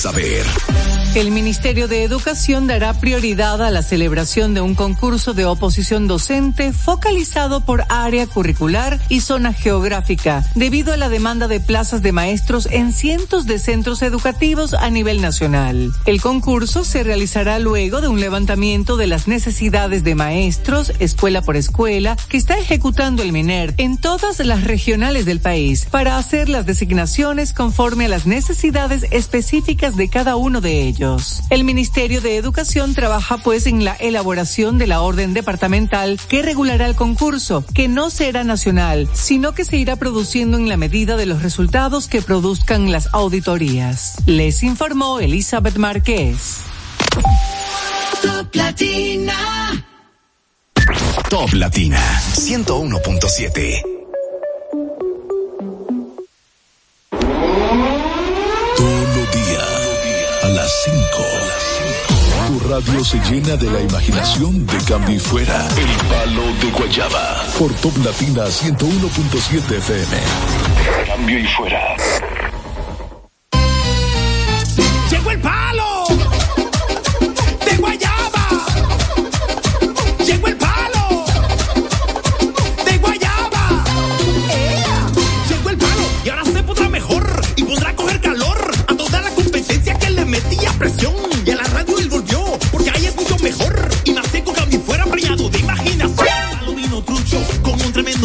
saber. El Ministerio de Educación dará prioridad a la celebración de un concurso de oposición docente focalizado por área curricular y zona geográfica, debido a la demanda de plazas de maestros en cientos de centros educativos a nivel nacional. El concurso se realizará luego de un levantamiento de las necesidades de maestros, escuela por escuela, que está ejecutando el MINER en todas las regionales del país, para hacer las designaciones conforme a las necesidades específicas de cada uno de ellos. El Ministerio de Educación trabaja pues en la elaboración de la orden departamental que regulará el concurso, que no será nacional, sino que se irá produciendo en la medida de los resultados que produzcan las auditorías. Les informó Elizabeth Márquez. Top Latina. Top Latina 101.7. 5. Tu radio se llena de la imaginación de cambio y fuera. El palo de Guayaba. Por Top Latina 101.7 FM. Cambio y fuera.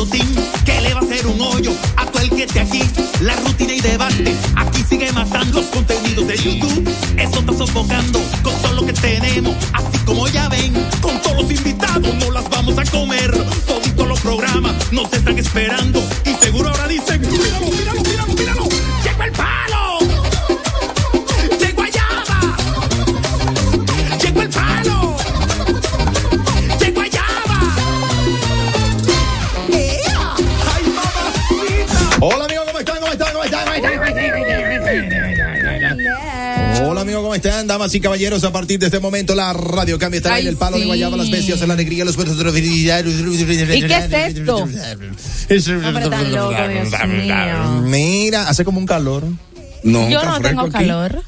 Que le va a hacer un hoyo a todo el que esté aquí. La rutina y debate aquí sigue matando los contenidos de YouTube. Eso está sofocando con todo lo que tenemos, así como ya ven, con todos los invitados no las vamos a comer. Todos los programas nos están esperando Damas y caballeros, a partir de este momento la radio cambia estará en el palo de Guayaba, las bestias, la alegría, los puestos de ¿Y qué es esto? Mira, hace como un calor. No, Yo no tengo calor.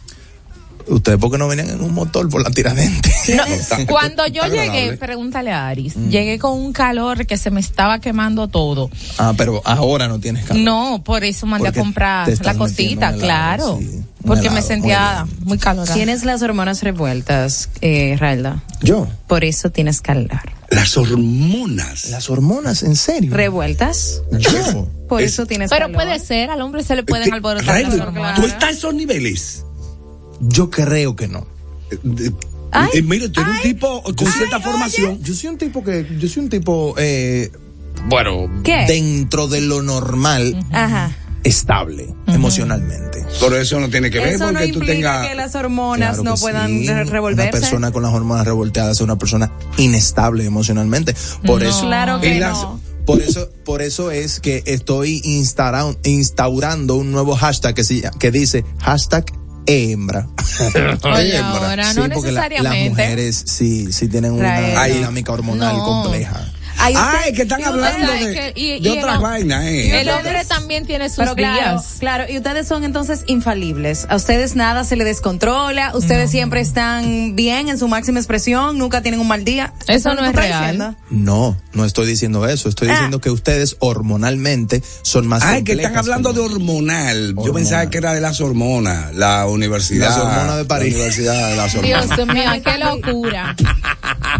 ¿Ustedes por qué no venían en un motor por la tiradente? cuando yo llegué, pregúntale a Aris, mm. llegué con un calor que se me estaba quemando todo. Ah, pero ahora no tienes calor. No, por eso mandé a comprar la cosita, claro. porque me sentía muy, calor. Tienes las hormonas revueltas, eh, Ralda. Yo. Por eso tienes calor. Las hormonas. Las hormonas, ¿en serio? ¿Revueltas? Yo. Por eso tienes Pero puede ser, al hombre se le pueden alborotar las hormonas. ¿Tú estás a esos niveles? Yo creo que no. Ay, mire, tú eres un tipo con cierta formación. Yo soy un tipo que, yo soy un tipo, eh, bueno, dentro de lo normal. estable emocionalmente. Pero eso no tiene que ver eso porque no tú tengas que las hormonas no puedan revolverse. Una persona con las hormonas revolteadas es una persona inestable emocionalmente. Por eso Claro que no. Por eso, por eso es que estoy instaurando un nuevo hashtag que, que dice hashtag hembra. Oye, ahora no necesariamente. las mujeres sí, sí tienen una dinámica hormonal compleja. Ay, que están hablando de, otras vainas. Eh. El hombre también tiene sus días. Claro, y ustedes son entonces infalibles. A ustedes nada se le descontrola, ustedes siempre están bien en su máxima expresión, nunca tienen un mal día. Eso, no es real. No, no estoy diciendo eso. Estoy ah. diciendo que ustedes hormonalmente son más Ay, que están hablando de hormonal. Yo pensaba que era de las hormonas, la universidad. Las hormonas de París. La universidad de las hormonas. Dios mío, qué locura.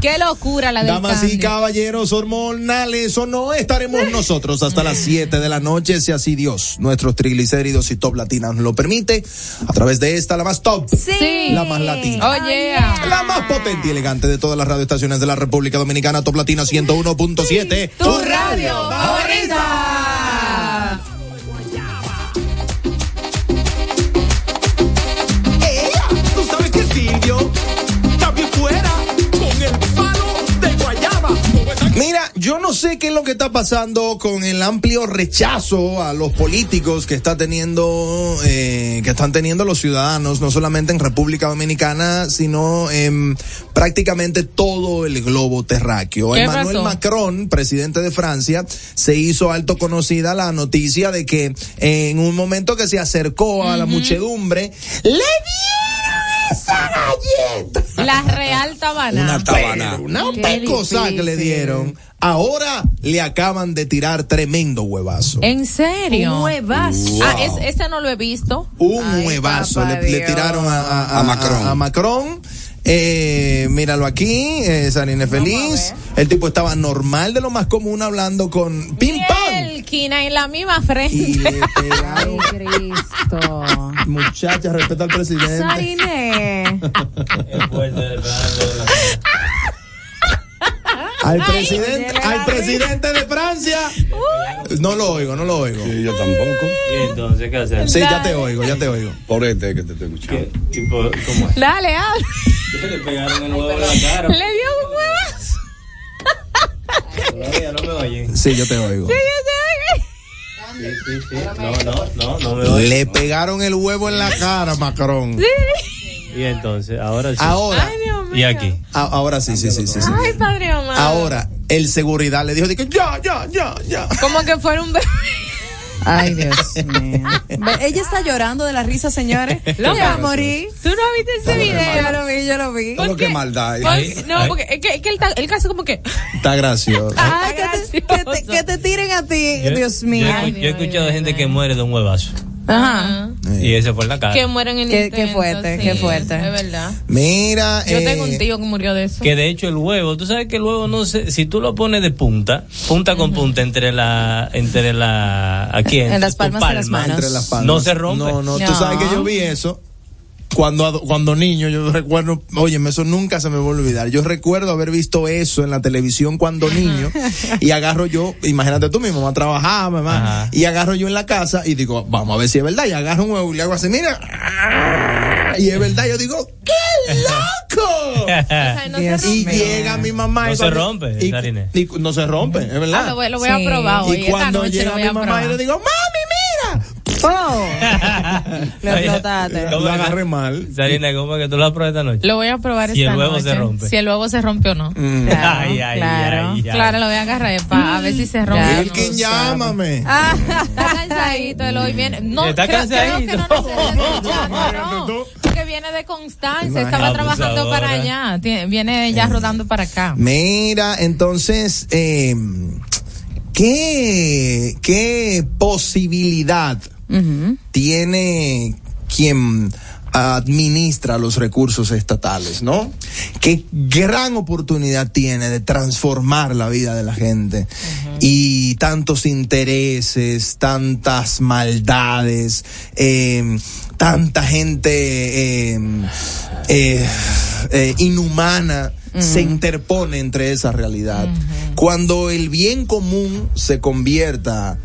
qué locura la de Damas y caballeros, hormonales o no, estaremos nosotros hasta las 7 de la noche, si así Dios, nuestros triglicéridos y top latinas nos lo permite, a través de esta, la más top, sí. la más latina, Oye, la más potente y elegante de todas las radioestaciones de la República Dominicana, Top Latina 101.7, tu radio favorita. Yo no sé qué es lo que está pasando con el amplio rechazo a los políticos que está teniendo eh, que están teniendo los ciudadanos, no solamente en República Dominicana, sino en prácticamente todo el globo terráqueo. ¿Qué Emmanuel pasó? Macron, presidente de Francia, se hizo alto conocida la noticia de que en un momento que se acercó a la muchedumbre, le esa galleta. La Real Tabana. Una tabana. Pero una pecosa que le dieron. Ahora le acaban de tirar tremendo huevazo. ¿En serio? Nuevas. Ah, es, ese no lo he visto. Un Ay, huevazo le, tiraron a, a- A Macron. a Macron. Eh, míralo aquí, eh, Sarine feliz. El tipo estaba normal de lo más común hablando con pim pam. Elquina en la misma Y frente. le pegaron. Ay, Cristo. Muchacha, respeta al presidente. Sarine. Al presidente, al presidente de Francia. No lo oigo, no lo oigo. Sí, yo tampoco. Y entonces, ¿qué hacemos? Sí, ya te oigo, ya te oigo. Por este que te estoy escuchando. ¿Qué tipo, cómo es? Dale, habla. Le pegaron el huevo en la cara. Le dio un huevazo. Todavía no me oyen. Sí, yo te oigo. Sí, sí, sí. No, no, no, no me oyen. Le pegaron el huevo en la cara, Macron. Y entonces, ahora sí. Ahora, Ay, mío. Y aquí. a- ahora sí, sí, sí, sí. sí. Ay, padre amado. Ahora, el seguridad le dijo, dije, ya, ya, ya, ya. Como que fuera un bebé. Ay, Dios mío. Ella está llorando de la risa, señores. Va a morir. ¿Tú no viste ese Yo video? lo vi, yo lo vi. Todo lo que maldad. Pues, no, porque es que, es que él, está- él casi como que. Está gracioso. Ay, que te, que te- que te tiren a ti, Yo- Dios Yo, mío. he yo he escuchado de gente que muere de un huevazo. Ajá. Y ese fue en la cara. Que mueren en Qué- intento, qué fuerte, sí, qué fuerte. Es verdad. Mira, Yo eh, tengo un tío que murió de eso. Que de hecho el huevo, tú sabes que el huevo no sé, si tú lo pones de punta, punta con punta entre la, entre la, aquí En las tu palmas de las manos. entre las palmas. No se rompe. No, no, tú No. sabes que yo vi eso. Cuando, cuando niño, yo recuerdo, oye, eso nunca se me va a olvidar. Yo recuerdo haber visto eso en la televisión cuando niño y agarro yo, imagínate tú, mi mamá trabajaba, mamá, Ajá. y agarro yo en la casa y digo, vamos a ver si es verdad. Y agarro un huevo y le hago así, mira, y es verdad. Yo digo, ¡qué loco! No se Dios Y llega mi mamá No y se cuando- rompe, y, y no se rompe, es verdad. Ah, lo voy, lo voy a Sí. probar hoy. y Esta cuando noche llega mi mamá probar. y le digo, mami, mira, Oh, lo explotaste. ¿cómo lo agarré mal. Sarina, ¿cómo es que tú la pruebas esta noche? Lo voy a probar Si esta el huevo noche. se rompe. Si el huevo se rompe o no. Claro, Ay, ay, claro. ay, ay. Claro, lo voy a agarrar para a ver si se rompe. Claro. o no. Llámame. Ah, Está cansadito, el hoy viene. No, Está creo, creo cansadito. que no porque viene de Constancia, estaba trabajando para allá, tiene- viene ya rodando para acá. Mira, entonces, eh, ¿qué, ¿qué posibilidad tiene quien administra los recursos estatales, ¿no? Qué gran oportunidad tiene de transformar la vida de la gente. Y tantos intereses, tantas maldades, eh, tanta gente eh, eh, inhumana se interpone entre esa realidad. Cuando el bien común se convierta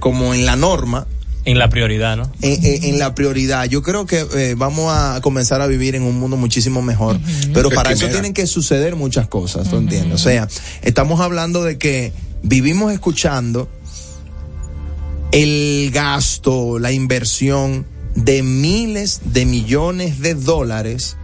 como en la norma, En la prioridad, ¿no? en, en- en la prioridad. Yo creo que eh, vamos a comenzar a vivir en un mundo muchísimo mejor, pero para eso tienen que suceder muchas cosas, ¿tú entiendes? O sea, estamos hablando de que vivimos escuchando el gasto, la inversión de miles de millones de dólares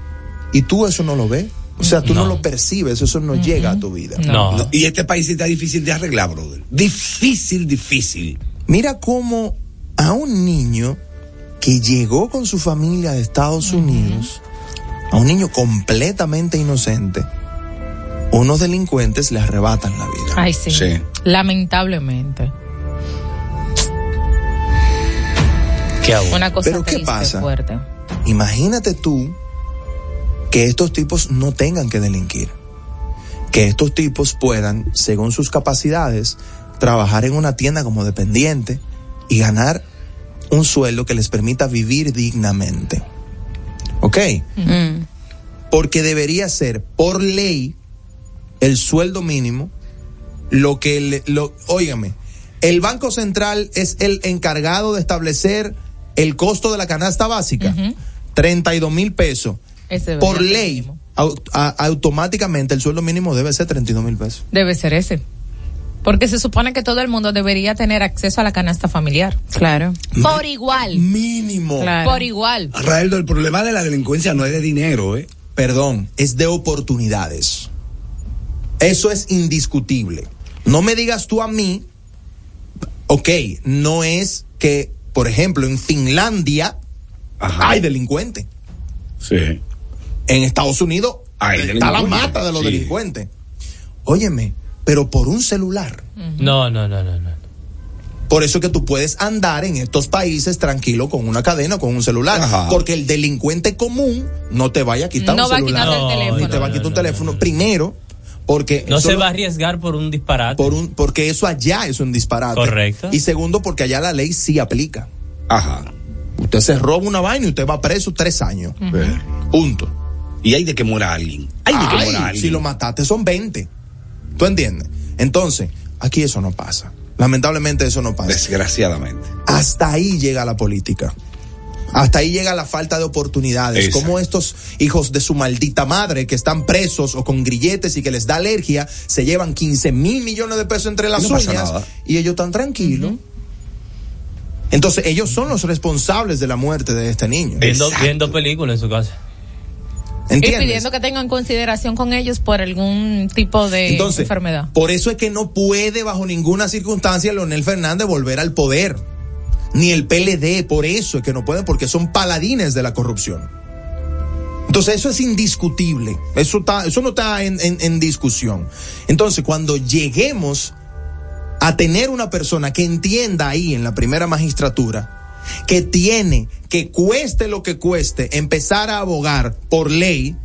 y tú eso no lo ves. O sea, tú no, No. lo percibes, eso no llega a tu vida. No. No, y este país está difícil de arreglar, brother. Difícil, difícil. Mira cómo a un niño que llegó con su familia de Estados Unidos, a un niño completamente inocente, unos delincuentes le arrebatan la vida. Ay, sí. Sí. Lamentablemente. Qué abuso. Una cosa Pero ¿qué pasa? fuerte. Imagínate tú que estos tipos no tengan que delinquir, que estos tipos puedan, según sus capacidades, trabajar en una tienda como dependiente y ganar un sueldo que les permita vivir dignamente. ¿Ok? mm, porque debería ser por ley el sueldo mínimo lo que le, lo óigame el banco central es el encargado de establecer el costo de la canasta básica 32 mil pesos Ese por ley mínimo. au- a- automáticamente el sueldo mínimo debe ser 32 mil pesos Debe ser ese. Porque se supone que todo el mundo debería tener acceso a la canasta familiar. Claro. Por igual. Mínimo. Claro. Por igual. Raeldo, el problema de la delincuencia no es de dinero, ¿eh? Perdón, es de oportunidades. Eso es indiscutible. No me digas tú a mí, ok, no es que, por ejemplo, en Finlandia Ajá. hay delincuentes. Sí. En Estados Unidos Hay está la mata de los Sí. delincuentes. Óyeme, pero por un celular. No, no, no, no, no. Por eso es que tú puedes andar en estos países tranquilo con una cadena, con un celular. Ajá. Porque el delincuente común no te vaya a quitar No un va a celular. quitar el No, teléfono. Ni te va a no, quitar un no, teléfono. no. Primero, porque. No se lo- va a arriesgar por un disparate. por un, porque eso allá es un disparate. Correcto. Y segundo, porque allá la ley sí aplica. Ajá. Usted se roba una vaina y usted va preso tres años. Eh. Punto. Y hay de que muera alguien. Hay de que Ay, muera alguien. si lo mataste son 20. ¿Tú entiendes? Entonces, aquí eso no pasa. Lamentablemente eso no pasa. Desgraciadamente. Hasta ahí llega la política. Hasta ahí llega la falta de oportunidades. Exacto. Como estos hijos de su maldita madre que están presos o con grilletes y que les da alergia, se llevan 15 mil millones de pesos entre las no pasa uñas nada. y ellos están tranquilos. Entonces ellos son los responsables de la muerte de este niño. Viendo, viendo películas en su casa. Y pidiendo que tengan consideración con ellos por algún tipo de Entonces, enfermedad. por eso es que no puede bajo ninguna circunstancia Leonel Fernández volver al poder. Ni el PLD, por eso es que no pueden, porque son paladines de la corrupción. Entonces eso es indiscutible. Eso, está, eso no está en, en- en discusión. Entonces cuando lleguemos a tener una persona que entienda ahí en la primera magistratura que tiene que cueste lo que cueste empezar a abogar por ley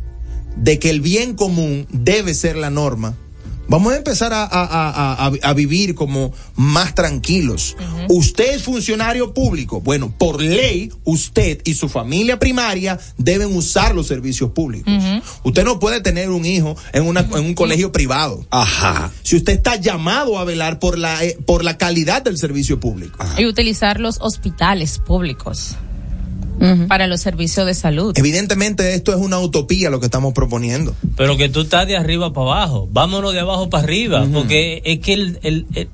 de que el bien común debe ser la norma, vamos a empezar a, a- a- a- a vivir como más tranquilos. Usted es funcionario público. Bueno, por ley, usted y su familia primaria deben usar los servicios públicos. Usted no puede tener un hijo en, una, en un colegio privado. Ajá. Si usted está llamado a velar por la, eh, por la calidad del servicio público. Y utilizar los hospitales públicos para los servicios de salud. Evidentemente esto es una utopía lo que estamos proponiendo. Pero que tú estás de arriba para abajo. Vámonos de abajo para arriba. Porque es que el, el- el-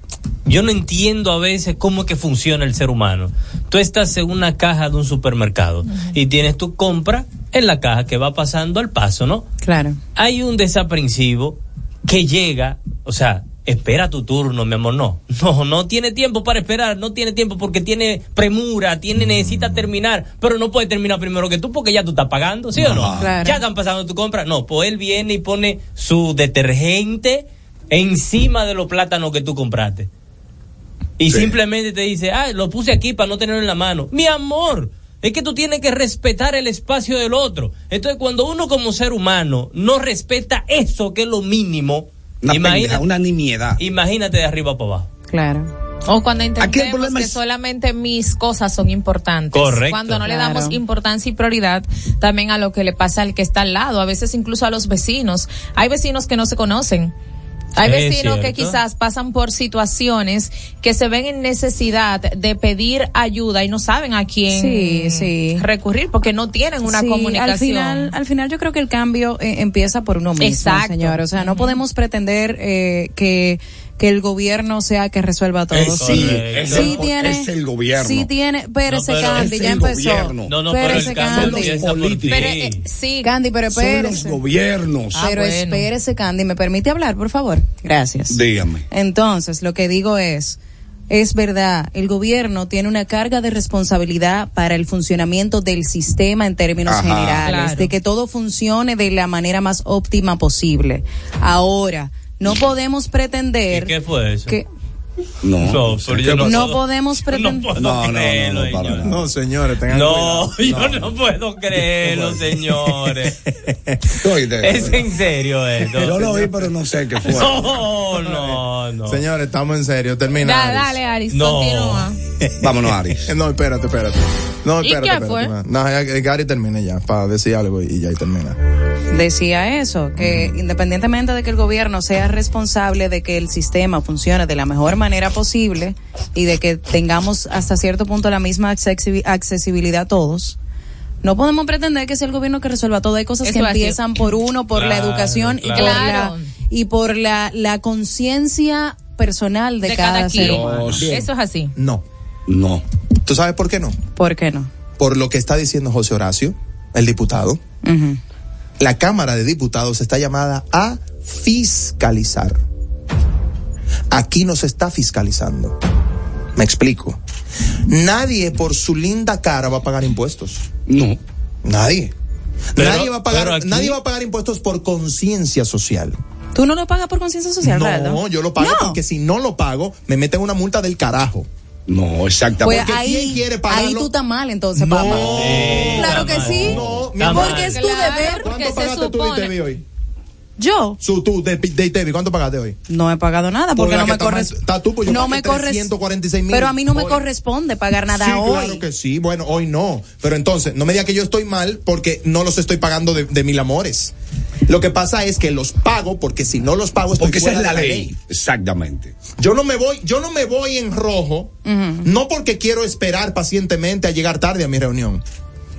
yo no entiendo a veces cómo es que funciona el ser humano. Tú estás en una caja de un supermercado y tienes tu compra en la caja que va pasando al paso, ¿no? Claro. Hay un desaprensivo que llega, o sea, espera tu turno, mi amor, no. No, no tiene tiempo para esperar, no tiene tiempo porque tiene premura, tiene necesita terminar, pero no puede terminar primero que tú porque ya tú estás pagando, ¿sí o no? Claro. Ya están pasando tu compra. No, pues él viene y pone su detergente encima de los plátanos que tú compraste. Y Sí. simplemente te dice, ah, lo puse aquí para no tenerlo en la mano. Mi amor, es que tú tienes que respetar el espacio del otro. Entonces, cuando uno como ser humano no respeta eso, que es lo mínimo, Una, imagina- pendeja, una nimiedad. imagínate de arriba para abajo. Claro. O cuando problema que es- solamente mis cosas son importantes. Correcto. Cuando no le damos importancia y prioridad también a lo que le pasa al que está al lado, a veces incluso a los vecinos. Hay vecinos que no se conocen. Hay vecinos que quizás pasan por situaciones que se ven en necesidad de pedir ayuda y no saben a quién Sí, sí. recurrir porque no tienen una Sí, comunicación. Al final, al final yo creo que el cambio eh, empieza por uno mismo, Exacto. señor. O sea, no podemos pretender eh, que que el gobierno sea que resuelva todo. Sí, sí, es sí el- tiene, es el gobierno. Sí tiene, pero No, ese pero Candy es ya el empezó. gobierno. No, no, pero Espérese, el cambio Candy. Pero, eh, sí, Candy, pero Son los espérese. gobiernos. Ah, Pero bueno. espérese, Candy, ¿me permite hablar, por favor? Gracias. Dígame. Entonces, lo que digo es, es verdad, el gobierno tiene una carga de responsabilidad para el funcionamiento del sistema en términos Ajá. generales, Claro. de que todo funcione de la manera más óptima posible. Ahora, no podemos pretender ¿Y qué fue eso? que No, pero yo no, podemos pretender No, no, no, no, para. No, señores, tengan No, cuidado. yo no, puedo creerlo, señores. ¿Es en serio esto? Yo lo vi, pero no sé qué fue. No, no, no. Señores, estamos en serio. Termina. Da- Aris. dale, Aris, No. continúa. Vámonos, Aris. No, espérate, espérate. No, ¿Y espérate, qué espérate. fue? No, Gary termine ya, para decir algo y ya y termina. Decía eso, que independientemente de que el gobierno sea responsable de que el sistema funcione de la mejor manera posible y de que tengamos hasta cierto punto la misma accesi- accesibilidad todos, no podemos pretender que sea el gobierno que resuelva todo. Hay cosas Eso que empiezan por uno, por la Claro, educación y por claro. la y por la, la conciencia personal de, de cada, cada ser quien. humano. Bien. Eso es así. No. No. ¿Tú sabes por qué no? ¿Por qué no? Por lo que está diciendo José Horacio, el diputado. La Cámara de Diputados está llamada a fiscalizar. Aquí no se está fiscalizando. Me explico. Nadie por su linda cara va a pagar impuestos. No. Nadie. Pero- nadie, va a pagar, aquí- nadie va a pagar impuestos por conciencia social. ¿Tú no lo pagas por conciencia social, no, yo lo pago No. porque si no lo pago, me meten una multa del carajo. No, exactamente. Pues Porque ahí, ¿quién quiere pagarlo? ahí tú estás mal entonces, No. papá. Sí, Claro que mal. sí. No. Porque mal. es tu Claro, deber. ¿Cuánto se pagaste tú de supone- ITV hoy? Yo Su, tú, de, de ITV, ¿cuánto pagaste hoy? no he pagado nada porque no me corresponde. está tú, pues yo no pagué me corres- 346 mil Pero a mí no me corresponde pagar nada sí, hoy. claro que sí. Bueno, hoy no. Pero entonces, no me diga que yo estoy mal porque no los estoy pagando de, de mil amores. Lo que pasa es que los pago porque si no los pago estoy Porque esa es la de ley. Exactamente. Yo no me voy, yo no me voy en rojo, no porque quiero esperar pacientemente a llegar tarde a mi reunión.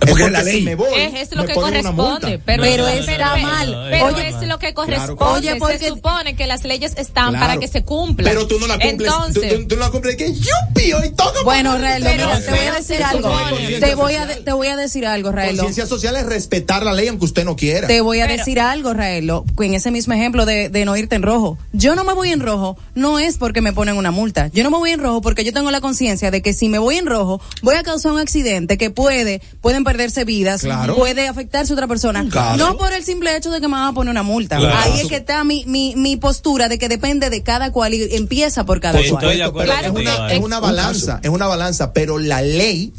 Es porque es la si ley. me voy, Es, es lo me que ponen una corresponde, multa. pero, Pero no, está pero- mal. Pero Oye, es lo que corresponde. Se supone que las leyes están Claro. para que se cumplan. Pero tú no la cumples. Entonces, tú, tú- tú no la cumples. Que yupi, hoy toca. Bueno, impuestos. mira, te voy a pero decir algo. Te voy a, te voy a decir algo, Raelo. Conciencia social es respetar la ley aunque usted no quiera. Te voy a Pero- decir algo, Raelo, en ese mismo ejemplo de, de no irte en rojo. Yo no me voy en rojo, no es porque me ponen una multa. Yo no me voy en rojo porque yo tengo la conciencia de que si me voy en rojo, voy a causar un accidente que puede, pueden perderse vidas, Claro. puede afectarse a otra persona. Claro. No por el simple hecho de que me van a poner una multa. Claro. Ahí es que está mi, mi, mi postura de que depende de cada cual y empieza por cada Sí, cual. estoy de acuerdo pero es una, eh. es una Un balanza, caso. es una balanza, pero la ley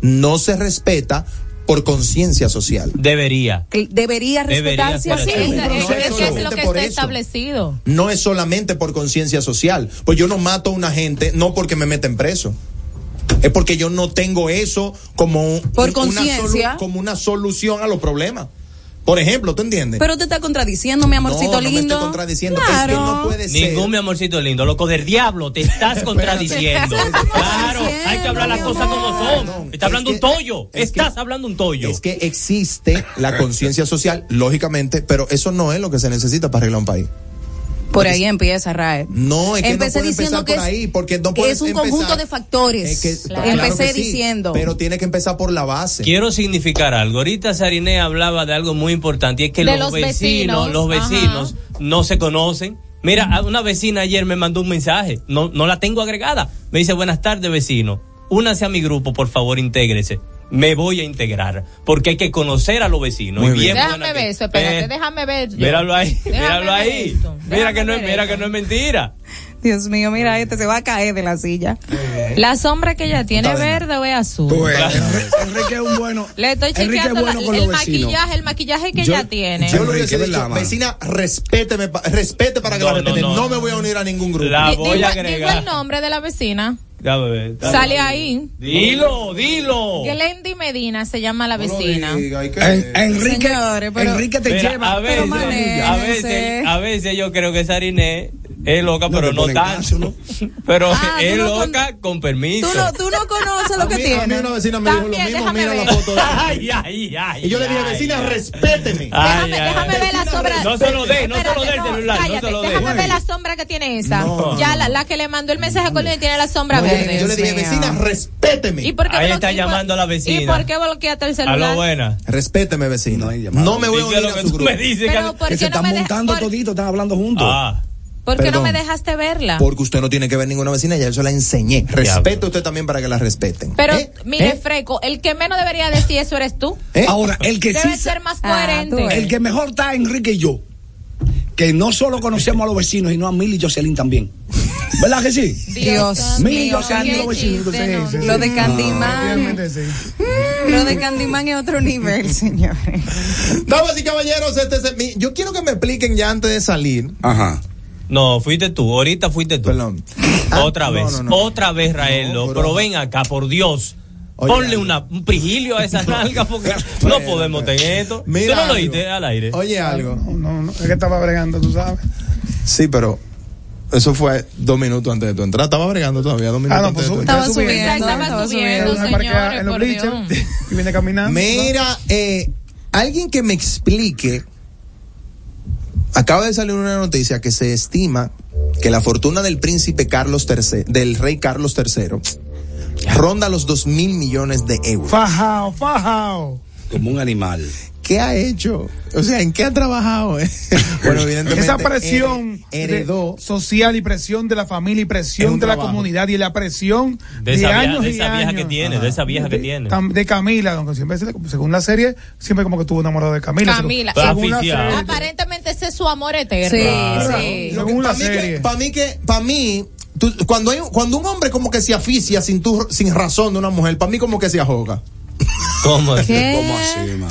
no se respeta por conciencia social. Debería. Que Debería respetarse así. es, es- es es lo solamente que por está establecido. No es solamente por conciencia social. Pues yo no mato a una gente no porque me meten preso. Es porque yo no tengo eso como, un- Por una como una solución a los problemas. Por ejemplo, ¿tú entiendes? Pero te está contradiciendo, mi amorcito no, no lindo. me estoy contradiciendo. Claro. Es que no puede ser. Ningún mi amorcito lindo, loco del diablo, te estás contradiciendo. claro, hay que hablar las cosas como son. Perdón, Estás hablando es un tollo, es que- estás hablando un tollo. Es que existe la conciencia social, lógicamente, pero eso no es lo que se necesita para arreglar un país. Por ahí empieza, Rae. No, es que Empecé no puede diciendo empezar que por es- ahí, porque no puedes es un empezar- conjunto de factores. Es que- Claro. claro Empecé sí, diciendo. Pero tiene que empezar por la base. Quiero significar algo. Ahorita Sariné hablaba de algo muy importante y es que De los, los vecinos, vecinos, los ajá. vecinos no se conocen. Mira, una vecina ayer me mandó un mensaje, no, no la tengo agregada. Me dice, buenas tardes, vecino. Únase a mi grupo, por favor, intégrese. Me voy a integrar, porque hay que conocer a los vecinos. Muy Y bien. Déjame ver eso, espérate, Eh, déjame ver. yo. Míralo ahí, Déjame míralo ver ahí. Mira que no es, mira que no es mentira. Dios mío, mira, este se va a caer de la silla. La sombra que ella tiene, Está bien. verde o es azul? Enrique, es un bueno. Le estoy Enrique es chequeando bueno la- con el los vecinos. maquillaje, el maquillaje que Yo- ella tiene. Yo lo Enrique, hubiese ¿verdad, dicho, vecina, respéteme, respete para que No, la respete. No, no. me voy a unir a ningún grupo. La voy digo, a digo agregar. el nombre de la vecina. Ver, dame Sale ahí. Dilo, dilo. Glendy Medina se llama la No vecina. diga, hay que- En- Enrique, Señores, pero- Enrique te Mira, lleva. a veces, a veces, a veces yo creo que Sariné es loca, No pero no tanto. ¿no? Pero Ah, es no con- loca con permiso. Tú no, tú no conoces lo a que mí, a mí tiene. una vecina me dijo lo mismo, mira la ver. foto. de- Ay, ay, ay. Y yo le dije, ay, vecina, ay. respéteme. Ay, Déjame, ay, déjame ay. ver la sombra. No se lo dé, no se lo dé el celular, no cállate, se lo dé. Déjame ver la sombra que tiene esa. No. Ya la, la que le mandó el mensaje con tiene la sombra verde. yo le dije, vecina, respéteme. ¿Y por qué Ahí está llamando a la vecina. ¿Y por qué bloqueaste el A celular? lo buena. Respéteme, vecina. No. No me voy a ¿Y qué es unir lo a que su tú grupo. me dices? Pero que- ¿por Que qué se no están montando todito, están hablando juntos. Ah, ¿Por qué no me dejaste verla? Porque usted no tiene que ver ninguna vecina, ya yo se la enseñé. Respete usted también para que la respeten. Pero ¿Eh? mire, ¿Eh? Freco, el que menos debería decir eso eres tú. ¿Eh? Ahora, el que Debe sí. ser más Ah, coherente. El que mejor está Enrique y yo. Que no solo conocemos a los vecinos, sino a Mil y Jocelyn también. ¿Verdad que sí? Dios mío, Jocelyn qué los vecinos. chiste, sí, no, sí, sí. Lo de Ah, Candyman. realmente sí. Lo de Candyman es otro nivel, señores. Damas y caballeros, este es mi- yo quiero que me expliquen ya antes de salir. Ajá. No, fuiste tú, ahorita fuiste tú. Perdón. Ah, Otra no, vez, no, no. otra vez, Raelo. No, pero bro. ven acá, por Dios. Oye, Ponle una, un prigilio a esa nalga porque no podemos tener esto. Mira ¿Tú no lo algo. oíste al aire? Oye algo. No, no, no, es que estaba bregando, tú sabes. Sí, pero eso fue dos minutos antes de tu entrada. Estaba bregando todavía dos minutos Ah, no, antes pues de tu estaba entrada. Estaba subiendo. subiendo. Estaba estaba subiendo, subiendo. Me parqué señores, en los por Dios. y vine caminando. Mira, eh, alguien que me explique. Acaba de salir una noticia que se estima que la fortuna del príncipe Carlos III, del rey Carlos III, ronda los dos mil millones de euros. Fajao, fajao. Como un animal. ¿Qué ha hecho? O sea, ¿en qué ha trabajado? bueno, evidentemente. Esa presión her- heredó. de- social y presión de la familia y Es presión de la trabajo. comunidad y la presión De de, esa vieja- años de y esa vieja años. que tiene, de esa vieja que tiene. tam- de Camila, aunque siempre según la serie, siempre como que estuvo enamorado de Camila. Camila. Según- según la Aficiado. serie- Aparentemente ese es su amor eterno. Sí, Claro. sí. Según la Para mí, que, serie. pa' mí que, para mí, tú- cuando hay, cuando un hombre como que se aficia sin tu, sin razón de una mujer, para mí como que se ahoga. ¿Cómo? ¿Qué? ¿Cómo así, man?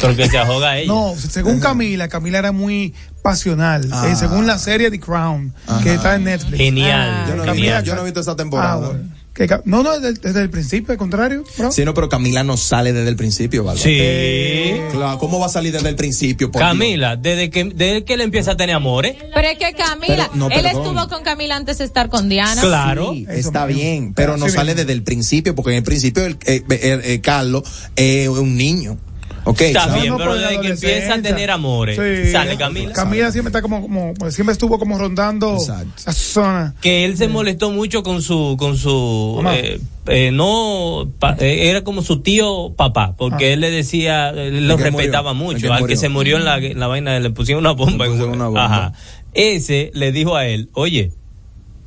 Porque se ahoga ella. No, según Camila, Camila era muy pasional. Ah. Eh, según la serie The Crown, que está en Netflix. Genial. Yo no, Camila, genial. yo no he visto esa Ah, temporada. bueno. Que ca- no, no, desde, desde el principio, al contrario. bro. Sí, no, pero Camila no sale desde el principio, ¿vale? Sí. Claro, ¿cómo va a salir desde el principio? por Camila, desde que, desde que él empieza a tener amores. Pero es que Camila, Pero, no, él estuvo con Camila antes de estar con Diana. Claro. Sí, está mismo. bien, pero no sale desde el principio, porque en el principio el, eh, eh, eh, Carlos es un niño. Ok, Está bien, No, pero desde que empieza a tener amores, Sí. sale Camila. Camila siempre está como, como siempre estuvo como rondando Exacto. la zona. que él se molestó mucho con su con su eh, eh, no pa- eh, era como su tío papá porque Ah. él le decía él lo ¿El que respetaba mucho al que se murió en la, en la vaina le pusieron una bomba, Le pusieron una bomba. Ajá. ese le dijo a él oye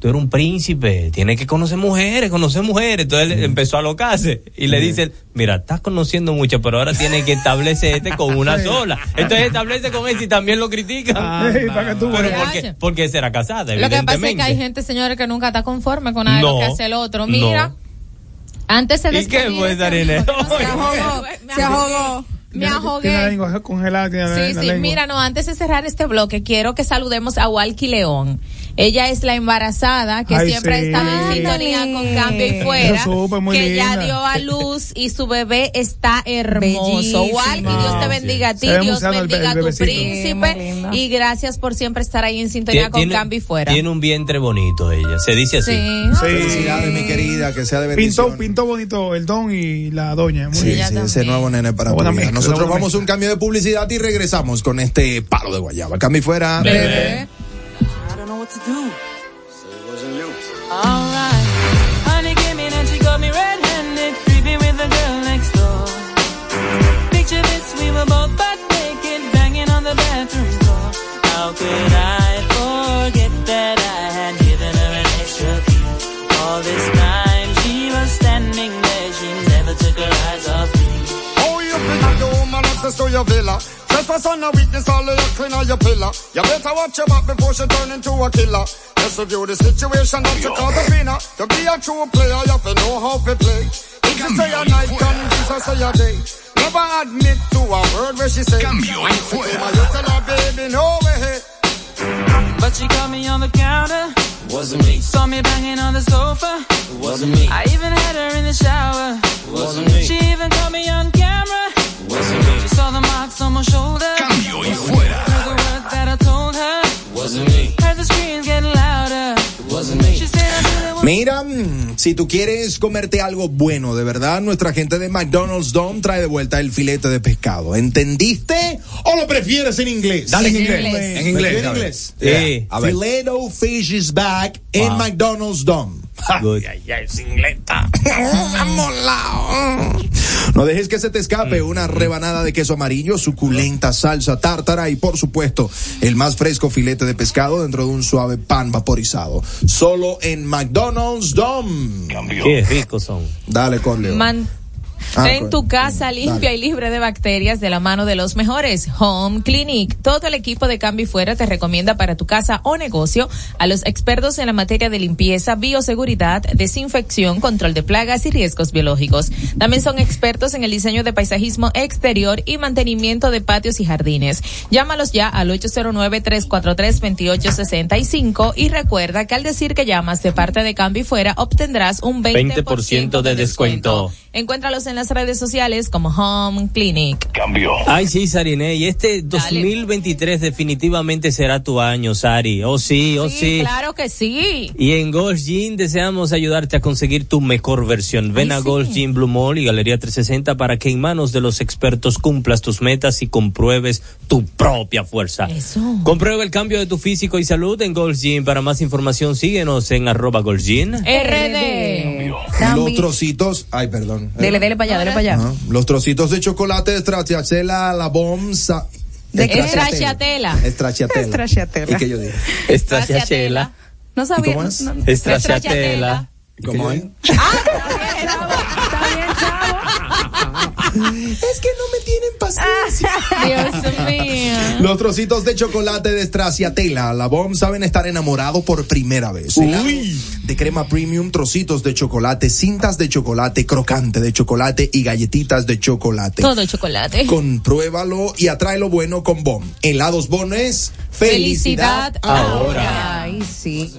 tú eres un príncipe, tienes que conocer mujeres, conocer mujeres. Entonces él empezó a alocarse y le dice, mira, estás conociendo muchas, pero ahora tienes que establecerte con una sola. Entonces establece con él y también lo critican. Sí, para que tú pero porque, porque será casada, Lo que pasa es que hay gente, señores, que nunca está conforme con nada No, lo que hace el otro. Mira, no. antes se ¿Y qué fue, Darine? este Se ahogó, Me se ahogó. Me Tiene la ahogué. lengua congelada. tiene la- Sí, la sí, lengua. mira, no, antes de cerrar este bloque, quiero que saludemos a Walkie León. Ella es la embarazada que Ay, siempre sí. ha estado en sintonía con Cambio y Fuera, supe, muy que ya dio a luz y su bebé está hermoso. Walkie, Dios te bendiga a ti, Dios bendiga a tu bebecito. Príncipe y gracias por siempre estar ahí en sintonía con Cambio y Fuera. tiene un vientre bonito ella, se dice así. Sí. Sí. Felicidades, mi querida, que sea de bendición. Pintó, pintó bonito el don y la doña. Muy Sí, sí, ese nuevo nene para tu Nosotros vamos a mezcla. un cambio de publicidad y regresamos con este palo de guayaba. Cambio y fuera. Bebé. Alright. Honey came in and she got me red-handed, creepy with the girl next door. Picture this, we were both butt naked, banging on the bathroom floor. How could I forget that I had given her an extra key? All this time she was standing there, she never took her eyes off me. Oh, you figure the woman access to your villa. Trespass on a witness, all of your clean on your pillar. You better watch your back before she turn into a killer. Just review the situation that you call the winner. To be a true player, you have to know how to play. If you say a night, come Jesus say a day. Never admit to a word where she say. Cambio y Once fuera. You tell her, baby, no way. But she caught me on the counter. Wasn't me. Saw me banging on the sofa. Wasn't me. I even had her in the shower. Wasn't me. She even caught me on camera. Cambio y fuera. Heard the words that I told her. Wasn't me. Heard the screams getting louder. Wasn't me. She said I knew that Mira, si tú quieres comerte algo bueno, de verdad, nuestra gente de McDonald's Dome trae de vuelta el filete de pescado. ¿Entendiste? ¿O lo prefieres en inglés? Dale en En inglés. inglés. En inglés. ¿Prefiere a ver. inglés? Sí. Filet o fish is back en Wow. McDonald's Dome. Good. No dejes que se te escape una rebanada de queso amarillo, suculenta salsa tártara y por supuesto el más fresco filete de pescado dentro de un suave pan vaporizado. Solo en McDonald's Dome. Qué ricos son. Dale, Corleo. Man- Ah, Ten pues, tu casa limpia dale. y libre de bacterias de la mano de los mejores. Home Clinic. Todo el equipo de Cambio y Fuera te recomienda para tu casa o negocio a los expertos en la materia de limpieza, bioseguridad, desinfección, control de plagas y riesgos biológicos. También son expertos en el diseño de paisajismo exterior y mantenimiento de patios y jardines. Llámalos ya al 809-343-2865 y recuerda que al decir que llamas de parte de Cambio y Fuera obtendrás un 20%, 20% de descuento. Encuéntralos en la las redes sociales como Home Clinic. Cambio. Ay, sí, Sarine, y este 2023 definitivamente será tu año, Sari. Oh, sí, oh, sí. claro que sí. Y en Gold Gym deseamos ayudarte a conseguir tu mejor versión. Ven Ay, a sí. Gold Gym Blue Mall y Galería 360 para que en manos de los expertos cumplas tus metas y compruebes tu propia fuerza. Eso. Comprueba el cambio de tu físico y salud en Gold Gym. Para más información, síguenos en arroba Gold Gym. RD. Los trocitos, ay, perdón. Dele, dele para allá, dele para allá. Ajá. Los trocitos de chocolate de Stracciatella, la bomba. ¿De qué? Stracciatella. Stracciatella. ¿Y qué yo dije? Estracciatella. No sabía. cómo es? no- no- Estracciatella. ¿Cómo es? Es que no. Dios mío. Los trocitos de chocolate de Stracciatella, la bomb saben estar enamorado por primera vez. Helado De crema premium, trocitos de chocolate, cintas de chocolate, crocante de chocolate y galletitas de chocolate. Todo chocolate. Compruébalo y atrae lo bueno con Bomb. Helados Bones, felicidad, Felicidad ahora. Ay, sí.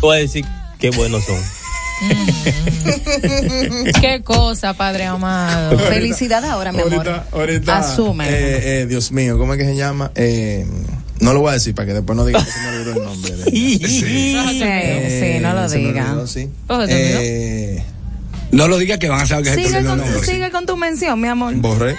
Voy a decir qué buenos son. Qué cosa, Padre amado. Felicidad ahora, mi amor. Ahorita, ahorita. Asume. Eh, eh, Dios mío, ¿cómo es que se llama? Eh, no lo voy a decir para que después no digan que se me olvidó el nombre. de- Sí, sí, no lo diga. olvidó, sí. Oh, se me olvidó. Eh, No lo digas que van a saber que se Sigue con, el nombre. sigue con tu mención, mi amor. borré.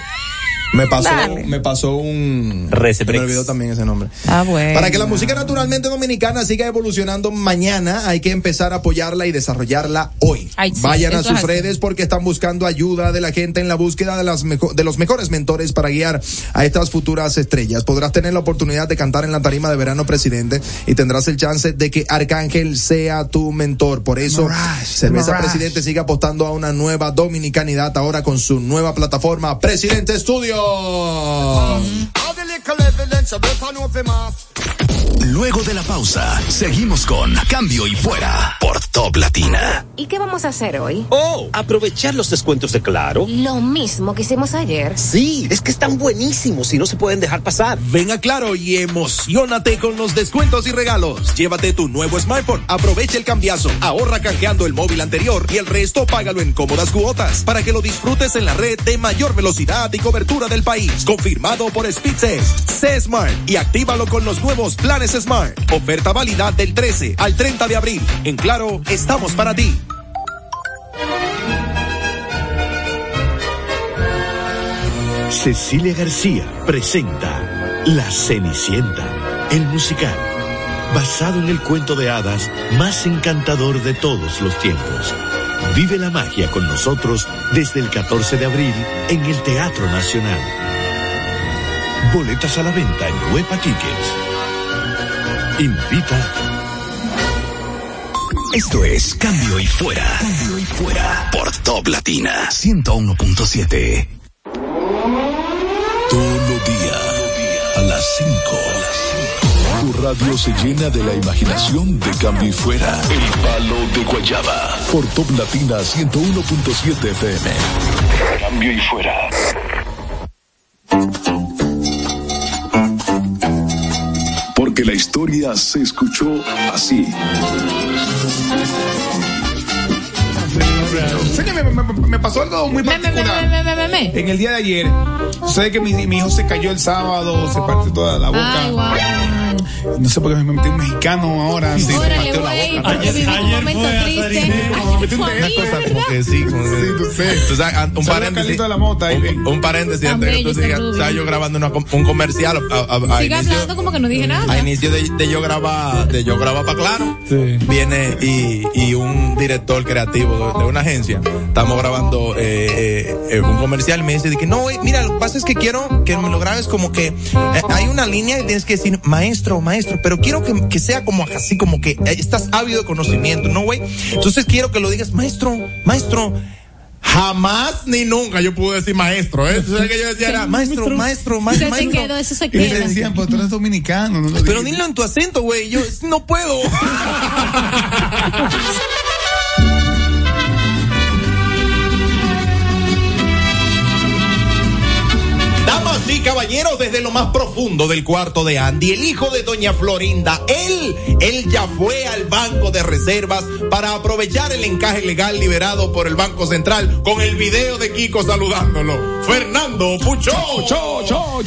Me pasó, Dale. me pasó un. Receprex. Me olvidó también ese nombre. Ah, bueno. Para que la música naturalmente dominicana siga evolucionando mañana, hay que empezar a apoyarla y desarrollarla hoy. Ay, sí, Vayan a sus así. redes porque están buscando ayuda de la gente en la búsqueda de, las mejo- de los mejores mentores para guiar a estas futuras estrellas. Podrás tener la oportunidad de cantar en la tarima de verano presidente y tendrás el chance de que Arcángel sea tu mentor. Por eso, Mirage, Cerveza Mirage. Presidente sigue apostando a una nueva dominicanidad ahora con su nueva plataforma Presidente Studio. Luego de la pausa, seguimos con Cambio y Fuera por Top Latina. ¿Y qué vamos a hacer hoy? Oh, aprovechar los descuentos de Claro. Lo mismo que hicimos ayer. Sí, es que están buenísimos y no se pueden dejar pasar. Ven a Claro y emocionate con los descuentos y regalos. Llévate tu nuevo smartphone, aprovecha el cambiazo, ahorra canjeando el móvil anterior y el resto págalo en cómodas cuotas para que lo disfrutes en la red de mayor velocidad y cobertura del país. Confirmado por Speedses. C Smart y actívalo con los nuevos planes Smart. Oferta válida del 13 al 30 de abril. En Claro, estamos para ti. Cecilia García presenta La Cenicienta, el musical, basado en el cuento de hadas más encantador de todos los tiempos. Vive la magia con nosotros desde el 14 de abril en el Teatro Nacional. Boletas a la venta en Huepa Tickets. Invita Esto es Cambio y Fuera. Cambio y Fuera por Top Latina 101.7. Todos los días a las 5. Radio se llena de la imaginación de Cambio y Fuera. El palo de Guayaba por Top Latina 101.7 FM. Cambio y Fuera. Porque la historia se escuchó así. Señor, me, me- me pasó algo muy particular. En el día de ayer, sé que mi, mi hijo se cayó el sábado, se partió toda la boca. Ay. No sé por qué me metí un mexicano ahora. Sí, se Órale, partió güey, la boca. porque viví un momento triste. Ay, fue a mí, ¿verdad? que sí, como que- Sí, tú sé. Tú sabes, an- un paréntesis. De la Mota ahí, un, un paréntesis antes que tú sigas. Estaba yo grabando una un comercial a, a- a Sigue inicio, hablando como que no dije a nada. inicio de, de yo grabar, de yo grabar para claro. Viene y, y un director creativo de, de una agencia. Estamos grabando eh, eh, eh, un comercial y me dice de que no, mira, lo que pasa es que quiero que me lo grabes como que eh, hay una línea y tienes que decir maestro, maestro, pero quiero que, que sea como así, como que estás ávido de conocimiento, ¿no, güey? Entonces quiero que lo digas, maestro, maestro. Jamás ni nunca yo pude decir maestro, ¿eh? Sabes que yo decía era maestro, maestro, ma- Se te maestro. quedó, eso se Y le decían, pues tú eres dominicano. No lo Pero dilo en tu acento, güey. Yo no puedo. y caballeros, desde lo más profundo del cuarto de Andy, el hijo de doña Florinda, él, él ya fue al banco de reservas para aprovechar el encaje legal liberado por el Banco Central con el video de Kiko saludándolo. Fernando Pucho.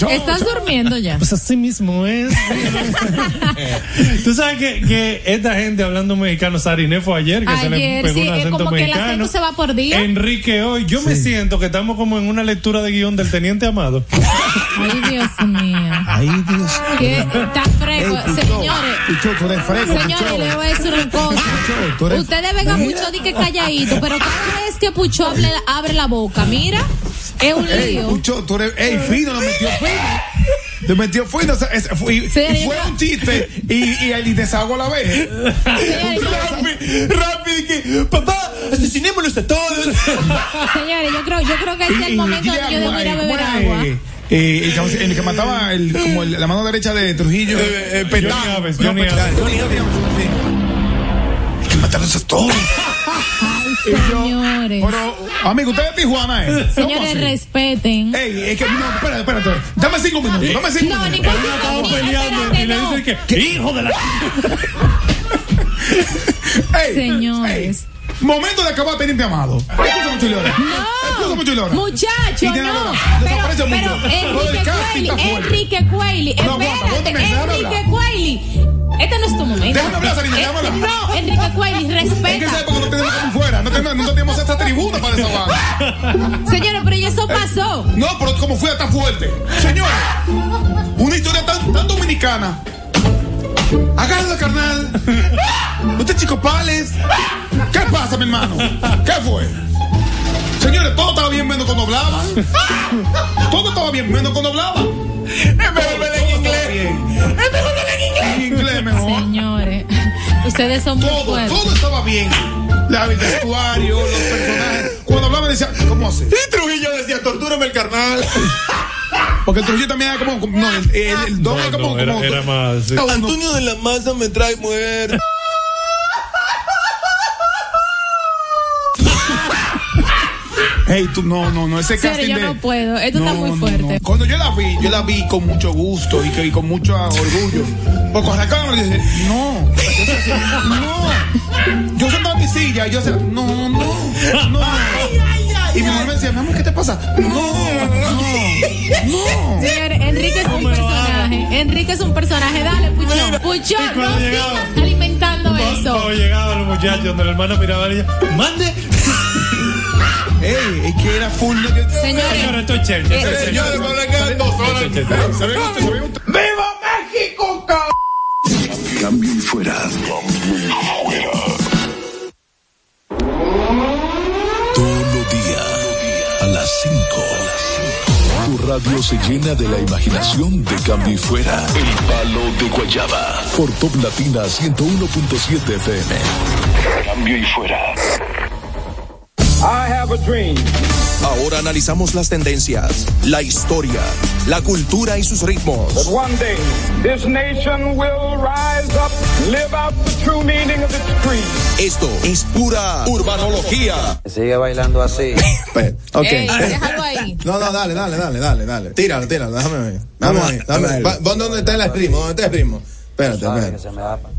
¿Estás durmiendo ya? Pues así mismo es. Tú sabes que, que esta gente hablando mexicano, Sariné fue ayer, que se le Ayer, pegó sí, un es acento como que el acento se va por día. Enrique hoy, yo me siento que estamos como en una lectura de guion del Teniente Amado. Ay, Dios mío. Ay, Dios. Que está fresco. Señores. Picho, tú eres fresco, Señores, le voy a decir una cosa. eres- Ustedes vengan mucho di que calladito, pero cada vez que Pucho hable- abre la boca, mira, es un Ey, lío. Pucho, tú eres, ey, fino, lo metió fino. Lo metió fue- y fue yo- un chiste y, y el desahogo a la vez. Rápido, rápido, que, papá, asesinémoslos a todos. Señores, yo creo, yo creo que este es el momento donde yo debo ir a beber agua. Eh, el, que- el que mataba el, como el- la mano derecha de Trujillo. Eh, eh, Petán. Johnny Aves, No, Johnny Petán, Aves. Johnny Aves. Hay que matarlos a todos. Y yo, Señores. pero, amigo, usted es Tijuana, ¿eh? ¿Cómo Señores, así? respeten. Ey, es que, no, espérate, espérate. Dame cinco minutos, dame cinco No, minutos. ningún Estamos ni- peleando espérate, y le no. dicen que, hijo de la. Ey, Señores. ey, momento de acabar teniente amado. Escúchame, Chulora. Escúchame, Chulora. Muchacho, no. Pero, desaparece pero Enrique Cueli. Enrique Cueli, No, espérate, Enrique. Cueli. Este no es tu momento. Déjame hablar, Sarina, Eh, déjame hablar. No, Enrique Cueli, Es que esa respeta. época no tenemos como fuera. No tenemos, no tenemos esta tribuna para desahogar. Señores, pero eso pasó. No, pero como fue tan fuerte. Señor, una historia tan, tan dominicana. Agárrala, carnal. Usted chico pales. ¿Qué pasa, mi hermano? ¿Qué fue? Señores, todo estaba bien menos cuando hablaban. Todo estaba bien menos cuando hablaban. Es mejor hablar en inglés. Es mejor hablar en inglés. En inglés mejor. Señores, ustedes son muy Todo, fuertes. todo estaba bien. La, el vestuario, los personajes. Cuando hablaban decía, ¿cómo hace? Y Trujillo decía, tortúrame el carnal. Porque el Trujillo también era como, como- no, el, el, el don era como, No, era, como- era más. sí. Antonio de la Maza me trae muerto. Hey, tú, no, no, no, ese Serio, casting yo de- no puedo. Esto está muy no, fuerte. no. Cuando yo la vi, yo la vi con mucho gusto y, que- y con mucho orgullo. Porque arrancaron, le dije, no, no. Yo sentado en mi silla, y yo decía, no, no, no. Y mi mamá me decía, mi amor, ¿qué te pasa? No, no, no. Señores, Enrique es un personaje. Enrique es un personaje. Dale, Pucho. Pucho, y cuando no sigas alimentando Cuando eso. llegaban los muchachos, donde la hermana miraba a ella, mande. Ey, es que era full. Señores, Señor, esto es Chelsea. Eh, Señores, Chelsea. van a quedar dos horas. ¡Viva México, cabrón! Cambio y fuera. Todos los días a las 5. Tu radio se llena de la imaginación de cambio y fuera. El palo de Guayaba. Por Top Latina 101.7 FM. Cambio y fuera. I have a dream. Ahora analizamos las tendencias, la historia, la cultura y sus ritmos. one day this nation will rise up, live out the true meaning of its creed. Esto es pura urbanología. Sigue bailando así. Ok. Ey, déjalo ahí. No, no, dale, dale, dale, dale, dale. Tíralo, tíralo, déjame ver. Ver. Va- ¿Dónde dónde está el ritmo? ¿Dónde está el ritmo? Espérate, espérate. que se me da pa-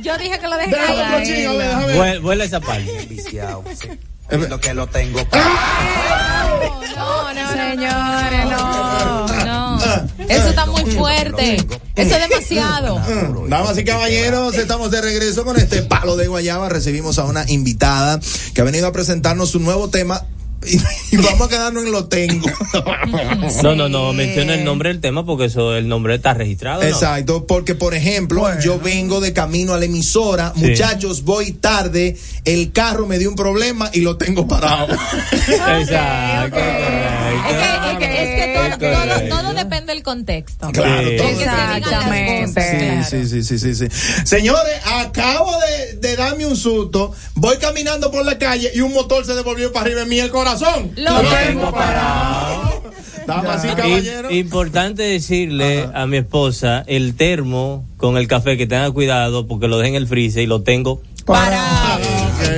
Yo dije que lo dejé Déjame déjame. Vuel- Vuela esa parte. viciado. Lo que lo tengo. No, no, señores, no. No. Eso está muy fuerte. Eso es demasiado. Damas y caballeros, estamos de regreso con este palo de guayaba. Recibimos a una invitada que ha venido a presentarnos su nuevo tema y, vamos a quedarnos en lo tengo. No, no, no, menciona el nombre del tema porque eso, el nombre está registrado. ¿no? Exacto, porque por ejemplo, yo vengo de camino a la emisora, Sí. muchachos, voy tarde, el carro me dio un problema y lo tengo parado. Exacto. Es que, es que todo, depende del contexto. Claro, Exactamente. claro. Sí, sí, sí, sí, sí. Señores, acabo de, de darme un susto. Voy caminando por la calle y un motor se devolvió para arriba en mí el corazón. Lo tengo parado. Damas y caballeros. importante decirle a mi esposa el termo con el café que tenga cuidado porque lo dejen en el freezer y lo tengo Parado.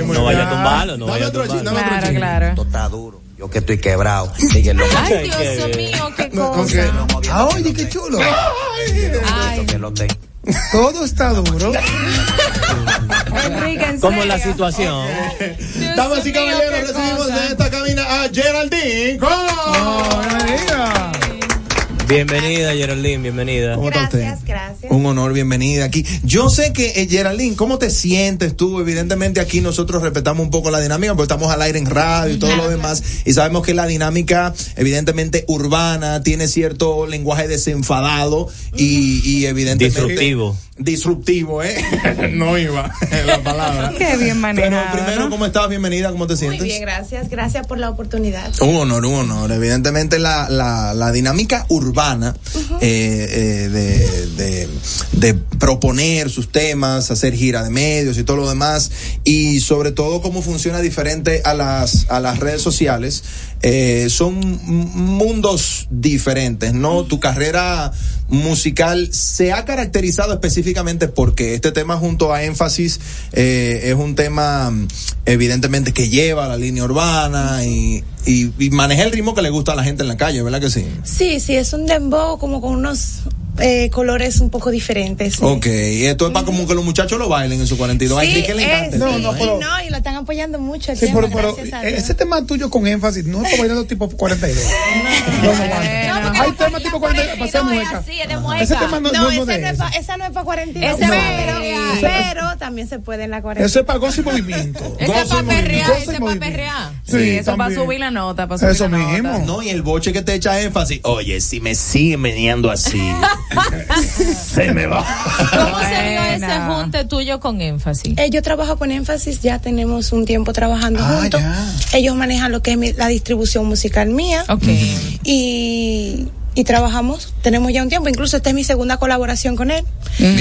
No vaya a tumbarlo, no vaya a tumbarlo. Claro, claro. Esto está duro. Yo que estoy quebrado. Síguelo. Ay, Dios mío, qué cosa. Ah, oye, qué chulo. Ay. Todo está duro. Enrique, en Como la situación. Damas y caballeros, recibimos en esta cabina a Geraldine. Diga. Bienvenida, Geraldine, bienvenida. ¿Cómo está usted? Gracias, gracias. Un honor, bienvenida aquí. Yo sé que, eh, Geraldine, ¿cómo te sientes tú? Evidentemente aquí nosotros respetamos un poco la dinámica, porque estamos al aire en radio y todo lo demás, y sabemos que la dinámica, evidentemente urbana, tiene cierto lenguaje desenfadado y, y evidentemente... Disruptivo. Disruptivo, ¿eh? no iba la palabra. Qué bien manejado. Pero primero, ¿no? ¿cómo estás? Bienvenida, ¿cómo te Muy sientes? bien, gracias. Gracias por la oportunidad. Un honor, un honor. Evidentemente la, la, la dinámica urbana eh, eh, de, de, de proponer sus temas, hacer gira de medios y todo lo demás, y sobre todo cómo funciona diferente a las, a las redes sociales, eh, son mundos diferentes, ¿no? Tu carrera musical se ha caracterizado específicamente porque este tema junto a énfasis eh, es un tema evidentemente que lleva la línea urbana y, y, y maneja el ritmo que le gusta a la gente en la calle, ¿verdad que sí? Sí, sí, es un dembow como con unos eh, colores un poco diferentes. sí. Ok, y esto es para como que los muchachos lo bailen en su 42. Ay, Sí, sí, que le encanta. sí, No, no, pero- y no, y lo están apoyando mucho el Sí, tema, pero, pero Dios. ese tema tuyo con énfasis no es para bailar tipo 42. No, no, no. Hay temas tipo 42 para ser mueca. así, es de mueca. Ese tema no, No, no es de no es eso. esa no es para 42. Ese pero, es- pero también se puede en la 42. Eso es para gozo y movimiento. Ese es para perrear, ese es para perrear. Sí, eso va a también. subir la nota, para subir Eso la nota. mismo. No, y el boche que te echa énfasis. Oye, si me siguen meneando así, se me va. ¿Cómo se dio ese junte tuyo con énfasis? Eh, yo trabajo con énfasis, ya tenemos un tiempo trabajando Ah, juntos. ya. Ellos manejan lo que es mi- la distribución musical mía. Ok. y, y trabajamos, tenemos ya un tiempo, incluso esta es mi segunda colaboración con él.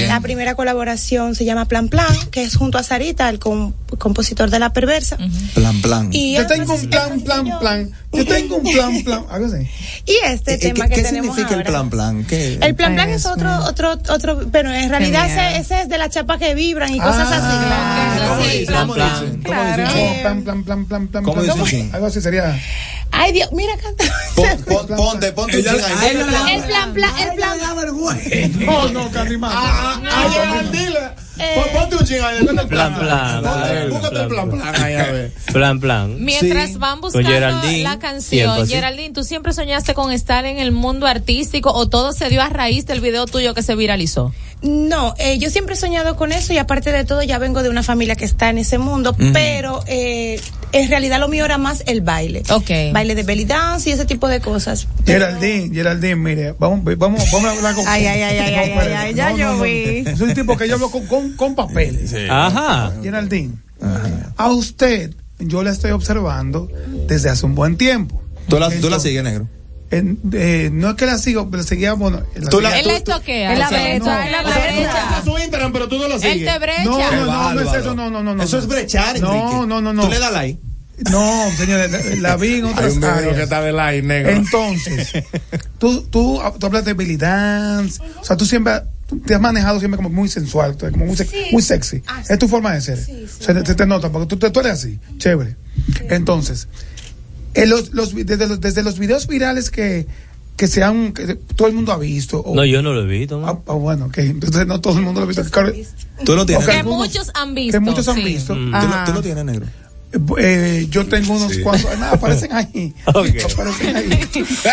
La primera colaboración se llama Plan Plan, que es junto a Sarita, el com- compositor de La Perversa. Plan, plan. Y Yo tengo pues, un plan, plan, plan. Yo tengo un plan, plan. Algo así. Y este Eh, tema ¿Qué, que qué tenemos significa el plan, plan? ¿Qué? El plan plan es Eso. otro, otro, otro, pero en realidad ese, ese es de la chapa que vibran y cosas así. ¿Cómo Sí, dicen? plan, ¿Cómo plan. Claro. Como plan, plan, plan, plan, plan. ¿Cómo plan. Algo así sería. Ay Dios, mira canta. Pon- pon- ponte, ponte un Ella- ching ahí. El plan plan, el plan No, no. Ah, ah. Eh, Pon- Ponte un ching ahí. Búscate el Plan, plan, Búscate- plan, el plan, plan, plan ahí. Plan, plan. Mientras van buscando Geraldine, canción, así. Geraldine, ¿tú siempre soñaste con estar en el mundo artístico o todo se dio a raíz del video tuyo que se viralizó? No, eh, yo siempre he soñado con eso y aparte de todo ya vengo de una familia que está en ese mundo, pero eh, en realidad lo mío era más el baile. Ok. Baile de belly dance y ese tipo de cosas. Geraldine, Geraldine, mire, vamos, vamos, vamos a hablar con. Ay, ay, ay, ay, No, ay, espérate. ay, ya yo vi. Es un tipo que yo hablo con, con, con papeles. Ajá. Geraldine, a usted yo la estoy observando desde hace un buen tiempo. Tú la, tú la Entonces, sigues, negro. en- eh, no es que la sigo, pero seguía, bueno. la Tú la- seguía- Él la estoquea. Él la brecha, él la brecha. su Instagram, pero tú no la Él te brecha. No, no, no, no es eso, no, no, no, no. Eso es brechar, Enrique. No, no, no, no. Tú le das like. No, señores, la, vi en otras áreas. de like, negro. Entonces, tú, tú, tú hablas de belly dance, o sea, tú siempre te has manejado siempre como muy sensual, como muy, sex- Sí. muy sexy. Ah, Es tu forma de ser. Sí, sea, te, te nota, porque tú, te- tú eres así, chévere. Entonces, en los, los, desde, los, desde los videos virales que, que se han, que todo el mundo ha visto. o- No, yo no lo he visto. Ah, ¿no? ah, bueno, ok, entonces no todo el mundo lo ha visto. que claro, Tú lo tienes. Que muchos han visto. que muchos han visto. Tú, Ajá. tú lo tienes, negro. Eh, yo tengo unos cuantos, nada, aparecen ahí. Ok. Aparecen ahí.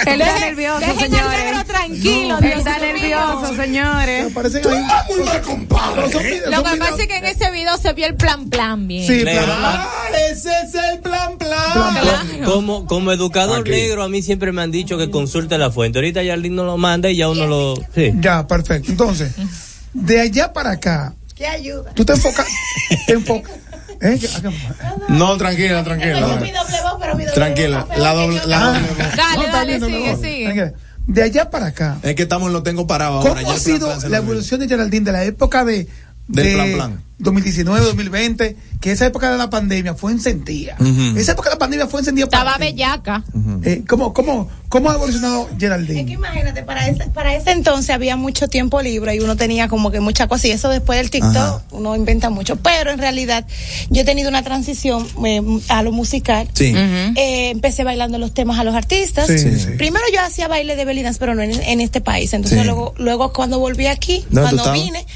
Él está nervioso, Dejen al señores. negro tranquilo, Él Dios está nervioso, señores. Aparecen ahí. Son videos- Lo que pasa es que en ese video se vio el plan plan bien. Sí. Ah, ese es el plan, plan. Claro. Como, como educador Aquí. negro, a mí siempre me han dicho que consulte la fuente. Ahorita ya no lo manda y ya uno lo. Sí. Ya, perfecto. Entonces, de allá para acá, ¿Qué ayuda? tú te enfocas. te enfocas. ¿Eh? ¿Qué- qué- No, tranquila, tranquila. mi doble voz, pero mi doble Tranquila, voz, la doble, que la yo- doble voz. Dale, dale, sigue, sigue. De allá para acá, Es que estamos, lo tengo parado ¿cómo ahora. ha sido la evolución de Geraldine de la época de Del de plan, plan. 2019, 2020, que esa época de la pandemia fue encendida. Esa época de la pandemia fue encendida para Estaba bellaca. Eh, ¿cómo, cómo, ¿Cómo ha evolucionado Geraldine? Es que imagínate, para ese, para ese entonces había mucho tiempo libre y uno tenía como que mucha cosa y eso después del TikTok Ajá. uno inventa mucho. Pero en realidad yo he tenido una transición eh, a lo musical. Sí. Eh, empecé bailando los temas a los artistas. Sí, sí. Primero yo hacía baile de belinas, pero no en, en este país. Entonces Sí. luego, luego cuando volví aquí, ¿Dónde tú cuando estabas? vine,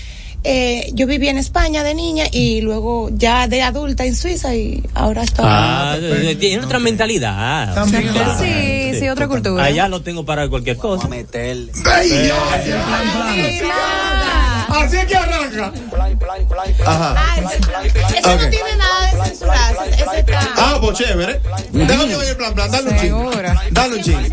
eh, yo viví en España de niña y luego ya de adulta en Suiza y ahora estoy. Ah, eh, tiene otra mentalidad. También. Sí, sí, otra cultura. Allá lo tengo para cualquier cosa. ¡Ay, Así es que arranca. Ajá. Ah, ese, ese Ok. no tiene nada de está. Ah, pues chévere. Déjame oír el plan, plan. Dale un ching. Dale un ching.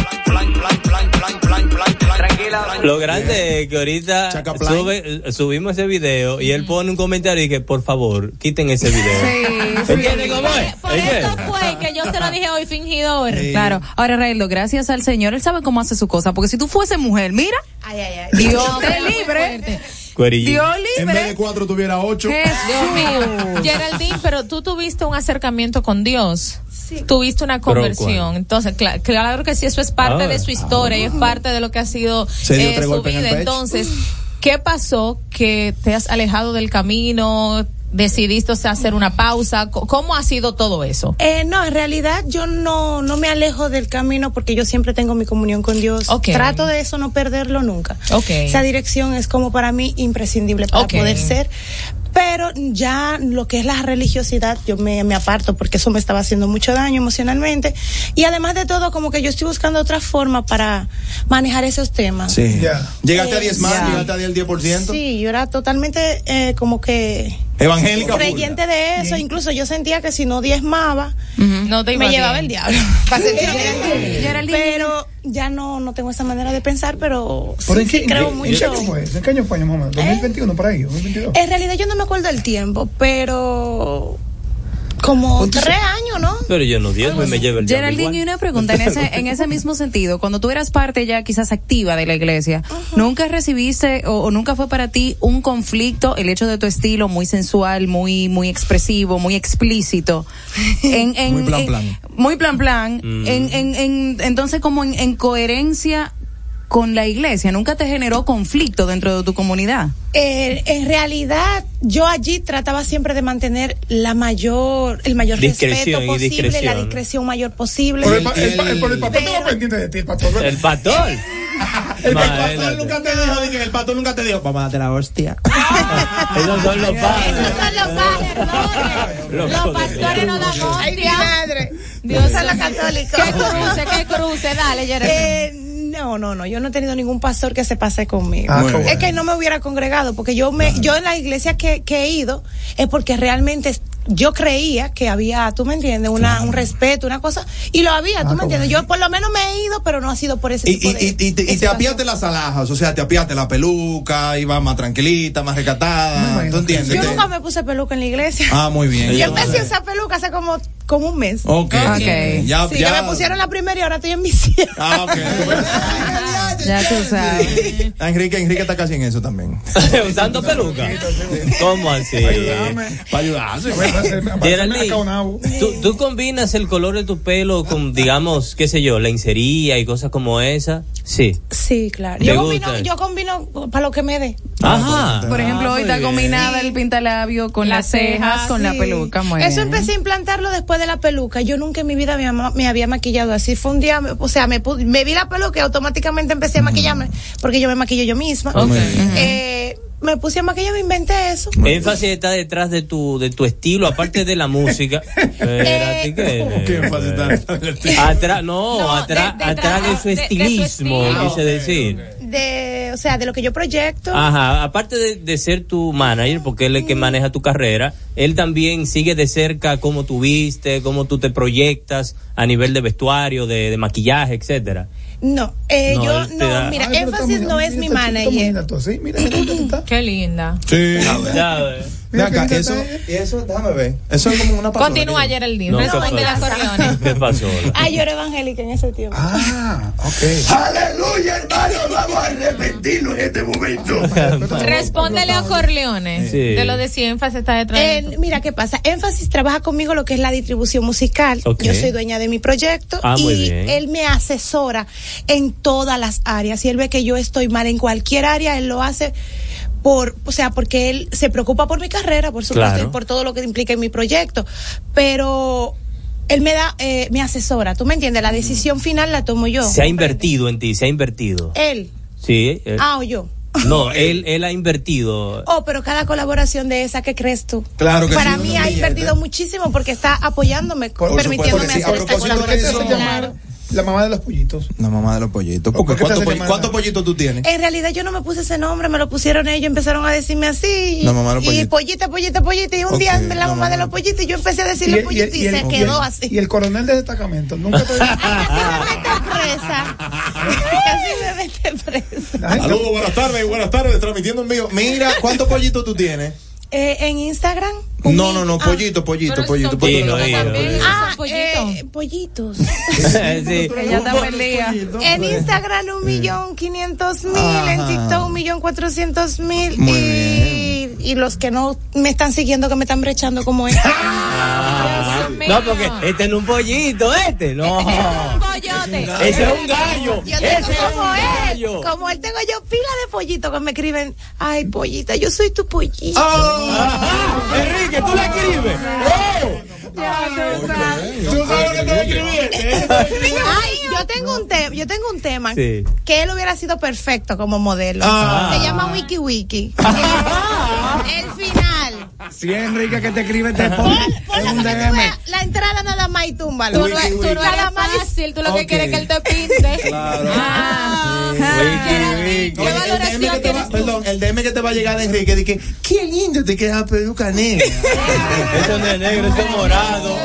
Lo grande es que ahorita sube- subimos ese video y él pone un comentario y que por favor quiten ese video. Sí, ¿Entiendes cómo es? Por ¿Es que? eso fue que yo se lo dije hoy, fingidor. Claro. Ahora, Raeldo, gracias al Señor, él sabe cómo hace su cosa. Porque si tú fuese mujer, mira, Ay, ay, ay. Dios No, te libre. Dios En vez de libre. cuatro tuviera ocho. Dios mío. Geraldine, pero tú tuviste un acercamiento con Dios. Sí. Tuviste una ¿Pero conversión. Entonces, cla- claro, que sí, eso es parte Ah. de su historia y es parte de lo que ha sido eh, su en vida. Entonces, ¿qué pasó que te has alejado del camino? ¿Decidiste o sea, hacer una pausa? ¿Cómo ha sido todo eso? Eh, no, en realidad yo no, no me alejo del camino porque yo siempre tengo mi comunión con Dios. Trato de eso, no perderlo nunca. Esa dirección es como para mí imprescindible para poder ser. Pero ya lo que es la religiosidad, yo me, me aparto porque eso me estaba haciendo mucho daño emocionalmente. Y además de todo, como que yo estoy buscando otra forma para manejar esos temas. Sí. Ya. Llegaste a Eh, 10 más, ya. llegaste a 10 10%. Sí, yo era totalmente eh, como que Evangélica. creyente de eso. Incluso yo sentía que si no diezmaba, No te me llevaba el diablo. para sentirme pero ya no, no tengo esa manera de pensar, pero, ¿Por sí, en qué, sí creo en qué- mucho. ¿En qué año fue? ¿En qué año fue, mamá? ¿2021 por ahí? ¿2022? En realidad yo no me acuerdo el tiempo, pero como ¿Cuántos- tres años, ¿no? Pero yo no diezmo y me llevo el Geraldine, y una pregunta en ese, en ese mismo sentido. Cuando tú eras parte ya quizás activa de la iglesia, ¿nunca recibiste o, o nunca fue para ti un conflicto el hecho de tu estilo muy sensual, muy, muy expresivo, muy explícito? En, en, Muy plan, en- plan. muy plan plan. Mm. En, en, en, entonces como en, en coherencia con la iglesia, ¿nunca te generó conflicto dentro de tu comunidad? Eh, en realidad, yo allí trataba siempre de mantener la mayor, el mayor Discreción respeto y posible, discreción. la discreción mayor posible. Pero el, pa- el, pa- el- el pastor pendiente de ti, el pastor. El pastor. El pastor Imagínate. nunca te dijo, dije, el pastor nunca te dijo, vamos a darte la hostia. Esos son los padres. Esos son los sacerdotes. Los Los pastores no dan Ay, mi hostia. madre. Dios Dios a los católicos. ¿Qué cruce, qué cruce? Dale, Geraldine. Eh, no, no, no, yo no he tenido ningún pastor que se pase conmigo. Ah. Es que no me hubiera congregado, porque yo me, yo en la iglesia que, que he ido, es porque realmente yo creía que había, tú me entiendes, una, un respeto, una cosa, y lo había, tú me entiendes. Yo por lo menos me he ido, pero no ha sido por ese Y, tipo y, de. y, y, te- y te situación. apiaste las alhajas, o sea, te apiaste la peluca, iba más tranquilita, más recatada, ¿tú entiendes? Yo nunca me puse peluca en la iglesia. Ah, muy bien. Yo empecé a usar peluca hace como, como un mes. Ok. Ok. Ya, sí, ya. que me pusieron la primera y ahora estoy en mi cielo. Ah, ok. Ya tú sabes. Ah, Enrique, Enrique está casi en eso también. Usando peluca. ¿Cómo así? Para ayudarse. ¿tú, tú combinas el color de tu pelo con, digamos, qué sé yo, lencería y cosas como esa. Sí. Sí, claro. ¿Te Yo combino, yo combino para lo que me dé. Ajá. Por ejemplo, Ah, hoy está combinada el pintalabio con las Las cejas, cejas, con la peluca. Muy Eso bien. empecé a implantarlo después de la peluca. Yo nunca en mi vida me, había maquillado así. Fue un día, me- o sea, me, vi la peluca y automáticamente empecé a maquillarme porque yo me maquillo yo misma. Ok. Eh, me puse a maquillar, me inventé eso. ¿Qué énfasis está detrás de tu, de tu estilo, aparte de la música? Espérate, ¿qué? ¿Qué énfasis está detrás del no, No, atrás, de- detrás atrás de su de- de su estilismo, estilo. quise decir. De, o sea, de lo que yo proyecto. Ajá, aparte de, de ser tu manager, porque él es el que maneja tu carrera, él también sigue de cerca cómo tú viste, cómo tú te proyectas a nivel de vestuario, de, de maquillaje, etcétera. No, eh, No, yo te da- no, mira, Ay, énfasis no es mi manager. linda tú, así, mira, mira. Qué linda. Sí. Ya, eh. Acá, que eso, déjame ver. Eso es como una. Continúa Geraldine. No, ¿qué Responde pasó? las Corleones. ¿Qué pasó? Ah, yo era evangélica en ese tiempo. Ah, ok. Aleluya, hermano, vamos a arrepentirnos en este momento. Respóndele a Corleones. Sí. De lo de si énfasis está detrás. de Eh, mira qué pasa. Énfasis trabaja conmigo lo que es la distribución musical. Yo soy dueña de mi proyecto Ah, muy y bien. él me asesora en todas las áreas. Si él ve que yo estoy mal en cualquier área, él lo hace por, o sea, porque él se preocupa por mi carrera, por supuesto, Claro. y por todo lo que implica en mi proyecto. Pero él me da, eh, me asesora. ¿Tú me entiendes? La decisión final la tomo yo. Se ha invertido en ti, se ha invertido. Él. Sí. él- Ah, o yo. No, él, él ha invertido. Oh, pero cada colaboración de esa, ¿qué crees tú? Claro que Para sí, mí ha invertido muchísimo porque está apoyándome, Por permitiéndome supuesto que sí. hacer A esta propósito de ¿Por qué te colaboración. La mamá de los pollitos? La mamá de los pollitos. ¿Por Porque qué te ¿cuántos pollitos tú tienes? En realidad yo no me puse ese nombre, me lo pusieron ellos, empezaron a decirme así. La mamá de los y pollitos. pollita, pollita, pollita. Y un día la la mamá mamá de los pollitos y yo empecé a decirle el- el- pollito y, el- se y quedó el- así. Y el coronel de destacamento nunca te presa. Casi me mete presa. Saludos, buenas tardes, buenas tardes, transmitiendo en vivo. Mira, ¿cuántos pollitos tú tienes? Eh, en Instagram. No, no, no, Ah. pollito, pollito, pollito. pollito. Ah, eh, pollitos. sí. En Instagram un millón quinientos mil, en. TikTok un millón cuatrocientos mil y, y los que no me están siguiendo que me están brechando como es. Ah, no, porque este no es un pollito, este. No. Pollote. Ese es un gallo. Yo Ese tengo es como un él, gallo. como él tengo yo pila de pollitos que me escriben, ay pollita, yo soy tu pollito. Ah, Enrique, tú le escribes. ¿Tú sabes lo que te? Ay, yo tengo un tema, yo tengo un tema Sí. que él hubiera sido perfecto como modelo. Ah. Se llama Wiki Wiki. El final. Si es Enrique que te escribe, te pone Ponlo en un que DM. veas la entrada nada más y túmbalo. Tú no, tú no eres fácil, tú lo que Ok. quieres es que él te pinte. Claro. Ah. Wiki, ¿Qué Oye, el DM valoración que te va, tienes tú? perdón, el DM que te va a llegar de Enrique, de que, qué lindo te queda peluca negra. Eso no es negro, eso es morado.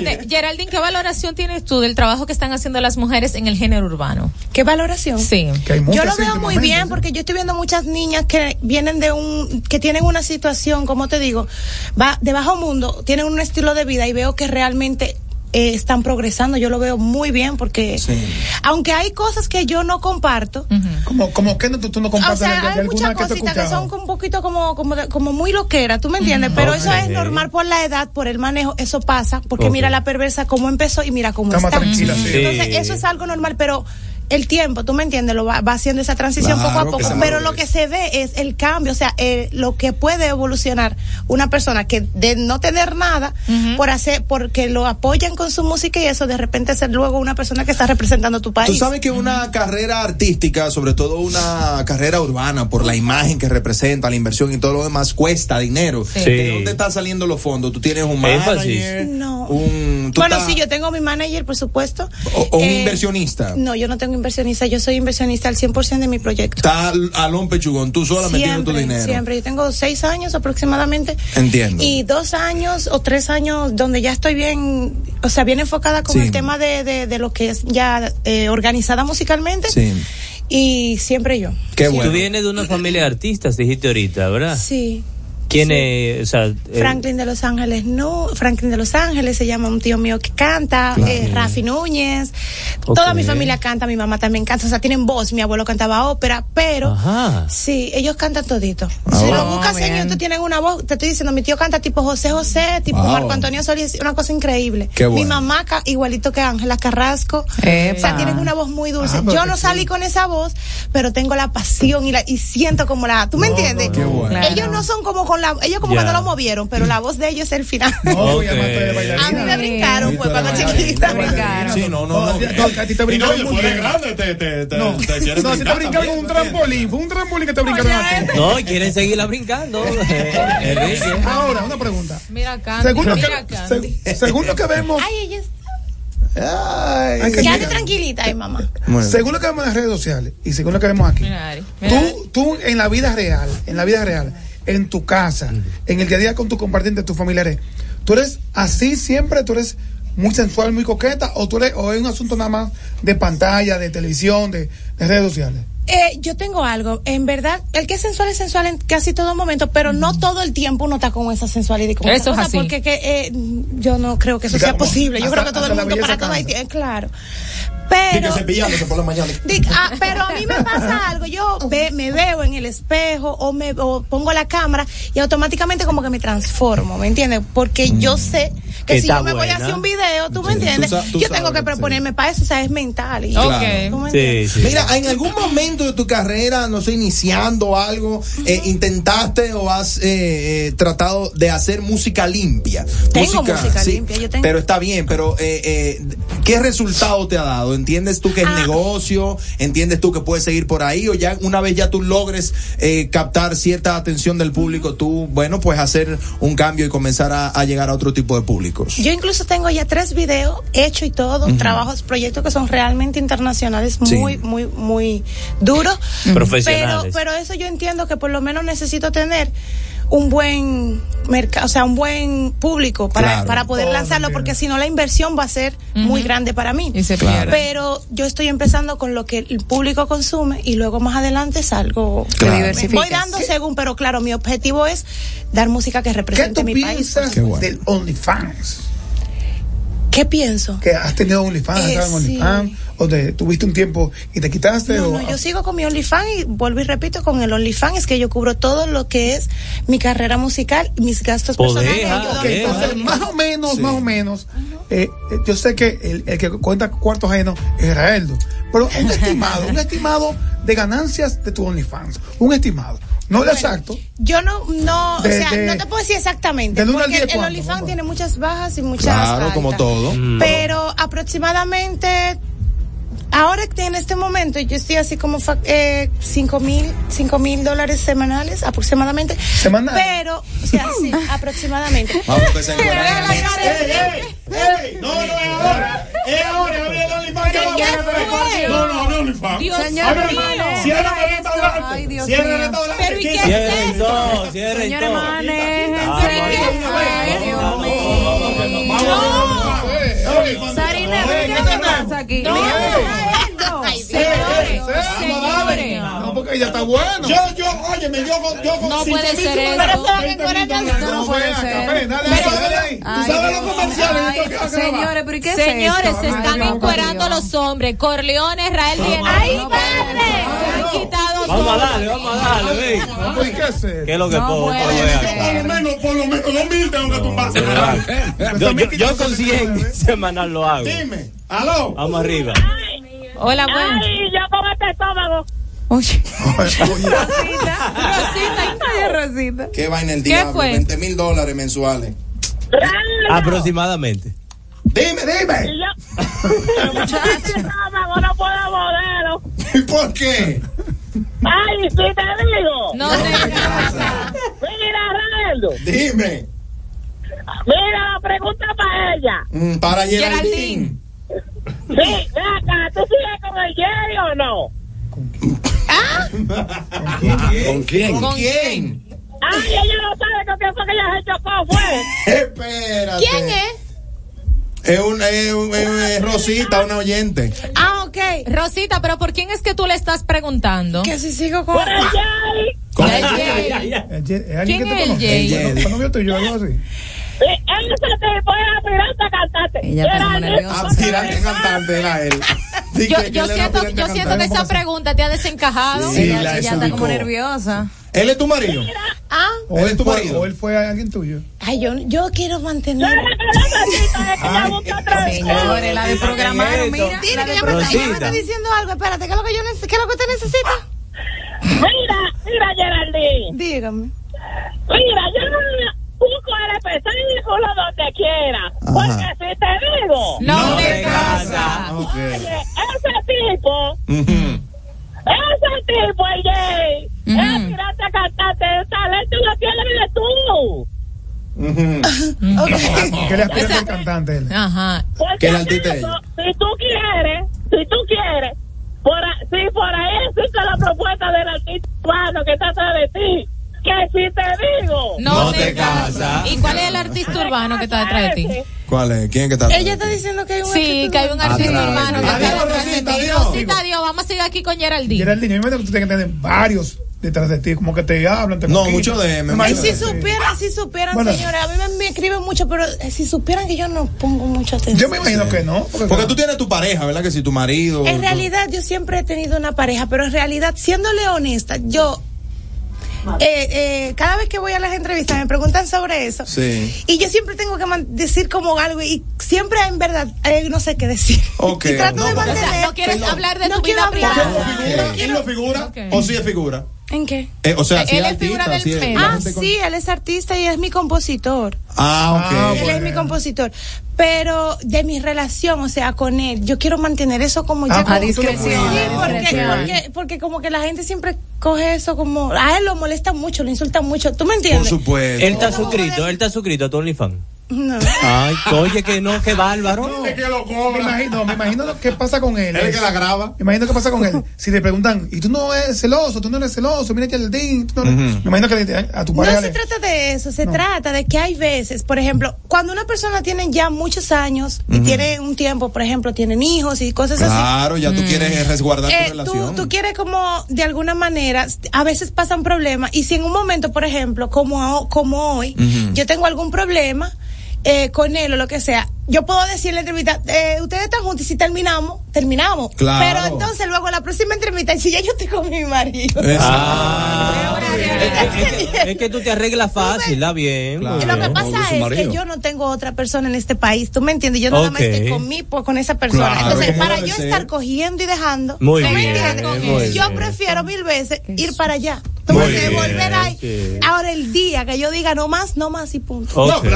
Espérate, Geraldine, ¿qué valoración tienes tú del trabajo que están haciendo las mujeres en el género urbano? ¿Qué valoración? Sí. Que hay Yo lo veo muy últimamente, bien ¿sí? porque yo estoy viendo muchas niñas que vienen de un, que tienen una situación, como te digo, va de bajo mundo, tienen un estilo de vida y veo que realmente eh, están progresando. Yo lo veo muy bien porque, aunque hay cosas que yo no comparto, Como, como que no, tú, tú no o compartes sea, de- de hay muchas cositas que son un poquito como, como, de- como muy loqueras, ¿tú me entiendes? Pero eso es normal por la edad, por el manejo, eso pasa, porque mira la perversa cómo empezó y mira cómo Está está. sí. Entonces, Sí. eso es algo normal, pero el tiempo, tú me entiendes, lo va, va haciendo esa transición Claro poco a poco, pero lo que se ve es el cambio, o sea, eh, lo que puede evolucionar una persona que de no tener nada por hacer, porque lo apoyan con su música y eso, de repente ser luego una persona que está representando tu país. Tú sabes que una carrera artística, sobre todo una carrera urbana, por la imagen que representa, la inversión y todo lo demás, cuesta dinero. Sí. ¿De dónde están saliendo los fondos? ¿Tú tienes un Énfasis. manager? No. Un, Bueno, estás- sí, yo tengo mi manager, por supuesto. O, o un Eh, inversionista. No, yo no tengo inversionista, yo soy inversionista al 100% de mi proyecto. Está al- alón pechugón, tú sola metiendo tu Siempre, dinero. siempre. Yo tengo seis años aproximadamente. Entiendo. Y dos años o tres años donde ya estoy bien, o sea, bien enfocada con Sí. el tema de, de, de lo que es ya eh, organizada musicalmente. Sí. Y siempre yo. Qué Tú bueno. vienes de una familia de artistas, dijiste ahorita, ¿verdad? Sí. ¿Quién es? O sea, eh, Franklin de Los Ángeles, no, Franklin de Los Ángeles se llama un tío mío que canta, Claro. eh, Rafi Núñez, toda mi familia canta, mi mamá también canta, o sea, tienen voz, mi abuelo cantaba ópera, pero Ajá. sí, ellos cantan todito. Ah, si wow. lo buscas en. YouTube tienen una voz, te estoy diciendo, mi tío canta tipo José José, tipo Wow. Marco Antonio Solís, una cosa increíble. Qué bueno. Mi mamá igualito que Ángela Carrasco, Epa. o sea, tienen una voz muy dulce. Ah, Yo no salí con esa voz, pero tengo la pasión y la y siento como la, ¿tú me entiendes? Qué bueno. Claro. Ellos no son como con la, ellos como Ya. cuando lo movieron, pero la voz de ellos es el final. No, voy a mí me brincaron, pues, Tú cuando chiquita. brincaron. Sí, no, no, no. No, a ti te no, brincaron bien. grande te, te, te, No, te no, si te brincar brincaron con un trampolín, fue un trampolín que te brincaron a ti. No, y quieren seguirla brincando. Enrique. Ahora, una pregunta. Mira Candy, Según lo que, según lo que vemos, Ay, ella está. Ay, que Quédate tranquilita, ay, mamá. Bueno. según lo que vemos en las redes sociales y según lo que vemos aquí, Mira, Ari. Mira, tú, tú en la vida real, en la vida real, en tu casa, en el día a día con tus compartientes, tus familiares, tú eres así siempre, tú eres muy sensual, muy coqueta, o, tú eres, o es un asunto nada más de pantalla, de televisión, de, de redes sociales? Eh, yo tengo algo. En verdad, el que es sensual es sensual en casi todo momento, pero no todo el tiempo uno está con esa sensualidad y con Eso esa es así. porque que, eh, yo no creo que eso sea posible. Yo hasta- creo que todo el mundo para todo hay tiempo, claro. Pero que por la mañana. Ah, pero a mí me pasa algo, yo ve- me veo en el espejo o me o pongo la cámara y automáticamente como que me transformo, ¿me entiendes? Porque yo sé que si yo me voy a hacer un video, ¿tú me tú entiendes? tú yo tengo que proponerme para eso, o sea, es mental. Y Claro. ¿tú me entiendes? Sí, sí. Mira, en algún momento de tu carrera, no sé, iniciando algo, eh, intentaste o has eh, eh, tratado de hacer música limpia. Tengo música limpia, yo tengo. Pero está bien, pero eh, eh, ¿qué resultado te ha dado? ¿Entiendes tú que es Ah. negocio? ¿Entiendes tú que puedes seguir por ahí? ¿O ya una vez ya tú logres eh, captar cierta atención del público, tú, bueno, pues hacer un cambio y comenzar a, a llegar a otro tipo de Yo incluso tengo ya tres videos hechos y todo, trabajos, proyectos que son realmente internacionales, Sí. muy, muy, muy duros. Profesionales. Pero, pero eso yo entiendo que por lo menos necesito tener un buen mercado, o sea, un buen público para, Claro. para poder Oh, lanzarlo, porque si no la inversión va a ser muy grande para mí. Y se Claro. pierde. Pero yo estoy empezando con lo que el público consume y luego más adelante salgo. Claro. Voy dando según, pero claro, mi objetivo es dar música que ¿Qué represente tú mi país. Qué bueno. del OnlyFans? ¿Qué pienso? ¿Que has tenido OnlyFans, has Eh, estado en sí. OnlyFans? ¿O te, tuviste un tiempo y te quitaste? No, o, no, yo sigo con mi OnlyFans y vuelvo y repito, con el OnlyFans es que yo cubro todo lo que es mi carrera musical, mis gastos Poder, personales. ah, ayudo a Ok, mi Eh, entonces, más o menos, Sí. más o menos, eh, eh, yo sé que el, el que cuenta cuarto ajeno es Israeldo, pero un estimado, un estimado de ganancias de tu OnlyFans, un estimado, no lo exacto, Yo no, no, o De- sea, de- no te puedo decir exactamente, al porque el, el. OnlyFans tiene muchas bajas y muchas Claro, como todo. Pero aproximadamente, ahora que en este momento yo estoy así como fa- eh, cinco mil, cinco mil dólares semanales aproximadamente. ¿Semanales? Pero, o sea, sí, aproximadamente. Vamos a empezar en cuarenta. no, no es ahora, es ahora, abre el. No, no, abre OnlyFans. Cierra el restaurante, cierra el restaurante. Pero ¿y qué todo, todo. Ah, ¿Pero y vamos. qué fue? Dios mío. Sarina, ¿qué es lo que pasa aquí? No. Porque ya está bueno. Yo, yo, óyeme, yo, con- yo No cinco puede ser eso. Pero que no puede ser. Dale ahí, dale ahí. Tú sabes los comerciales que que. Señores, pero ¿y qué es Señores, se están encuerando los hombres. Corleone, Israel viene. ¡Ay, padre! Se han quitado Vamos a darle, vamos a darle, pues, ¿qué es eso? ¿Qué es lo que puedo? Por lo menos, por lo menos, dos mil tengo que tumbar. Yo, yo, yo con 100 semanal lo hago. Dime, aló. Vamos arriba. Hola, bueno. Ay, yo con este estómago. Oye, Rosita, ay, Rosita. ¿Qué vaina el ¿Qué diablo? fue? 20 mil dólares mensuales. Aproximadamente. Dime, dime. Y yo, estómago no puedo modelo. ¿Por qué? Ay, si te digo. no te Mira, Raeldo. Dime. Mira, la pregunta para ella. Mm, para Geraldine. Sí, acá, ¿tú sigues con el Jerry o no? ¿Con quién? ¿Con ¿Quién? Ay, ella no sabe con quién fue que ella se chocó, fue. Espérate. ¿Quién es? Es, un, es, un- es- Rosita, una oyente. Ah, ok. Rosita, pero ¿por quién es que tú le estás preguntando? Que si sigo con... El. Con El el- Jay. El ¿es ¿Quién es el conoces? Jay? El Jay. ¿Cuándo vio tuyo algo así? Eh, Ese tipo es aspirante a cantante. Ella está como Geraldine, nerviosa. Aspirante cantante era él. Di Yo, yo él era siento, yo siento que esa pregunta te ha desencajado. Sí, ella la ella está como nerviosa. ¿Él es tu marido? Ah, O ¿Él él, es tu fue, marido? o él fue alguien tuyo. ay, yo, yo quiero mantener... Señores, la desprogramaron, mira. Dile La que ella me, ella me está diciendo algo. Espérate, ¿qué es lo que, yo neces- qué es lo que usted necesita? Mira, mira, Geraldine. Dígame. Mira, yo no busco el espectáculo donde quiera. Porque si te digo, No, No te casa. oye, ese tipo, ese tipo, el gay, es tirarte a cantante, el talento lo tienes tú. ¿Qué le aspira al cantante él? Ajá. Porque acaso, si tú quieres, si tú quieres, por a- si por ahí existe la propuesta del artista urbano que está atrás de ti, que si te digo. No, No te casa. ¿Y cuál es el artista urbano que está detrás de ti? ¿Cuál es? ¿Quién es que está? Ella está diciendo que hay un Sí, que hay un artista Atrás. urbano que Adiós, está detrás de Rosita, ti. adiós. Rosita, adiós. Vamos a seguir aquí con Geraldine. Geraldine, yo me que tú tienes que tener varios detrás de ti, como que te hablan. Te No, mucho de- me Me Ay, si sí. supieran, si supieran, Bueno. señores, a mí me, me escriben mucho, pero eh, si supieran que yo no pongo mucha atención. Yo me imagino que no. Porque tú tienes tu pareja, ¿verdad? Que si tu marido. En realidad, yo siempre he tenido una pareja, pero en realidad, siéndole honesta, yo. Eh, eh, cada vez que voy a las entrevistas me preguntan sobre eso Sí. y yo siempre tengo que decir como algo y siempre en verdad eh, no sé qué decir Ok. y trato No, de mantener O sea, no quieres hablar de no tu vida hablar. privada. ¿Quién lo figura? ¿O sí es figura? ¿En qué? Eh, o sea, sí Él es figura del sí ah con- sí él es artista y es mi compositor Ah, ok. Él es mi compositor. Pero de mi relación, o sea, con él, yo quiero mantener eso como ya. Ah, como- a discreción, Sí, porque, porque, porque como que la gente siempre coge eso como. A él lo molesta mucho, lo insulta mucho. ¿Tú me entiendes? supuesto. Él está suscrito, él está suscrito a tu OnlyFans. No. Ay, oye, que no, que bárbaro. No, me imagino, me imagino lo que pasa con él. Él es que la graba. Me imagino qué pasa con él. Si le preguntan, y tú no eres celoso, tú no eres celoso, mira que el DIN. no eres-". Ujú. Me imagino que le- a tu No pareja. se le- trata de eso, se trata de que hay veces, por ejemplo, cuando una persona tiene ya muchos años y tiene un tiempo, por ejemplo, tienen hijos y cosas así. Claro, ya tú quieres resguardar Eh, tu relación. Tú, tú quieres como, de alguna manera, a veces pasan problemas y si en un momento, por ejemplo, como, como hoy, yo tengo algún problema eh, con él o lo que sea, yo puedo decir en la entrevista, eh, ustedes están juntos y si terminamos, terminamos. Claro. Pero entonces luego en la próxima entrevista, si ya yo estoy con mi marido. Ah, es, que, es que tú te arreglas fácil, está bien. Lo que pasa es que yo no tengo otra persona en este país, ¿tú me entiendes? Yo nada más Ok. estoy con mi, pues, con esa persona. Claro, Entonces, para yo ser. estar cogiendo y dejando, Muy ¿tú me bien, entiendes? muy yo bien. prefiero mil veces ir para allá. Ahora el día que yo diga no más, no más y punto. Ok.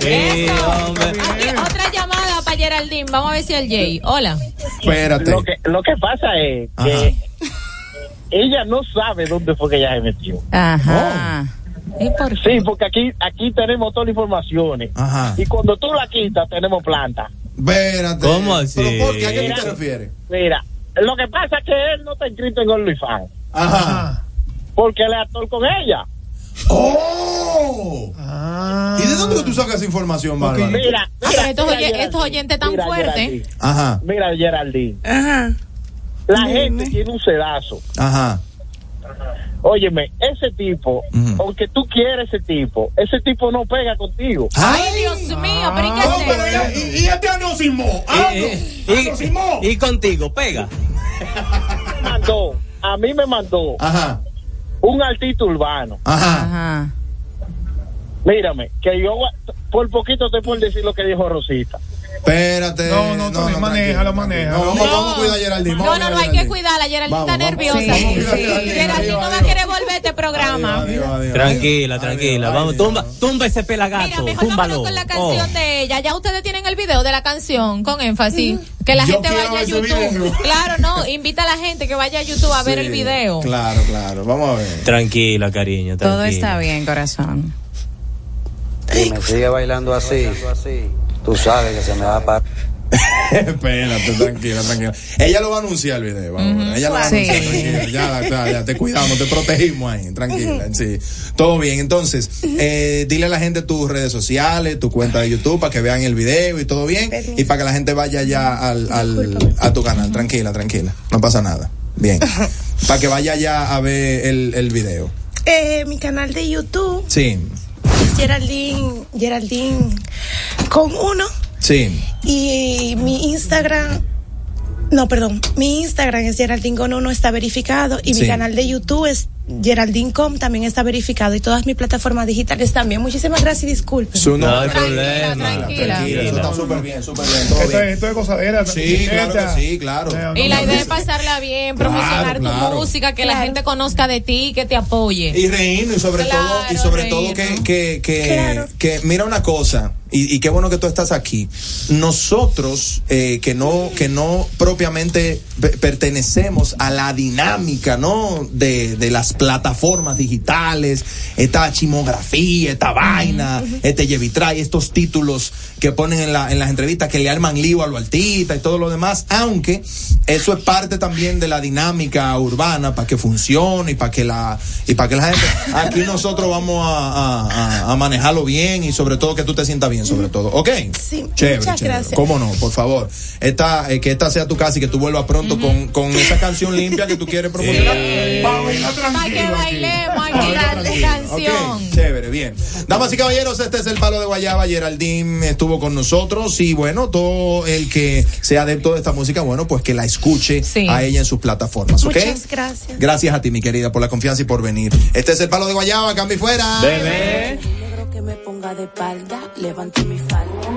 Sí, hombre. Aquí, otra llamada para Geraldine. Vamos a ver si el Jay. Hola. Espérate. Lo que, lo que pasa es que ella no sabe dónde fue que ella se metió. Ajá. Sí, porque aquí aquí tenemos todas las informaciones. Ajá. Y cuando tú la quitas, tenemos planta. Espérate. ¿Cómo así? ¿Pero por qué? ¿A qué Mira. tú te refieres? Mira, lo que pasa es que él no está inscrito en OnlyFans. Ajá. Porque él es actor con ella. ¡Oh! ¿Y de dónde tú sacas esa información, Bárbara? Mira, Ah, estos, oyentes tan fuertes. Ajá, Mira, Geraldine. Ajá. La gente tiene un sedazo. ajá. Óyeme, ese tipo, aunque tú quieres ese tipo, ese tipo no pega contigo. Ay, Dios mío, pero ¿y qué es eso? y, y este anosimo. Y, y- Anosimo. y contigo, pega. mandó, a mí me mandó Ajá. Un artista urbano. Ajá. Ajá. Mírame, que yo por poquito te puedo decir lo que dijo Rosita. Espérate. No, no, no, manéjalo, manéjalo. No, vamos, vamos a cuidar a Geraldine. No, no, no, hay que cuidarla. Geraldine está nerviosa. Sí, sí, sí. Geraldine no va a querer volver a este programa. Tranquila, tranquila. Vamos, tumba, tumba ese Mira, pelagato. mejor Túmbalo. vámonos con la canción Oh. de ella. Ya ustedes tienen el video de la canción con énfasis. Que la Yo gente vaya a YouTube. Claro, no. Invita a la gente que vaya a YouTube a ver el video. Claro, claro. Vamos a ver. Tranquila, cariño. Todo está bien, corazón. Si me sigue bailando así, tú sabes que se me va a parar. Espérate, tranquila, tranquila. Ella lo va a anunciar el video. Ella lo va a Sí. anunciar, tranquila. Ya, ya, ya, te cuidamos, te protegimos ahí, tranquila. Sí. Todo bien. Entonces, eh, dile a la gente tus redes sociales, tu cuenta de YouTube para que vean el video y todo bien. Y para que la gente vaya ya al, al- a tu canal. Tranquila, tranquila. No pasa nada. Bien. para que vaya ya a ver el, el video. Eh, mi canal de YouTube Sí, Geraldine, Geraldine con uno. sí. Y mi Instagram, no, perdón, mi Instagram es Geraldine con uno, está verificado. Y Sí. mi canal de YouTube es Geraldine.com, también está verificado. Y todas mis plataformas digitales también. Muchísimas gracias y disculpen. Su No hay problema. tranquila. Tranquila, eso está súper bien, súper bien. Todo Esto bien. es, esto es gozadera. Sí, claro sí, claro. Y la idea es pasarla bien, Claro, promocionar claro. tu música, que la gente conozca de ti, que te apoye. Y reírnos, y sobre Claro, todo, y sobre todo que, que, que, Claro. que mira una cosa, y, y qué bueno que tú estás aquí. Nosotros, eh, que no, que no propiamente pe- pertenecemos a la dinámica, ¿no? De, de las plataformas digitales, esta chimografía, esta vaina, este Yevitray, estos títulos que ponen en, la, en las entrevistas que le arman lío a lo altita y todo lo demás, aunque eso es parte también de la dinámica urbana para que funcione y para que la y para que la gente aquí nosotros vamos a, a- a- a manejarlo bien y sobre todo que tú te sientas bien sobre todo, ¿ok? Sí, Chévere, muchas chévere. gracias. ¿Cómo no? Por favor. Esta, eh, que esta sea tu casa y que tú vuelvas pronto con, con esa canción limpia que tú quieres promocionar. Para que bailemos aquí la canción. Chévere, bien. Damas y caballeros, este es el palo de Guayaba. Geraldine estuvo con nosotros y bueno, todo el que sea adepto de esta música, bueno, pues que la escuche Sí. a ella en sus plataformas, ¿ok? Muchas gracias. Gracias a ti, mi querida, por la confianza y por venir. Este es el palo de Guayaba, cambio y fuera. Negro que me ponga de espalda, mi falda.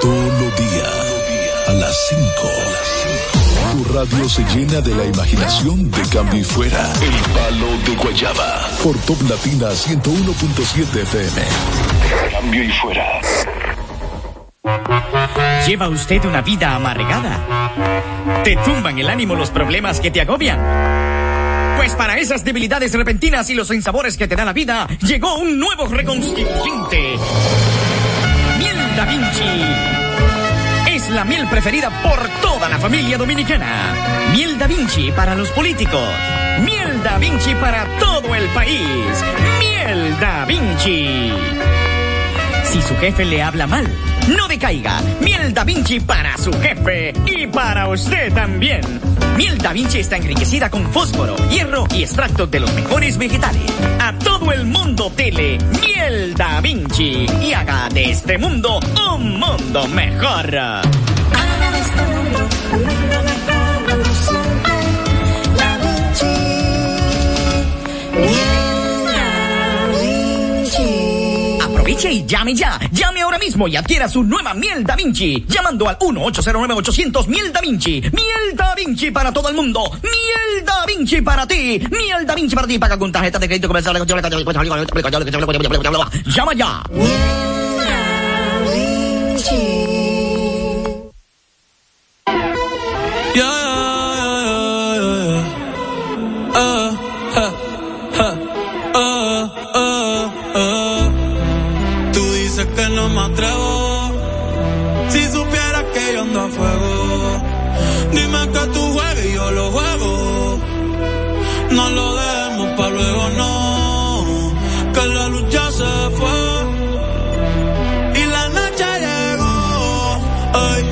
Todos los días a las 5. Tu radio se llena de la imaginación de cambio y fuera. El palo de Guayaba. Por Top Latina 101.7 FM. Cambio y fuera. ¿Lleva usted una vida amargada? ¿Te tumban el ánimo los problemas que te agobian? Pues para esas debilidades repentinas y los sinsabores que te da la vida, llegó un nuevo reconstituyente. Da Vinci. Es la miel preferida por toda la familia dominicana. Miel Da Vinci para los políticos. Miel Da Vinci para todo el país. Miel Da Vinci. Si su jefe le habla mal, no decaiga. Miel Da Vinci para su jefe y para usted también. Miel Da Vinci está enriquecida con fósforo, hierro y extractos de los mejores vegetales. A todo el mundo tele, Miel Da Vinci y haga de este mundo un mundo mejor. Y llame ya. Llame ahora mismo y adquiera su nueva miel Da Vinci. Llamando al 1-809-800 miel Da Vinci. Miel Da Vinci para todo el mundo. Miel Da Vinci para ti. Miel Da Vinci para ti. Paga con tarjeta de crédito comercial. Llama ya. Yeah, a fuego, dime que tú juegas y yo lo juego. No lo dejemos para luego, no. Que la luz ya se fue. Y la noche llegó. Ay,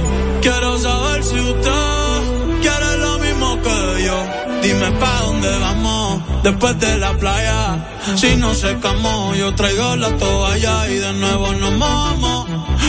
quiero saber si usted quiere lo mismo que yo. Dime pa' dónde vamos después de la playa. Si no secamos, yo traigo la toalla y de nuevo nos mojamos.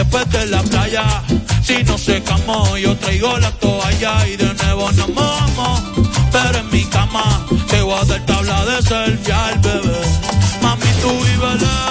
Después de la playa. Si no secamos, yo traigo la toalla y de nuevo nos mojamos. Pero en mi cama te voy a dar tabla de selfie al bebé. Mami, tú vives lejos,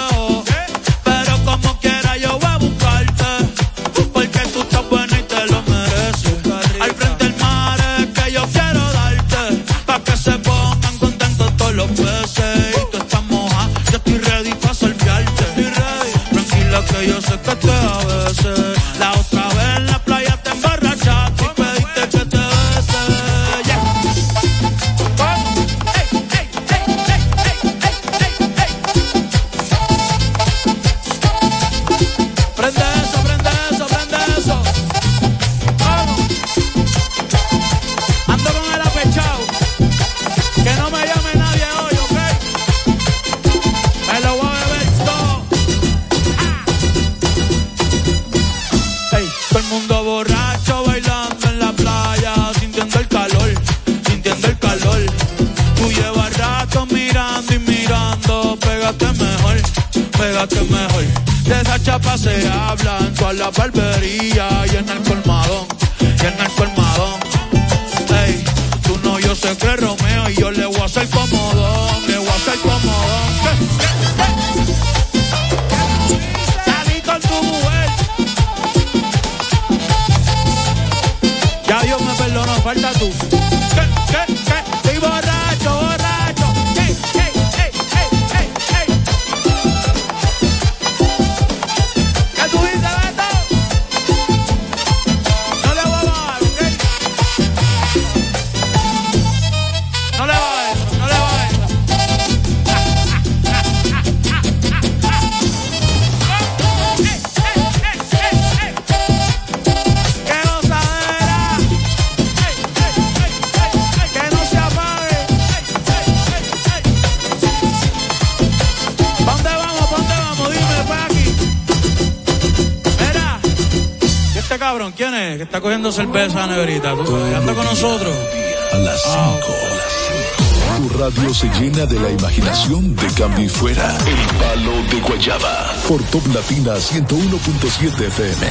fuera. El palo de Guayaba. Por Top Latina 101.7 FM.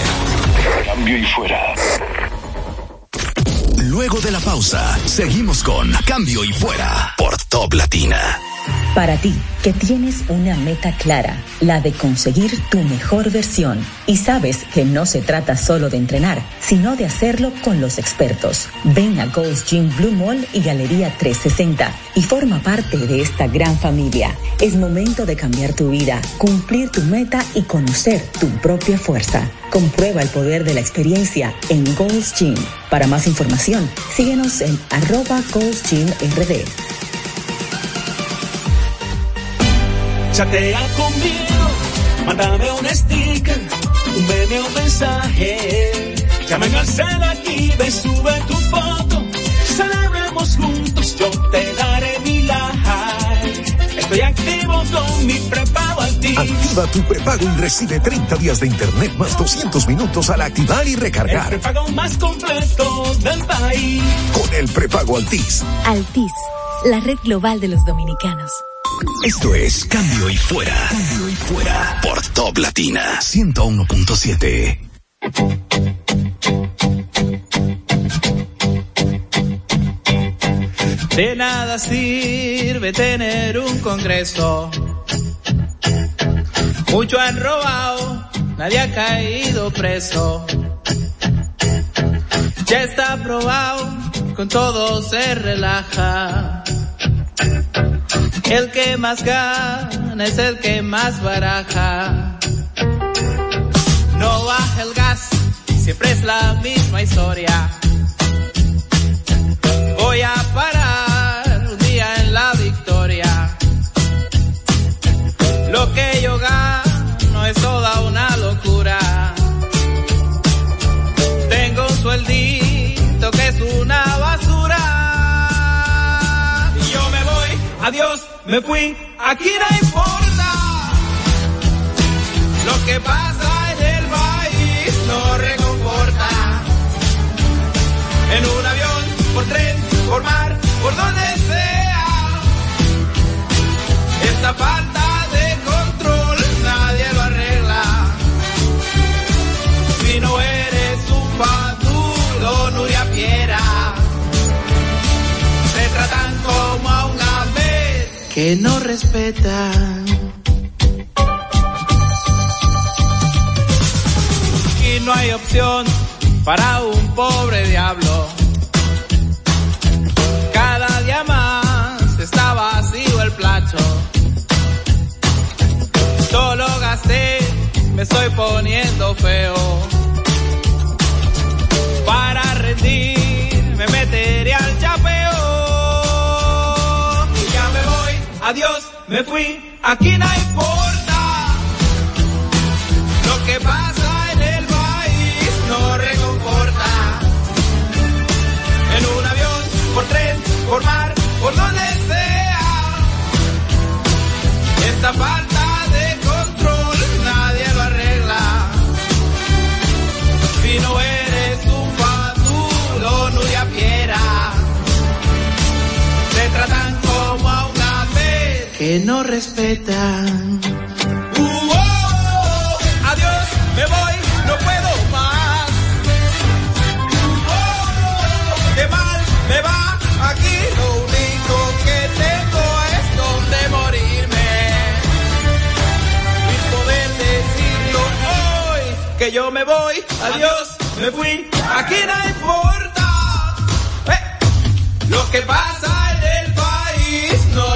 Cambio y fuera. Luego de la pausa, seguimos con Cambio y Fuera por Top Latina. Para ti, que tienes una meta clara, la de conseguir tu mejor versión, y sabes que no se trata solo de entrenar, sino de hacerlo con los expertos. Ven a Ghost Gym Blue Mall y Galería 360 y forma parte de esta gran familia. Es momento de cambiar tu vida, cumplir tu meta y conocer tu propia fuerza. Comprueba el poder de la experiencia en Ghost Gym. Para más información, síguenos en arroba Gym RD. Chatea conmigo, mándame un sticker, un mensaje. Llamen al cel aquí, ve, sube tu foto. Celebremos juntos, yo te daré mi like. Estoy activo con mi prepago Altis. Activa tu prepago y recibe 30 días de internet más 200 minutos al activar y El recargar. prepago más completo del país. Con el prepago Altis. Altis, la red global de los dominicanos. Esto es Cambio y Fuera. Cambio y Fuera por Top Latina 101.7. De nada sirve tener un congreso. Mucho han robado, nadie ha caído preso. Ya está aprobado, con todo se relaja. El que más gana es el que más baraja. No baja el gas, siempre es la misma historia. Voy a parar Gano es toda una locura. Tengo un sueldito que es una basura. Y yo me voy, adiós, me fui, aquí no importa. Lo que pasa en el país no reconforta. En un avión, por tren, por mar, por donde sea. Esta falta que no respetan. Y no hay opción para un pobre diablo. Cada día más está vacío el plato. Solo gasté, me estoy poniendo feo. Para rendir, me meteré al adiós, me fui, aquí no importa. Lo que pasa en el país no reconforta. En un avión, por tren, por mar, por donde sea. Esta falta que no respetan. Oh, me voy, no puedo más. Oh, qué mal me va aquí, lo único que tengo es donde morirme. Y poder decirlo hoy, que yo me voy, adiós, me fui, aquí no importa. Eh, Lo que pasa en el país no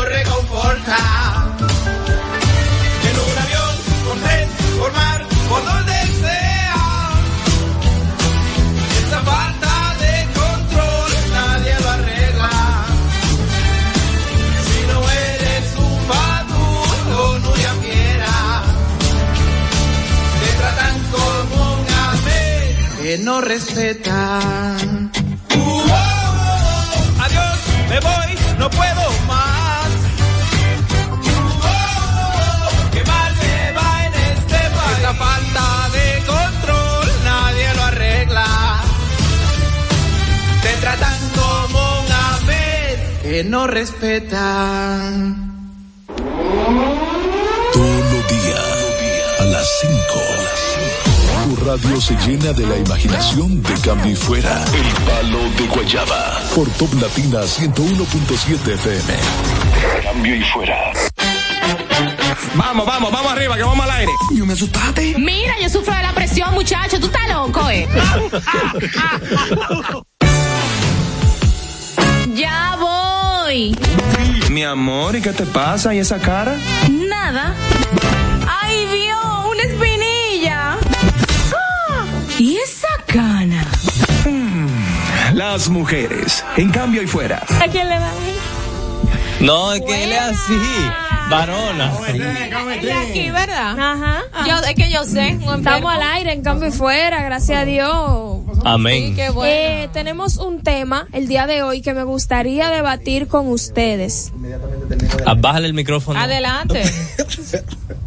no respetan. Uh, oh, oh, adiós, me voy, no puedo más. Uh, oh, qué mal me va en este país. Esta falta de control nadie lo arregla. Te tratan como un ave que no respetan. Todos los días, a las 5. Radio se llena de la imaginación de cambio y fuera. El palo de Guayaba. Por Top Latina 101.7 FM. Cambio y fuera. Vamos, vamos, vamos arriba, que vamos al aire. Yo me asustaste. Mira, yo sufro de la presión, muchacho. Tú estás loco, eh. ya voy. Mi amor, ¿y qué te pasa? ¿Y esa cara? Nada. Las mujeres, en cambio y fuera. ¿A quién le da? No, es que él es así. Varona. Aquí, ¿verdad? Ajá. Yo, es que yo sé. Estamos al aire, en cambio y fuera, gracias a Dios. Amén. qué bueno. Eh, tenemos un tema el día de hoy que me gustaría debatir con ustedes. Ah, Bájale el micrófono. Adelante.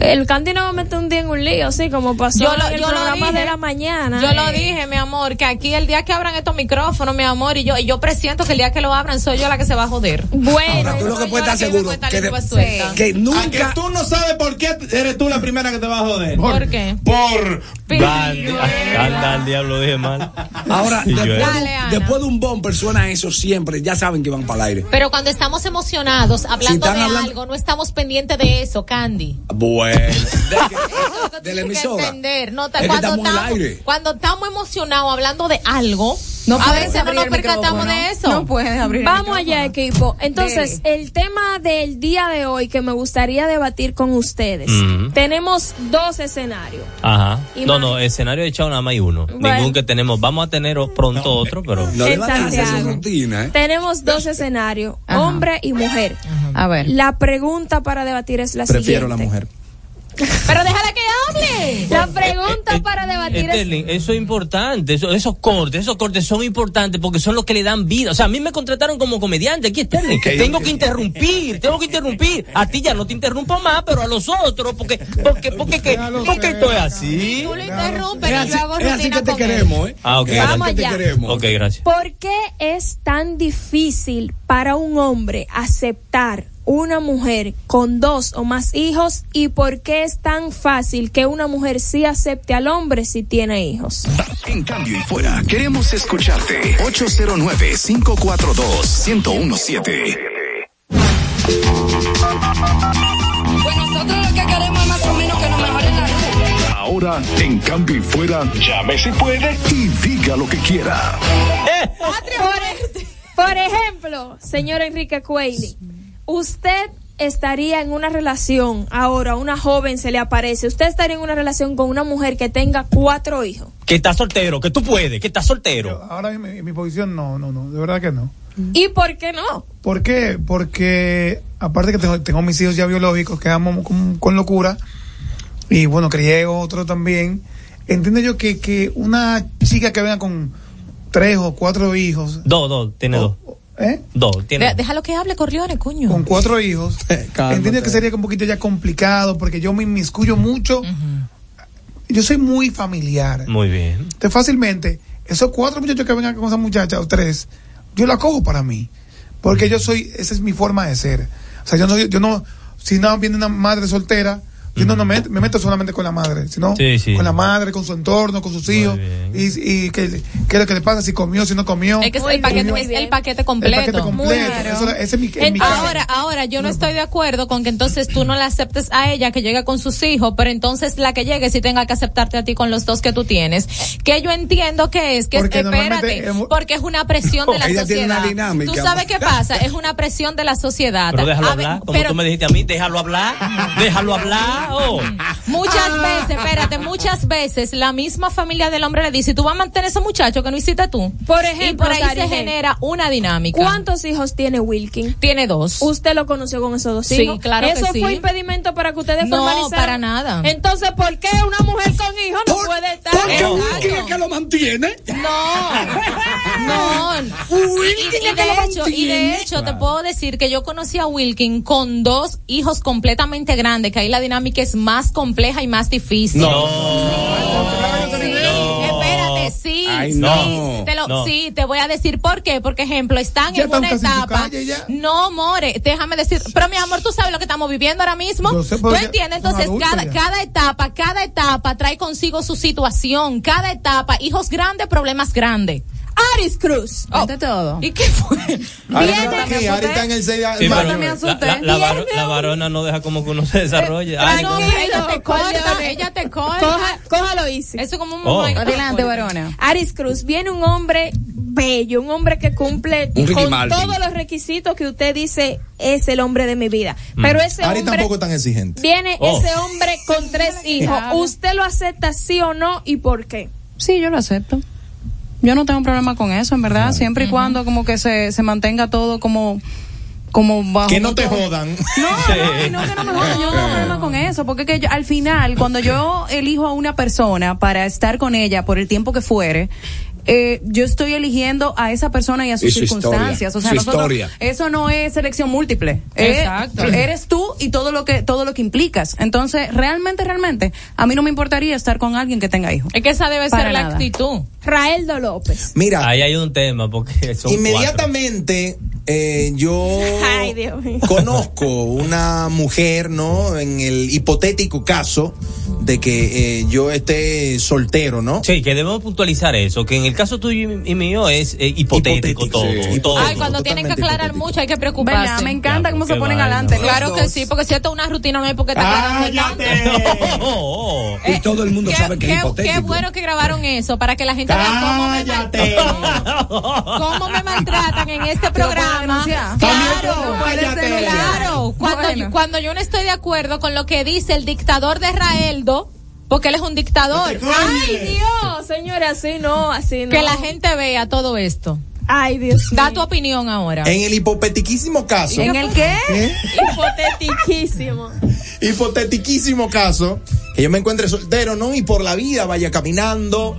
El Candy no va a meter un día en un lío, así como pasó Yo lo- en el yo lo programa dije. de la mañana. Yo lo Eh, dije, mi amor, que aquí el día que abran estos micrófonos, mi amor, y yo, y yo presiento que el día que lo abran soy yo la que se va a joder. Bueno, Tú lo que puedes estar que seguro que, de- suelta. que nunca Aunque tú no sabes por qué eres tú la primera que te va a joder. ¿Por qué? Por. Anda, anda, al diablo, dije mal. Ahora, después, de, Dale, después de un bumper suena eso siempre, ya saben que van para el aire. Pero cuando estamos emocionados, hablando de hablando- algo, no estamos pendientes de eso, Candy. Bueno, de la emisora. entender. No, cuando, estamos cuando estamos emocionados hablando de algo, No a veces no abrir nos percatamos de eso. No puedes abrir el Vamos allá, equipo. Entonces, el tema del día de hoy que me gustaría debatir con ustedes. Tenemos dos escenarios. Ajá. Y No, no, escenario echado nada más hay uno. Bueno. Ningún que tenemos. Vamos a tener pronto otro, pero. No rutina, ¿eh? Tenemos dos escenarios, hombre y mujer. A ver. La pregunta para debatir es la Prefiero la siguiente. mujer. Pero déjala que hable. La pregunta para debatir es Sterling, eso es importante, eso- esos cortes, esos cortes son importantes porque son los que le dan vida. O sea, a mí me contrataron como comediante aquí, Sterling. tengo que interrumpir, tengo que interrumpir. A ti ya no te interrumpo más, pero a los otros, porque, porque, porque, porque, porque esto es así. Tú lo interrumpes Es y así, yo hago es así rutina que te queremos, ¿eh? Ah, ok. Es Vamos que allá. Ok, gracias. ¿Por qué es tan difícil para un hombre aceptar una mujer con dos o más hijos y por qué es tan fácil que una mujer sí acepte al hombre si tiene hijos? En cambio y fuera, queremos escucharte. 809-542-1017. Pues nosotros lo que queremos es más o menos que nos mejoren la luz. Ahora, en cambio y fuera, llame si puede y diga lo que quiera. Por, por ejemplo, señor Enrique Cuelli, usted estaría en una relación, ahora una joven se le aparece, usted estaría en una relación con una mujer que tenga cuatro hijos. Que estás soltero, que tú puedes, que estás soltero. Ahora en mi, en mi posición no, no, no, de verdad que no. ¿Y por qué no? ¿Por qué? Porque aparte que tengo, tengo mis hijos ya biológicos que amo con, con locura y bueno, crié otro también. Entiendo yo que, que una chica que venga con tres o cuatro hijos, Dos, dos, tiene dos. ¿Eh? Dos, tiene déjalo que hable, Corleone, coño. con cuatro hijos, entiendo que sería un poquito ya complicado porque yo me inmiscuyo mucho. Yo soy muy familiar. Muy bien. Entonces, fácilmente, esos cuatro muchachos que vengan con esa muchacha, o tres, yo la cojo para mí. Porque yo soy, esa es mi forma de ser. O sea, yo no, yo no, si no viene una madre soltera, Yo no, no me, me meto solamente con la madre, sino Sí, sí. con la madre, con su entorno, con sus hijos. Y, y qué, qué es lo que le pasa, si comió, si no comió. Es que es el paquete, es el paquete completo. El paquete completo. Eso- ese es mi, en mi caso. Ahora, ahora, yo no estoy de acuerdo con que entonces tú no la aceptes a ella que llegue con sus hijos, pero entonces la que llegue sí tenga que aceptarte a ti con los dos que tú tienes. Que yo entiendo que es, que es, Porque espérate, hemos- porque es una presión de la Ella tiene sociedad. una dinámica. Tú sabes qué pasa, es una presión de la sociedad. Pero déjalo A hablar, como pero- tú me dijiste a mí, déjalo hablar, déjalo hablar. Muchas veces, espérate, muchas veces la misma familia del hombre le dice, tú vas a mantener a ese muchacho que no hiciste tú. Por y ejemplo, por ahí se genera una dinámica. ¿Cuántos hijos tiene Wilkin? Tiene dos. ¿Usted lo conoció con esos dos Sí, hijos? claro que ¿Eso sí. fue impedimento para que ustedes No, formalizaran? para nada. Entonces, ¿por qué una mujer con hijos no puede estar? Porque Exacto. Wilkin es que lo mantiene. No, no. Y, y de hecho, y de hecho te puedo decir que yo conocí a Wilkin con dos hijos completamente grandes, que ahí la dinámica es más compleja y más difícil. Sí, espérate, sí, Ay, sí, no. te lo- No. sí, te voy a decir por qué, porque ejemplo, están Ya en están una en etapa. No, more, déjame decir, pero mi amor, tú sabes lo que estamos viviendo ahora mismo. Yo sé, ¿Tú entiendes? Entonces, cada, ya. cada etapa, cada etapa trae consigo su situación, cada etapa, hijos grandes, problemas grandes. Aris Cruz. Ante todo. ¿Y qué fue? Ari está aquí, Ari está en el 6 Sí, pero la, la- la varo- la varona no deja como que uno se desarrolle. Ay, no. ella te corta, ella te corta. Coja, cójalo easy. Eso como un Oh. Adelante, varona. Aris Cruz, viene un hombre bello, un hombre que cumple con Martin. todos los requisitos que usted dice es el hombre de mi vida. Pero ese Ari hombre tampoco es tan exigente. viene Oh. ese hombre con tres hijos. ¿Usted lo acepta sí o no y por qué? Sí, yo lo acepto. Yo no tengo problema con eso, en verdad, siempre y cuando como que se, se mantenga todo como como bajo Que no te jodan. No, no, y no, que no me jodan, yo no tengo problema con eso, porque que yo- al final, cuando yo elijo a una persona para estar con ella por el tiempo que fuere, eh, yo estoy eligiendo a esa persona y a sus Y su circunstancias. O sea, nosotros, historia. eso no es selección múltiple. Eh, Exacto. eres tú y todo lo que todo lo que implicas. Entonces, realmente, realmente, a mí no me importaría estar con alguien que tenga hijos. Es que esa debe Para ser la actitud. Raeldo López. Mira, Ahí hay un tema porque son inmediatamente eh, yo Ay, Dios mío. conozco una mujer, ¿no? En el hipotético caso de que eh, yo esté soltero, ¿no? Sí, que debemos puntualizar eso, que en el caso tuyo y mío es eh, hipotético, todo. todo. Ay, cuando tienen que aclarar mucho hay que preocuparse. ¿Verdad? Me encanta cómo se ponen adelante. Claro que sí, porque si esto es una rutina no hay por qué estar aclarando tanto. Oh, Y todo el mundo Qué, sabe que es hipotético. qué bueno que grabaron eso para que la gente vea cómo me, cómo me maltratan en este programa. Denunciar. Claro, Cállate. claro. Cuando, Bueno. yo, cuando yo no estoy de acuerdo con lo que dice el dictador de Raeldo, porque él es un dictador. Ay, Dios, señores, así no, así no. Que la gente vea todo esto. Ay, Dios Da tu opinión ahora. En el hipotetiquísimo caso. ¿En el qué? ¿Eh? Hipotetiquísimo. Hipotetiquísimo caso que yo me encuentre soltero, ¿no? Y por la vida vaya caminando.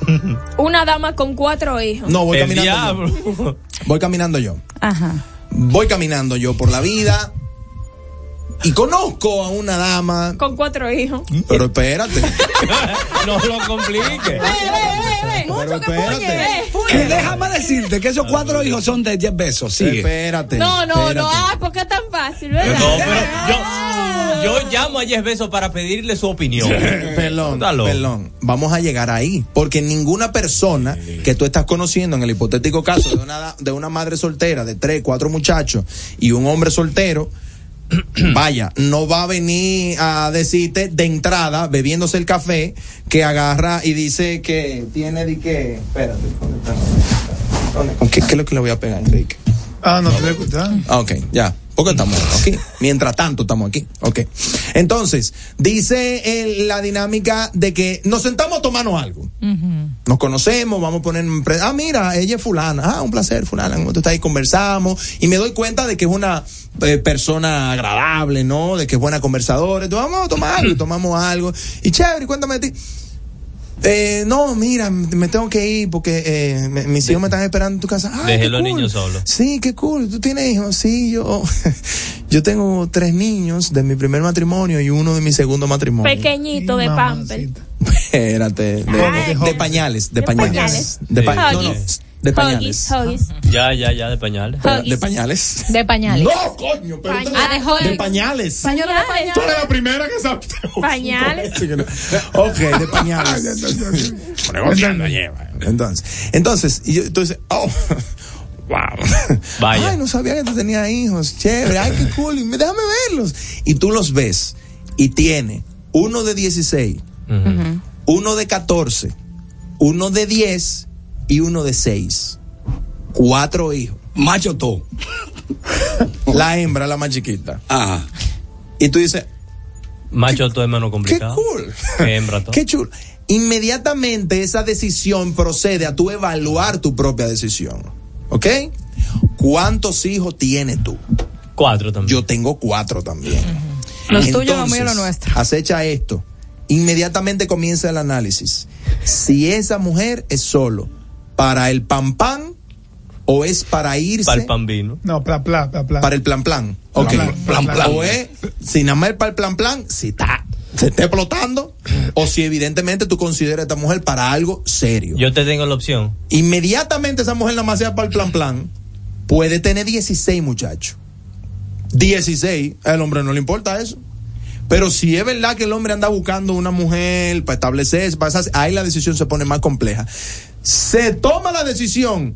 Una dama con cuatro hijos. No, voy el caminando. yo. Voy caminando yo. Ajá. Voy caminando yo por la vida y conozco a una dama. Con cuatro hijos. Pero espérate. no lo complique. Pero espérate. Que déjame decirte que esos cuatro hijos son de 10 besos. Sigue. Espérate. No, no, no. Ay, ¿por qué es tan fácil, verdad? No, pero yo, yo llamo a Jeff Bezos para pedirle su opinión. Perdón, Dalo. perdón. Vamos a llegar ahí. Porque ninguna persona que tú estás conociendo en el hipotético caso de una, de una madre soltera de tres, cuatro muchachos y un hombre soltero, vaya, no va a venir a decirte de entrada, bebiéndose el café, que agarra y dice que tiene de que. Espérate, ¿dónde está? ¿Dónde? ¿Con ¿Qué, ¿Qué es lo que le voy a pegar, Enrique? Ah, no te voy a escuchar. Ah, Ok, ya. Porque estamos aquí. Mientras tanto, estamos aquí. Ok. Entonces, dice el- la dinámica de que nos sentamos a tomarnos algo. Nos conocemos, vamos a poner. Ah, mira, ella es fulana. Ah, un placer, fulana. Tú estás ahí, conversamos. Y me doy cuenta de que es una eh, persona agradable, ¿no? De que es buena conversadora. Entonces, vamos a tomar algo. tomamos algo. Y chévere, cuéntame de ti. Eh, no, mira, me tengo que ir porque eh, me- mis hijos me están esperando en tu casa. Ay, Deje qué los cool. niños solos. Sí, qué cool. ¿Tú tienes hijos? Sí, yo. Yo tengo tres niños de mi primer matrimonio y uno de mi segundo matrimonio. Pequeñito de pamper. Espérate. De, de pañales, de, De pañales. pañales. De pa- De no, no, huggies. De pañales. Huggies. Ya, ya, ya, de pañales. De pañales. De pañales. No, coño, pero. Ah, de Huggies. De pañales. Pañales. Tú eres la primera que sabe. Pañales. Ok, de pañales. Entonces, entonces, y yo, entonces, oh, wow. Vaya. Ay, no sabía que tú tenías hijos. Chévere, ay, qué cool. Déjame verlos. Y tú los ves y tiene uno de 16, uno de 14, uno de 10 y uno de 6. Cuatro hijos. Macho todo. La hembra, la más chiquita. Ajá. Y tú dices, Macho todo es menos complicado. cool. Que hembra todo. Qué chulo. Inmediatamente esa decisión procede a tú evaluar tu propia decisión. ¿Ok? ¿Cuántos hijos tienes tú? Cuatro también. Yo tengo cuatro también. Los tuyos, los míos, los nuestros. Acecha esto. Inmediatamente comienza el análisis. Si esa mujer es solo para el pan pan o es para irse Para el pan vino. No, pla, pla, pla, pla. para el plan plan. Ok. Plan, plan, plan. O es, si nada más es para el plan plan, si está, se está explotando, o si evidentemente tú consideras a esta mujer para algo serio. Yo te tengo la opción. Inmediatamente esa mujer nada más sea para el plan plan, puede tener 16 muchachos. 16, al hombre no le importa eso. Pero si es verdad que el hombre anda buscando una mujer para establecerse, para esas- ahí la decisión se pone más compleja. Se toma la decisión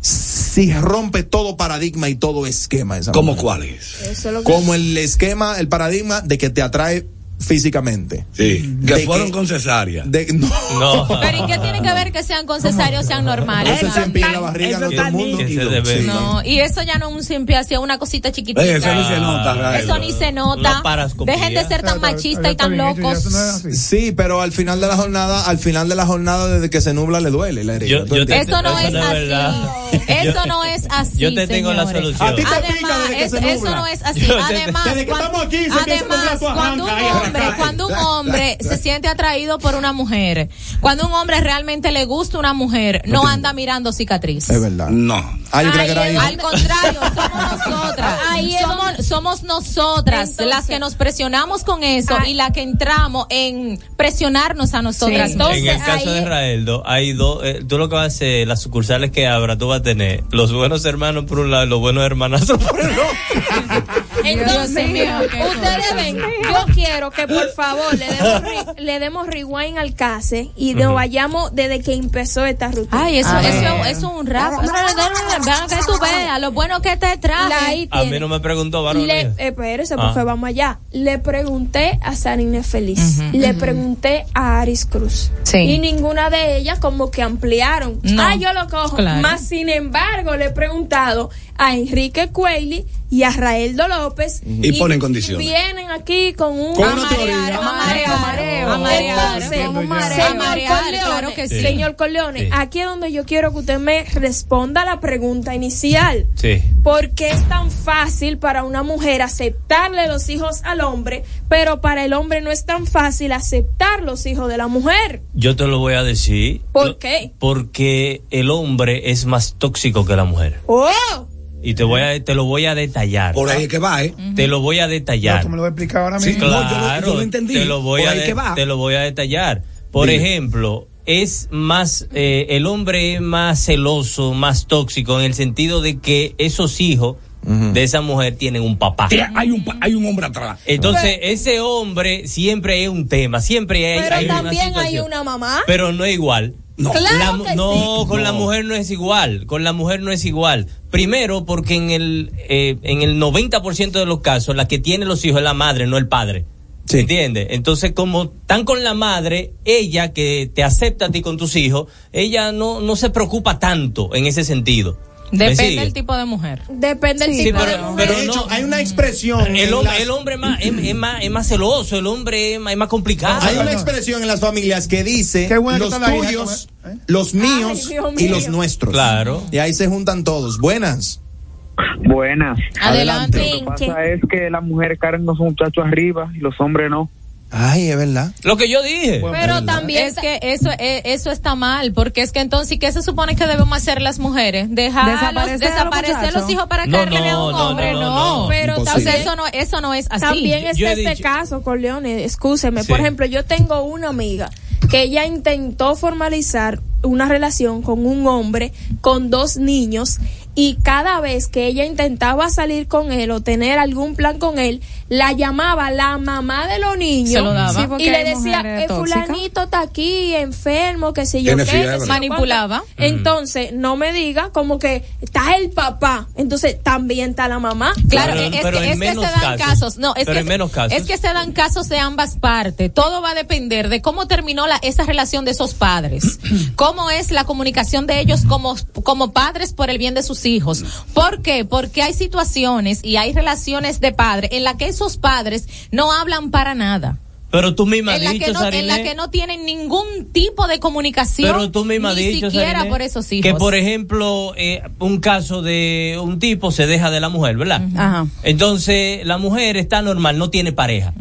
si rompe todo paradigma y todo esquema. ¿Cómo mujer. cuál es? Eso es lo que Como el esquema, el paradigma de que te atrae físicamente. Sí. Que fueron que- con cesárea. De, no. No. Pero ¿y qué tiene que ver que sean con cesárea o sean normales? Eso siempre en la barriga no todo el mundo. Se. No, y eso ya no es un simple así, una cosita chiquitita. Eh, eso ni se nota. Eso ni se nota. Dejen de ser tan machistas y tan locos. Sí, pero al final de la jornada, al final de la jornada, desde que se nubla le duele la herida. Yo- ¿Tú yo te- entiendes? Eso no Eso es así. Eso no es así. yo te tengo la solución. A ti te pica Además, desde que es- se eso no es así. Yo te- Además, Desde que cuan- estamos aquí, se empieza a nublar, además cuando un arrancas, ahí hombre, cuando un hombre se siente atraído por una mujer, cuando un hombre realmente le gusta una mujer, no anda mirando cicatriz. Es verdad. No. Ah, yo creo que era Ay, ahí. Al contrario, somos nosotras. Ahí somos, somos nosotras Entonces- las que nos presionamos con eso Ay. y las que entramos en presionarnos a nosotras. Sí. Entonces, en el caso ahí- de Raeldo, hay dos. eh, tú lo que vas a hacer, las sucursales que abra, tú vas a tener los buenos hermanos por un lado y los buenos hermanazos por el otro. Entonces, mío, ustedes ven, yo quiero que por favor le demos, re- le demos rewind al case y nos vayamos desde que empezó esta rutina. Ay, eso, eso, eso es un rap. Vean que tú veas lo bueno que te ahí A mí no me preguntó, varón. Le, espérese, por Ah. favor, vamos allá. Le pregunté a Sarine Feliz. Le pregunté a Aris Cruz. Sí. Y ninguna de ellas como que ampliaron. No. Ah, yo lo cojo. Claro. Más sin embargo, le he preguntado a Enrique Cuelli y a Raeldo López. Y ponen condiciones. Vienen aquí con un Con Entonces, como un mareo. señor Corleone, claro que sí. señor Corleone, Sí. aquí es donde yo quiero que usted me responda la pregunta inicial. Sí. ¿Por qué es tan fácil para una mujer aceptarle los hijos al hombre, pero para el hombre no es tan fácil aceptar los hijos de la mujer? Yo te lo voy a decir. ¿Por Lo- qué? Porque el hombre es más tóxico que la mujer. ¡Oh! Y te voy a, te lo voy a detallar. Por ahí es que va, ¿eh? Te lo voy a detallar. tú me lo vas a explicar ahora Sí, mismo. no, yo lo- Claro, yo lo entendí. Te lo voy, Por a, ahí de- que va. te lo voy a detallar. Por Dime. ejemplo, es más, eh, el hombre es más celoso, más tóxico, en el sentido de que esos hijos de esa mujer tienen un papá. Hay un, pa- hay un hombre atrás. Entonces, ese hombre siempre es un tema, siempre hay, Pero hay una también hay una mamá. Pero no es igual. No. Claro La mu- que no, sí. con la mujer no es igual. Con la mujer no es igual. Primero, porque en el, eh, en el 90% de los casos, la que tiene los hijos es la madre, no el padre. Sí. ¿Entiendes? Entonces, como están con la madre, ella que te acepta a ti con tus hijos, ella no, no se preocupa tanto en ese sentido. ¿Me Depende del tipo de mujer. Depende del Sí, tipo de pero, mujer. pero de hecho, no. hay una expresión. El las- el hombre es, más, es, es más, es más celoso, el hombre es más, es más complicado. Hay una expresión en las familias que dice Qué bueno que los la hija, tuyos, ¿eh? los míos y mío. los nuestros. Claro. Y ahí se juntan todos. Buenas. Buenas. Adelante. Lo que pasa es que las mujeres cargan a sus muchachos arriba y los hombres no. Ay, es verdad. Lo que yo dije. Pero también Es que eso, eh, eso está mal, porque es que entonces, ¿qué se supone que debemos hacer las mujeres? Dejar Desaparecer desaparecer, a los desaparecer muchachos. los hijos para No, cargarle a un no, hombre, no, no. no. Pero eso no, eso no es así. También está este dicho- caso, Corleone, escúcheme. Sí. Por ejemplo, yo tengo una amiga que ella intentó formalizar una relación con un hombre con dos niños y cada vez que ella intentaba salir con él o tener algún plan con él, la llamaba la mamá de los niños Se lo daba. Sí, y le decía, eh, fulanito está aquí, enfermo, que sé yo qué, que yo Manipulaba. cuánto. Entonces, no me diga como que está el papá, entonces también está la mamá. Claro, Pero- es, pero que, en es que se menos dan casos. casos. No, es Pero que, en menos casos. es que se dan casos de ambas partes. Todo va a depender de cómo terminó la, esa relación de esos padres. cómo es la comunicación de ellos como, como padres por el bien de sus hijos. ¿Por qué? Porque hay situaciones y hay relaciones de padre en las que esos padres no hablan para nada. Pero tú misma has En la, dicho, que no, en la que no tienen ningún tipo de comunicación. pero tú misma has ni dicho, siquiera por esos hijos. que por ejemplo eh, un caso de un tipo se deja de la mujer, ¿verdad? Ajá. Entonces la mujer está normal, no tiene pareja.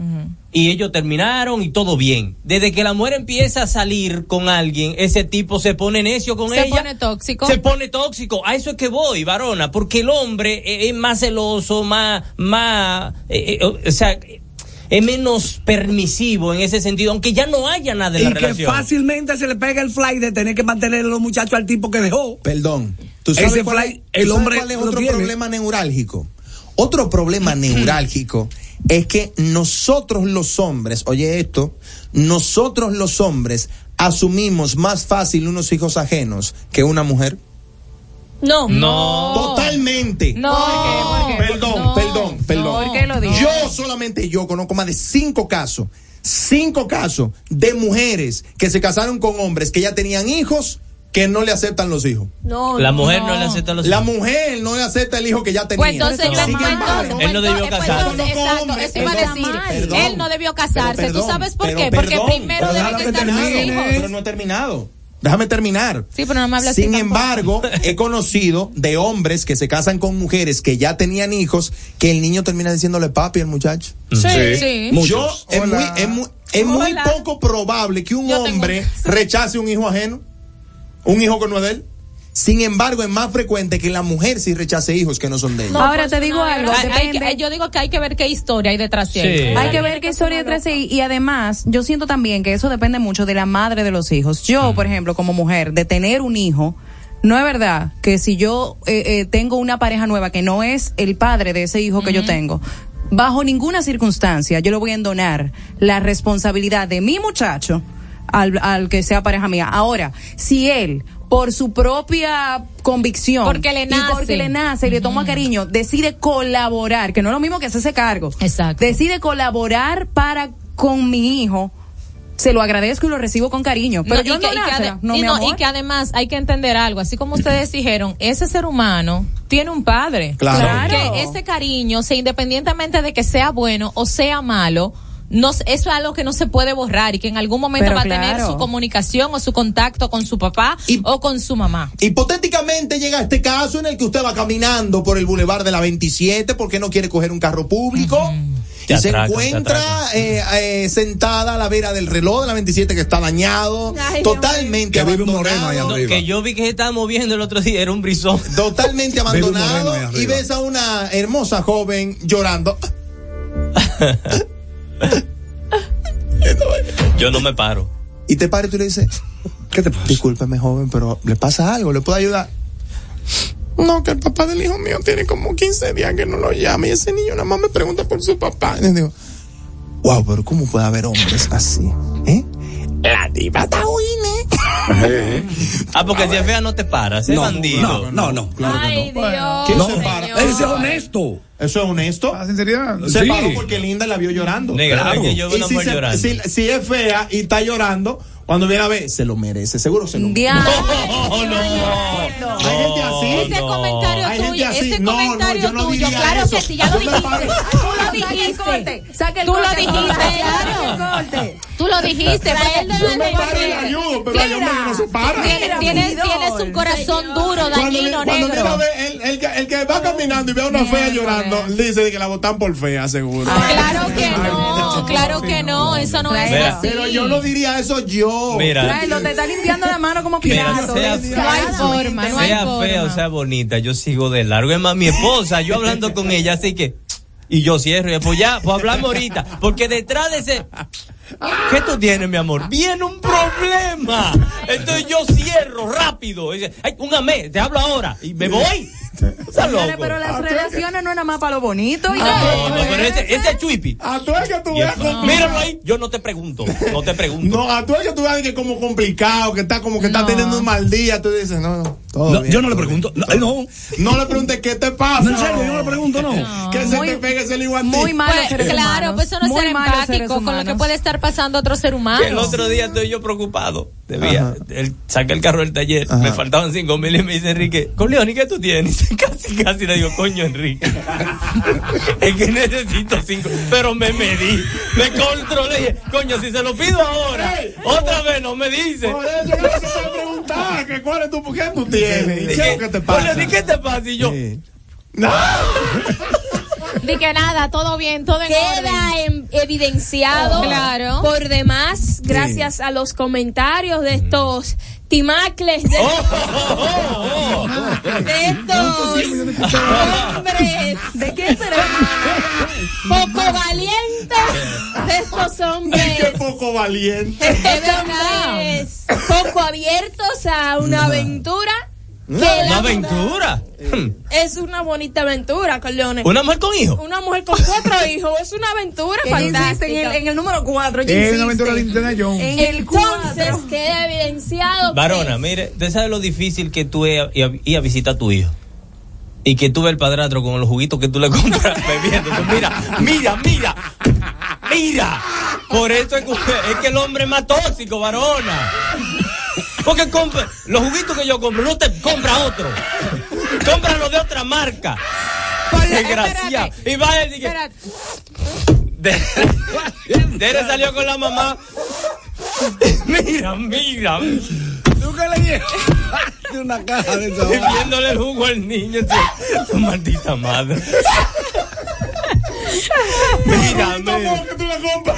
Y ellos terminaron y todo bien. Desde que la mujer empieza a salir con alguien, ese tipo se pone necio con Se ella. pone tóxico. Se pone tóxico. A eso es que voy, varona. Porque el hombre eh, es más celoso, más, más, eh, eh, o sea, es menos permisivo en ese sentido, aunque ya no haya nada en Y la que relación. fácilmente se le pega el fly de tener que mantener a los muchachos al tipo que dejó. Perdón. ¿Tú sabes Ese cuál fly, tú el sabes hombre cuál es otro tiene. problema neurálgico? Otro problema neurálgico es que nosotros los hombres, oye esto, nosotros los hombres asumimos más fácil unos hijos ajenos que una mujer. No. No. Totalmente. No. ¿Por qué? ¿Por qué? Perdón, No. perdón, perdón. Yo solamente yo conozco más de cinco casos, cinco casos de mujeres que se casaron con hombres que ya tenían hijos que no le aceptan los hijos. No, La mujer no, le acepta los La hijos. mujer no le acepta el hijo que ya tenía. Pues entonces, No. Sin pues embargo, entonces, Él no debió pues entonces, casarse. pues entonces, Exacto, eso iba a Perdón, decir. perdón. Él no debió casarse. Pero ¿Tú sabes por qué? Porque perdón, primero deben estar terminar, hijos. Pero no he terminado. Déjame terminar. Sí, pero no me hablas Sin embargo, he conocido de hombres que se casan con mujeres que ya tenían hijos, que el niño termina diciéndole papi al muchacho. Sí, sí. Yo, es muy, es muy, es muy poco probable que un Yo tengo- hombre rechace un hijo ajeno, un hijo que no es de él. Sin embargo, es más frecuente que la mujer sí rechace hijos que no son de ella. Ahora te digo algo, Hay- hay yo digo que hay que ver qué historia hay detrás de Sí. Hay que ver qué historia detrás y, y además yo siento también que eso depende mucho de la madre de los hijos. Yo, por ejemplo, como mujer, de tener un hijo, no es verdad que si yo eh, eh, tengo una pareja nueva que no es el padre de ese hijo que yo tengo, bajo ninguna circunstancia yo le voy a endonar la responsabilidad de mi muchacho al, al que sea pareja mía. Ahora, si él por su propia convicción Porque le y nace. porque le nace y le toma cariño, decide colaborar, que no es lo mismo que hacerse cargo. Exacto. Decide colaborar para con mi hijo. Se lo agradezco y lo recibo con cariño. Pero No, yo y que- no y que no, y no, y que además hay que entender algo, así como ustedes dijeron, ese ser humano tiene un padre. Claro. Que ese cariño, sea independientemente de que sea bueno o sea malo, no, eso es algo que no se puede borrar y que en algún momento Pero va a tener su comunicación o su contacto con su papá o con su mamá. Hipotéticamente llega este caso en el que usted va caminando por el bulevar de la 27 porque no quiere coger un carro público. Y se encuentra eh, eh, sentada a la vera del reloj de la 27 que está dañado, Ay, totalmente Que vive un moreno abandonado. ahí No, arriba. que yo vi que se estaba moviendo el otro día, era un brisón. Totalmente abandonado y ves a una hermosa joven llorando. Yo no me paro. Y te paras y tú le dices, ¿Qué te pasa? discúlpeme joven, pero ¿le pasa algo? ¿Le puedo ayudar? No, que el papá del hijo mío tiene como 15 días que no lo llama y ese niño nada más me pregunta por su papá. Y le digo, wow, pero ¿cómo puede haber hombres así? ¿Eh? La diva Tawine. Ah, porque si es fea no te paras, es No, bandido. no, no, no. Ay, Dios. ¿Quién No, se para? es honesto. ¿Eso es honesto? La sinceridad. Se Sí. paró porque Linda la vio llorando. Negra, Claro. que yo veo una si, mujer se- llorando. si, si es fea y está llorando, cuando viene a ver, se lo merece, seguro se lo merece. Diablo. Oh, no. Hay gente así. Ese no. comentario Hay gente tuyo, así. ese No, no, comentario yo no tuyo, diría claro eso. que sí, ya lo Yo dijiste. Tú lo dijiste. Tú lo dijiste. Tú lo dijiste, Yo me paro y le ayudo, pero que no se. Tienes, un corazón duro, dañino, negro. el, que, va caminando y ve a una fea llorando, dice que la botan por fea, seguro. Claro que no, claro que no, eso no es así. Pero yo no diría eso yo. Mira, Tráelo, te está limpiando la mano como Mira, Pilato. sea- No hay forma, no hay sea forma. fea o sea bonita, yo sigo de largo. Es más, mi esposa, yo hablando con ella, así que. Y yo cierro, y pues ya, pues hablamos ahorita. Porque detrás de ese. ¿Qué tú tienes, mi amor? Viene un problema. Entonces yo cierro rápido. Dice, Ay, un amé, te hablo ahora. Y me voy. Señores, loco. pero las relaciones no es nada más para lo bonito. y No, no, pero ese, ese es chuipi. A tú es que tú veas Míralo ahí, yo no te pregunto, no te pregunto. No, a tú es que tú veas que como complicado, que está como que está teniendo un mal día, tú dices, no, no, todo No, bien. yo no le pregunto. No, no. No le preguntes qué te pasa. No, en serio, yo no le pregunto, no. Que se Muy- te pegue ese igual Muy mal Pues, claro, pues eso no es ser empático con lo que puede estar pasando a otro ser humano. Que el otro día estoy yo preocupado. Debía, él saca el carro del taller, me faltaban cinco mil y me dice Enrique, con León, ¿y qué tú tienes? Casi, casi le digo, coño, Enrique. es que necesito cinco, pero me medí, me controlé. Coño, si se lo pido ahora, otra vez no me dice. Por eso yo no que cuál es tu, qué tú tienes, y qué te pasa. ¿y qué te pasa? Y yo, De que nada, todo bien, todo en Queda orden. evidenciado Claro. por demás gracias a los comentarios de estos timacles de, Oh, de estos hombres. ¿De quién será? poco valientes de estos hombres. Qué poco valiente. estos hombres. Poco abiertos a una aventura una la- aventura. es una bonita aventura Corleone ¿Una mujer con hijos? una mujer con cuatro hijos es una aventura fantástica en el, en el número 4. Es una aventura de Indiana Jones. En el Entonces 4. queda evidenciado. Varona, mire, usted sabe lo difícil que tú es ir a, a visitar a tu hijo. Y que tú ves el padrastro con los juguitos que tú le compras bebiendo. Mira, mira, mira, mira. Por eso es que, es que el hombre es más tóxico, varona. Porque compra, los juguitos que yo compro, no te compra otro. Cómpralo de otra marca. Desgraciado. Y va a decir que. De- Dere salió con la mamá. Mira, mira. ¿Tú qué le llevas? De una caja de. Y viéndole el jugo al niño, tu, tu maldita madre. Mira, mira. que tú le compras?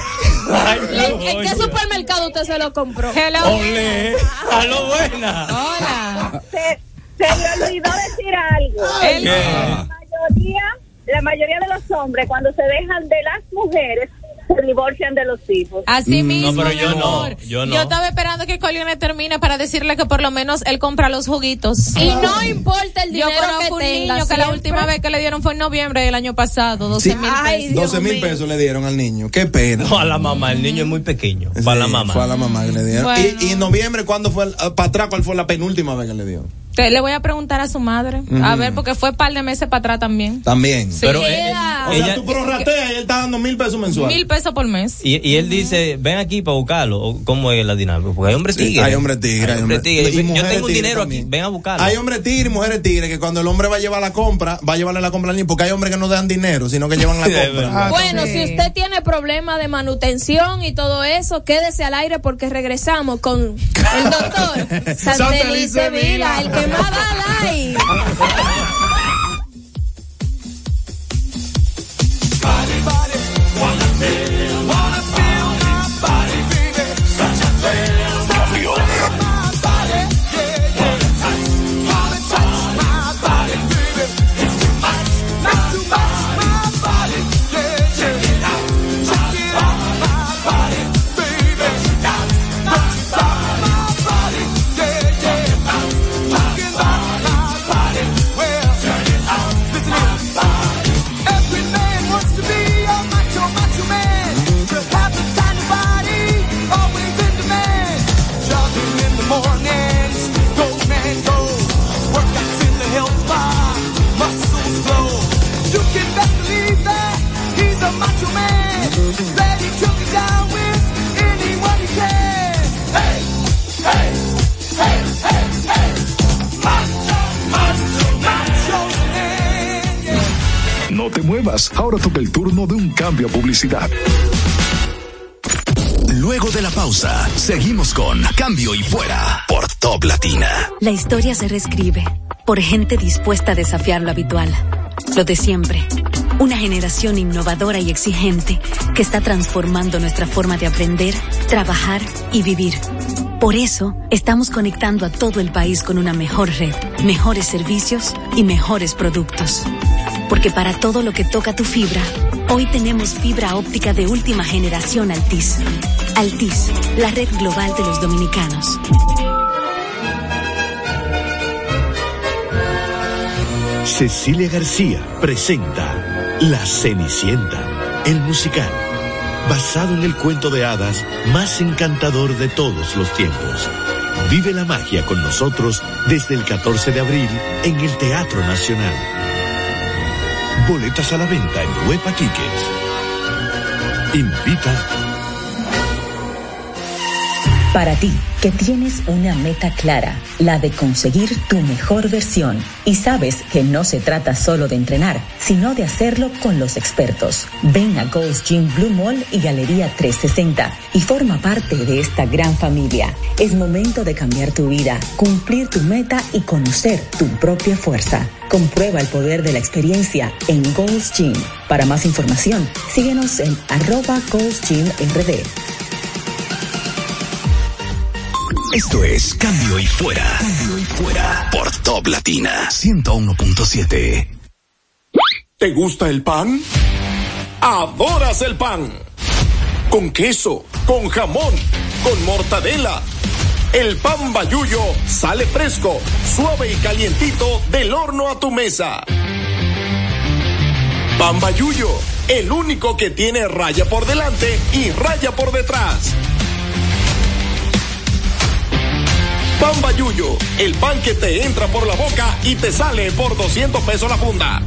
Ay, ¿En, en qué supermercado usted se lo compró? Olé, a lo buena. Hola. Se, se me olvidó decir algo. ¿Qué? La mayoría, la mayoría de los hombres, cuando se dejan de las mujeres, se divorcian de los hijos. Así Mm, mismo. no, pero mi yo no, amor. yo no. estaba esperando que Colione termine para decirle que por lo menos él compra los juguitos. Y no importa el Yo dinero conozco que un niño que la siempre- última vez que le dieron fue en noviembre del año pasado, 12 mil pesos. 12 mil pesos le dieron al niño. Qué pena. No, a la mamá, el niño es muy pequeño. Para la Sí, mamá. Fue a la mamá que le dieron. Bueno. Y, y en noviembre, ¿cuándo fue? Para atrás, ¿cuál fue la penúltima vez que le dio? Te- Le voy a preguntar a su madre. A ver, porque fue un par de meses para atrás también. También. Pero Sí. Queda- O ella- sea, tú prorrateas y él está dando mil pesos mensuales. Mil pesos por mes. y, y él dice, ven aquí para buscarlo. ¿O ¿Cómo es la dinámica? Porque hay hombres Sí, tigres. hay hombres tigres, hay hombres- tigres. y Yo tengo un dinero también. aquí, ven a buscarlo. Hay hombres tigres y mujeres tigres que cuando el hombre va a llevar la compra, va a llevarle la compra al niño, porque hay hombres que no dan dinero, sino que llevan la compra. Bueno, Sí. si usted tiene problemas de manutención y todo eso, quédese al aire porque regresamos con el doctor Santelice Vila, el que más da ahora toca el turno de un cambio a publicidad. Luego de la pausa, seguimos con Cambio y Fuera por Top Latina. La historia se reescribe por gente dispuesta a desafiar lo habitual, lo de siempre. Una generación innovadora y exigente que está transformando nuestra forma de aprender, trabajar y vivir. Por eso, estamos conectando a todo el país con una mejor red, mejores servicios y mejores productos. Porque para todo lo que toca tu fibra, hoy tenemos fibra óptica de última generación Altis. Altis, la red global de los dominicanos. Cecilia García presenta La Cenicienta, el musical, basado en el cuento de hadas más encantador de todos los tiempos. Vive la magia con nosotros desde el 14 de abril en el Teatro Nacional. Boletas a la venta en Huepa Tickets. Invita Para ti, que tienes una meta clara, la de conseguir tu mejor versión, y sabes que no se trata solo de entrenar, sino de hacerlo con los expertos. Ven a Ghost Gym Blue Mall y Galería 360 y forma parte de esta gran familia. Es momento de cambiar tu vida, cumplir tu meta y conocer tu propia fuerza. Comprueba el poder de la experiencia en Ghost Gym. Para más información, síguenos en arroba Ghost Gym RD. Esto es Cambio y Fuera. Cambio y Fuera. Por Top Latina 101.7. ¿Te gusta el pan? ¿Adoras el pan? Con queso, con jamón, con mortadela. El pan bayuyo sale fresco, suave y calientito del horno a tu mesa. Pan bayuyo, el único que tiene raya por delante y raya por detrás. Pan Bayuyo, el pan que te entra por la boca y te sale por 200 pesos la funda.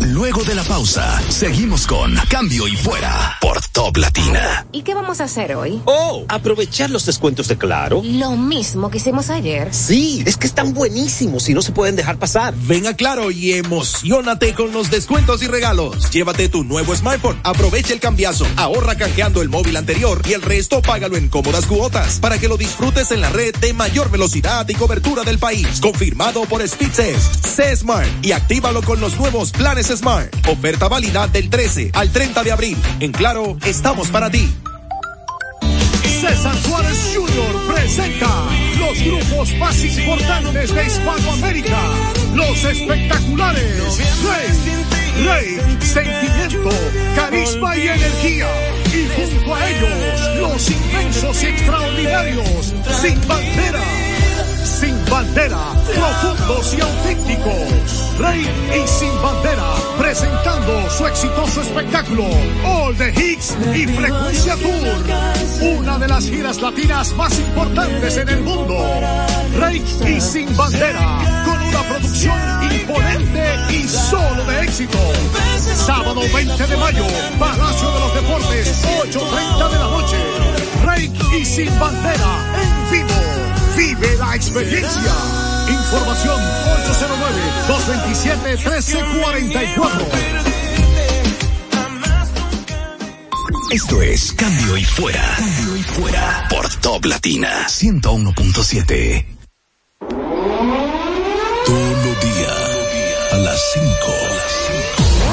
Luego de la pausa, seguimos con Cambio y Fuera por Top Latina. ¿Y qué vamos a hacer hoy? Oh, aprovechar los descuentos de Claro. Lo mismo que hicimos ayer. Sí, es que están buenísimos y no se pueden dejar pasar. Ven a Claro y emocionate con los descuentos y regalos. Llévate tu nuevo smartphone, aprovecha el cambiazo, ahorra canjeando el móvil anterior y el resto págalo en cómodas cuotas para que lo disfrutes en la red de mayor velocidad y cobertura del país. Confirmado por Speedses, C Smart y actívalo con los nuevos planes Smart. Oferta válida del 13 al 30 de abril. En Claro, estamos para ti. César Suárez Jr. presenta los grupos más importantes de Hispanoamérica. Los espectaculares. Rey, Rey, Sentimiento, Carisma y Energía. Y junto a ellos, los inmensos y extraordinarios. Sin bandera. Sin bandera, profundos y auténticos. Rey y Sin bandera, presentando su exitoso espectáculo All the Hicks y Frecuencia Tour. Una de las giras latinas más importantes en el mundo. Rey y Sin bandera, con una producción imponente y solo de éxito. Sábado 20 de mayo, Palacio de los Deportes, 8.30 de la noche. Rey y Sin bandera, en vivo. Vive la experiencia. Información 809-227-1344. Esto es Cambio y Fuera. Cambio y Fuera por Top Latina 101.7. Todos los días, a las 5.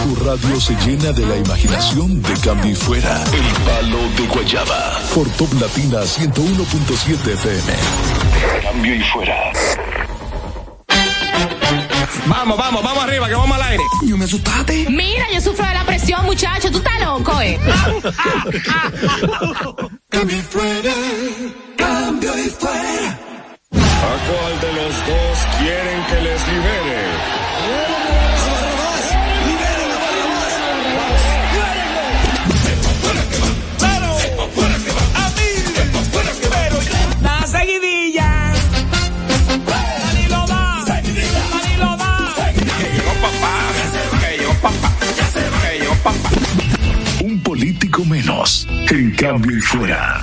Tu radio se llena de la imaginación de Cambio y Fuera. El palo de Guayaba. Por Top Latina 101.7 FM. Cambio y Fuera. Vamos, vamos, vamos arriba, que vamos al aire. Yo me asustaste. Mira, yo sufro de la presión, muchacho. Tú estás loco, eh. Cambio y fuera, cambio y fuera. ¿A cuál de los dos quieren que les libere? Un político menos. En Cambio y Fuera.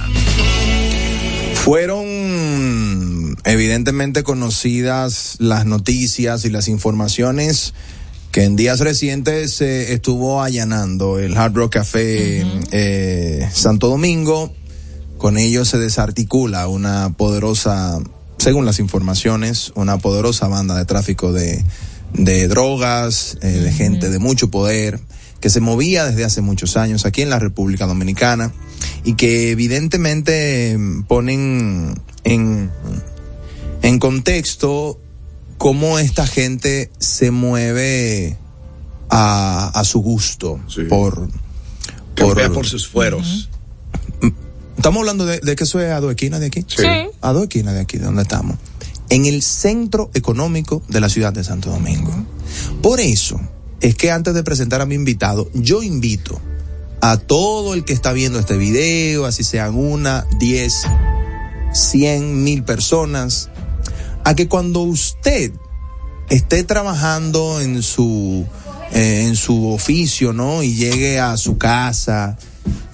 Fueron evidentemente conocidas las noticias y las informaciones que en días recientes se estuvo allanando el Hard Rock Café eh, Santo Domingo. Con ello se desarticula una poderosa, según las informaciones, una poderosa banda de tráfico de, de drogas, eh, de gente de mucho poder, que se movía desde hace muchos años aquí en la República Dominicana y que evidentemente mm, ponen en, en contexto cómo esta gente se mueve a, a su gusto por, Campea por sus fueros. Estamos hablando de, de que eso es a dos esquinas de aquí. Sí. A dos esquinas de aquí, de donde estamos. En el centro económico de la ciudad de Santo Domingo. Por eso es que antes de presentar a mi invitado, yo invito a todo el que está viendo este video, así sean una, diez, cien, mil personas, a que cuando usted esté trabajando en su eh, en su oficio, ¿no? Y llegue a su casa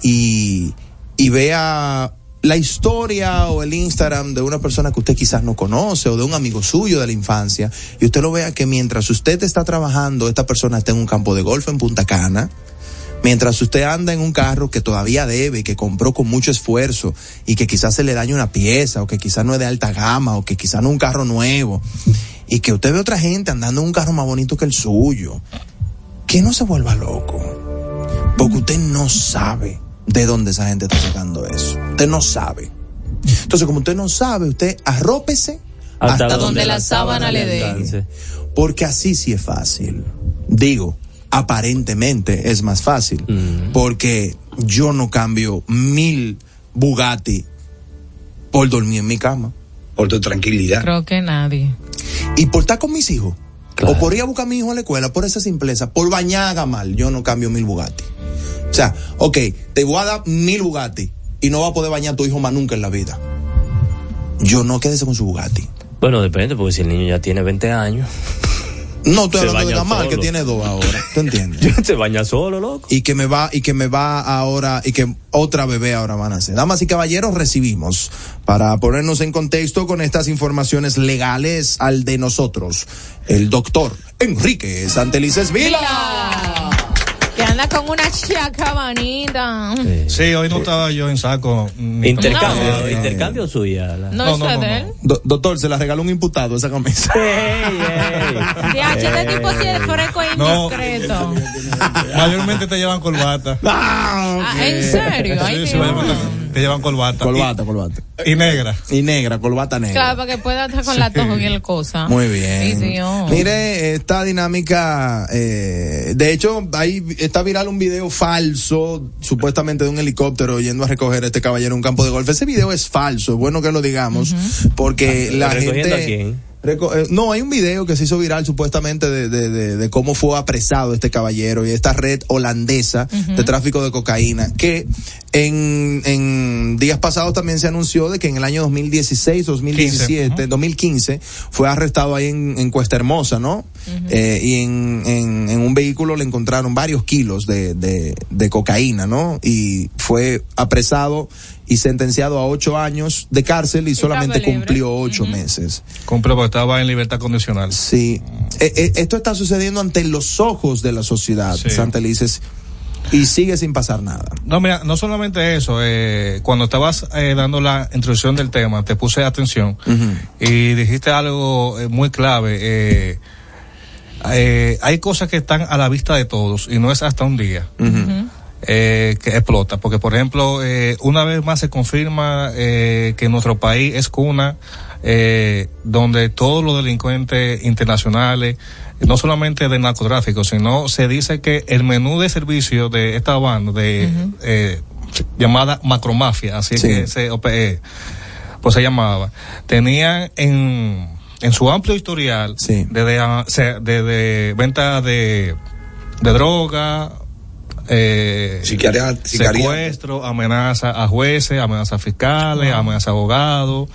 y, y vea la historia o el Instagram de una persona que usted quizás no conoce o de un amigo suyo de la infancia y usted lo vea que mientras usted está trabajando, esta persona está en un campo de golf en Punta Cana, mientras usted anda en un carro que todavía debe, que compró con mucho esfuerzo y que quizás se le dañe una pieza o que quizás no es de alta gama o que quizás no es un carro nuevo y que usted ve otra gente andando en un carro más bonito que el suyo, que no se vuelva loco, porque usted no sabe de dónde esa gente está sacando eso. Usted no sabe. Entonces, como usted no sabe, usted arrópese hasta, donde la sábana le dé. Porque así sí es fácil. Digo, aparentemente es más fácil. Porque yo no cambio mil Bugatti por dormir en mi cama. Por tu tranquilidad. Creo que nadie. Y por estar con mis hijos. O por ir a buscar a mi hijo a la escuela, por esa simpleza, por bañar mal, yo no cambio mil Bugatti. O sea, ok, te voy a dar mil Bugatti y no va a poder bañar a tu hijo más nunca en la vida. Yo no quédese con su Bugatti. Bueno, depende, porque si el niño ya tiene 20 años. No estoy hablando de Gamal, que tiene dos ahora. ¿Tú entiendes? Se baña solo, loco. y que me va y que me va ahora y que otra bebé ahora van a nacer. Damas y caballeros, recibimos para ponernos en contexto con estas informaciones legales al de nosotros, el doctor Enrique Santelices Vila. Que anda con una chaca bonita. Sí, hoy no estaba yo en saco. Intercambio, No. intercambio suya. la- No, de él. Do- doctor, se la regaló un imputado esa camisa. DH, este tipo sí es fresco e No. indiscreto. Mayormente te llevan corbata. Ah, ¿En serio? Ay, Sí, sí, mayormente te llevan corbata. Corbata, corbata. Y, y negra. Y negra, corbata negra. Claro, para que pueda estar con la tojo y el cosa. Muy bien. Dios. Mire, esta dinámica, eh, de hecho, ahí está viral un video falso, supuestamente de un helicóptero yendo a recoger a este caballero en un campo de golf. Ese video es falso, es bueno que lo digamos, porque la ¿Recogiendo gente... eh, no, hay un video que se hizo viral supuestamente de, de, de, de cómo fue apresado este caballero y esta red holandesa de tráfico de cocaína, que en, en días pasados también se anunció de que en el año 2016, 2017, 2015, fue arrestado ahí en, en Cuesta Hermosa, ¿no? Eh, y en, en, en un vehículo le encontraron varios kilos de, de, de cocaína, ¿no? Y fue apresado y sentenciado a ocho años de cárcel y solamente cumplió ocho meses. Cumple porque estaba en libertad condicional. Sí. Eh, eh, esto está sucediendo ante los ojos de la sociedad, Sí. Santa Elises, y sigue sin pasar nada. No, mira, no solamente eso, eh, cuando estabas eh, dando la introducción del tema, te puse atención y dijiste algo eh, muy clave. eh, eh, hay cosas que están a la vista de todos y no es hasta un día. Eh, que explota, porque por ejemplo, eh, una vez más se confirma eh, que nuestro país es cuna eh, donde todos los delincuentes internacionales, no solamente del narcotráfico, sino se dice que el menú de servicio de esta banda de eh, llamada macromafia, así Sí. que se eh, pues se llamaba, tenían en en su amplio historial desde, ah, desde venta de, de droga, eh, Sicaria- secuestro, amenaza a jueces, amenaza a fiscales, amenaza a abogados,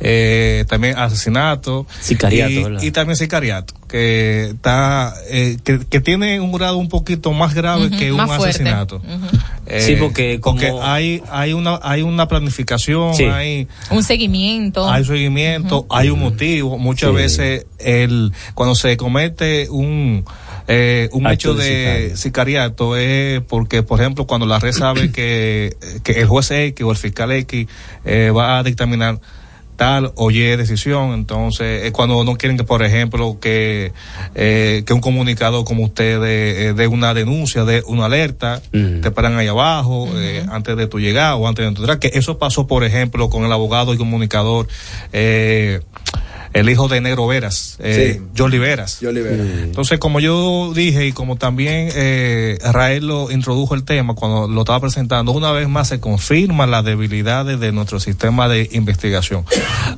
eh, también asesinato. Sicariato, y, ¿verdad? y también sicariato, que está, eh, que, que tiene un grado un poquito más grave que un asesinato. Eh, Sí, porque como- porque hay, hay una, hay una planificación, Sí. hay, Un seguimiento. hay seguimiento, hay un motivo. Muchas Sí. veces el cuando se comete un eh, un Acto hecho de de sicariato es porque, por ejemplo, cuando la red sabe que, que el juez X o el fiscal X eh, va a dictaminar tal o Y decisión, entonces es cuando no quieren que, por ejemplo, que, eh, que un comunicado como usted de, eh, de una denuncia, de una alerta, te paran ahí abajo, eh, antes de tu llegada o antes de tu entrada, que eso pasó, por ejemplo, con el abogado y comunicador, eh, el hijo de Negro Veras, eh, Sí. Jolly Veras. Yo libero. Entonces, como yo dije y como también eh, Rael lo introdujo el tema cuando lo estaba presentando, una vez más se confirman las debilidades de nuestro sistema de investigación.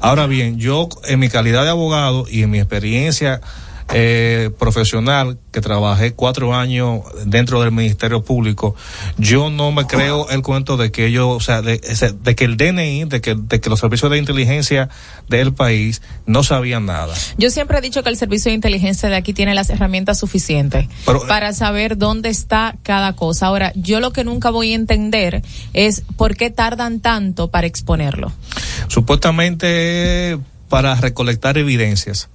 Ahora bien, yo en mi calidad de abogado y en mi experiencia eh, profesional, que trabajé cuatro años dentro del Ministerio Público, yo no me creo el cuento de que ellos, o sea, de, que el DNI, de que, de que los servicios de inteligencia del país no sabían nada. Yo siempre he dicho que el servicio de inteligencia de aquí tiene las herramientas suficientes Pero- para saber dónde está cada cosa. Ahora, yo lo que nunca voy a entender es por qué tardan tanto para exponerlo. supuestamente para recolectar evidencias.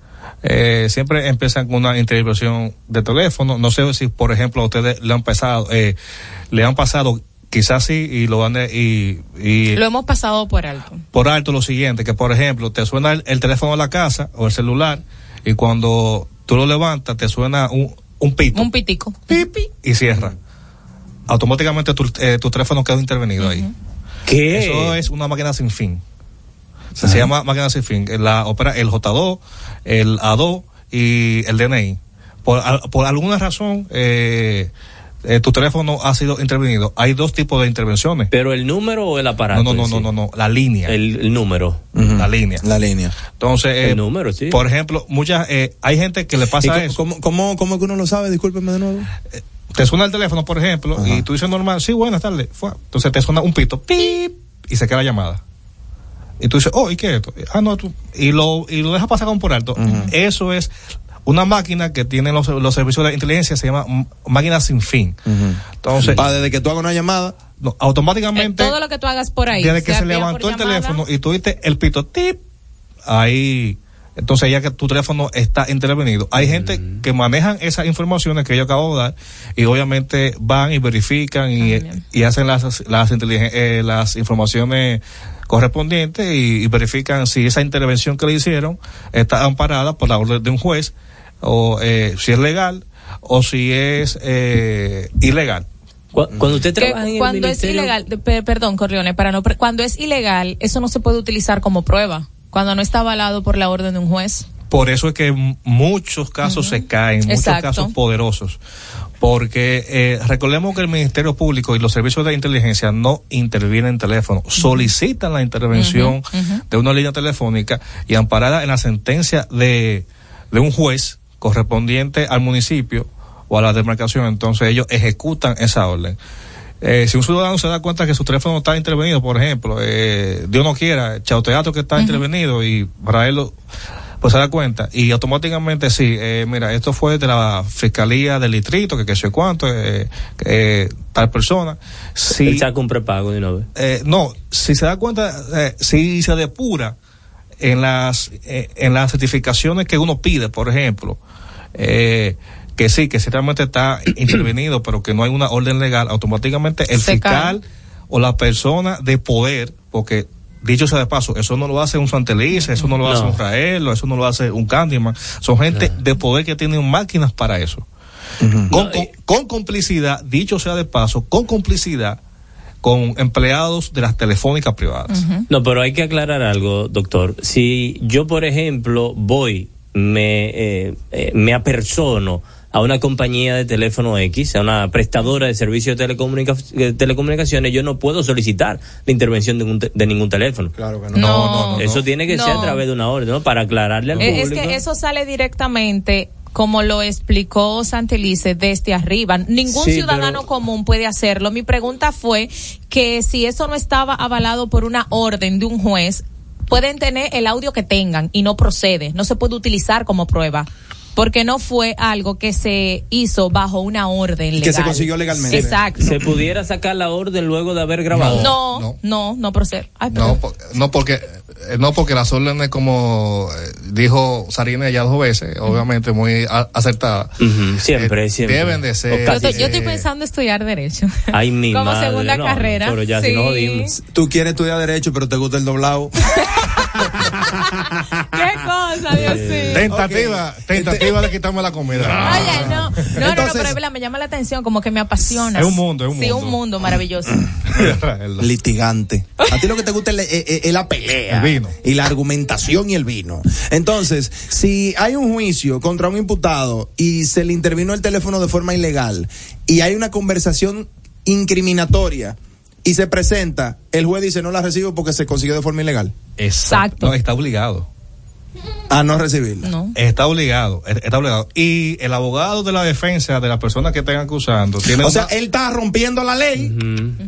Eh, siempre empiezan con una intervención de teléfono. No sé si, por ejemplo, a ustedes le han pasado, eh, le han pasado, quizás sí, y lo han de- y, y Lo hemos pasado por alto. por alto lo siguiente, que por ejemplo, te suena el, el teléfono de la casa o el celular, y cuando tú lo levantas, te suena un, un pito Un pitico. y cierra. Automáticamente tu, eh, tu teléfono queda intervenido ahí. ¿Qué? Eso es una máquina sin fin. Se, se llama máquina sin fin. La opera el J2, el A2 y el DNI. Por, al- por alguna razón, eh, eh, tu teléfono ha sido intervenido. Hay dos tipos de intervenciones. ¿Pero el número o el aparato? No, no, no, sí? no, no, no, la línea. El, el número. La línea. La línea. Entonces, eh, El número, sí. por ejemplo, muchas, eh, hay gente que le ¿Y pasa cómo, eso. cómo, cómo, cómo que uno lo sabe? Discúlpeme de nuevo. Te suena el teléfono, por ejemplo, y tú dices normal, sí, buenas tardes. Fue. Entonces te suena un pito, pip, y se queda la llamada. Y tú dices, oh, ¿y qué es esto? Ah, no, tú. Y lo, y lo dejas pasar como por alto. Eso es una máquina que tiene los, los servicios de inteligencia, se llama máquina sin fin. Entonces, Pa, desde que tú hagas una llamada, no, Eh, automáticamente, todo lo que tú hagas por ahí. desde que se levantó el llamada, teléfono y tú viste el pito, tip, ahí, entonces ya que tu teléfono está intervenido. Hay gente que manejan esas informaciones que yo acabo de dar y obviamente van y verifican y, y hacen las, las, inteligen- eh, las informaciones correspondientes y, y verifican si esa intervención que le hicieron está amparada por la orden de un juez o eh, si es legal o si es eh, ilegal. Cu- Cuando usted trabaja en el cuando es ministerio- ilegal, perdón, Corleone, para no, cuando es ilegal, eso no se puede utilizar como prueba. Cuando no está avalado por la orden de un juez. Por eso es que muchos casos se caen, muchos casos poderosos. Porque eh, recordemos que el Ministerio Público y los servicios de inteligencia no intervienen en teléfono, solicitan la intervención de una línea telefónica y amparada en la sentencia de, de un juez correspondiente al municipio o a la demarcación, entonces ellos ejecutan esa orden. Eh, si un ciudadano se da cuenta que su teléfono está intervenido, por ejemplo, eh, Dios no quiera, Chao Teatro que está intervenido y para él lo- pues se da cuenta y automáticamente sí, eh, mira, esto fue de la Fiscalía del Distrito, que qué sé cuánto, eh, eh, tal persona. Si, Él saca un prepago de una vez. eh, no, si se da cuenta, eh, si se depura en las, eh, en las certificaciones que uno pide, por ejemplo, eh, que sí, que ciertamente está intervenido, pero que no hay una orden legal, automáticamente el Se fiscal o la persona de poder, porque dicho sea de paso, eso no lo hace un Santelice, eso no lo hace un Rael, eso no lo hace un Candyman, son gente de poder que tienen máquinas para eso. con, con- con complicidad, dicho sea de paso, con complicidad con empleados de las telefónicas privadas. No, pero hay que aclarar algo, doctor. Si yo, por ejemplo, voy, me, eh, eh, me apersono a una compañía de teléfono X, a una prestadora de servicios de telecomunica- telecomunicaciones, yo no puedo solicitar la intervención de, un te- de ningún teléfono. Claro que no. No, no, no, Eso tiene que ser a través de una orden, ¿no? Para aclararle al Es público. que eso sale directamente como lo explicó Santelice desde arriba. Ningún Sí, ciudadano pero- común puede hacerlo. Mi pregunta fue que si eso no estaba avalado por una orden de un juez, pueden tener el audio que tengan y no procede, no se puede utilizar como prueba. Porque no fue algo que se hizo bajo una orden legal. que se consiguió legalmente. Exacto. ¿Se pudiera sacar la orden luego de haber grabado? No, no, no, procede. Ay, No, perdón. po- no porque no porque las órdenes como eh, dijo Sarina ya dos veces, obviamente muy acertada. Ujú, Siempre, eh, siempre. Deben de ser. yo, estoy, yo estoy eh, pensando estudiar Derecho. Ay, mi Como madre, segunda no, carrera. Pero ya si Sí. no jodimos. Tú quieres estudiar Derecho, pero te gusta el doblado. Qué cosa, Dios mío. Tentativa, tentativa de quitarme la comida. Oye, no, no, no, no, pero es verdad, me llama la atención, como que me apasiona. Es un mundo, es un Sí, mundo. un mundo maravilloso. litigante. A ti lo que te gusta es, la- es- es la pelea. Vino. Y la argumentación y el vino. Entonces, si hay un juicio contra un imputado y se le intervino el teléfono de forma ilegal y hay una conversación incriminatoria y se presenta, el juez dice no la recibo porque se consiguió de forma ilegal. Exacto. No, está obligado. A no recibirla. No. Está obligado, está obligado. Y el abogado de la defensa de la persona que estén acusando tiene O una- sea, él está rompiendo la ley,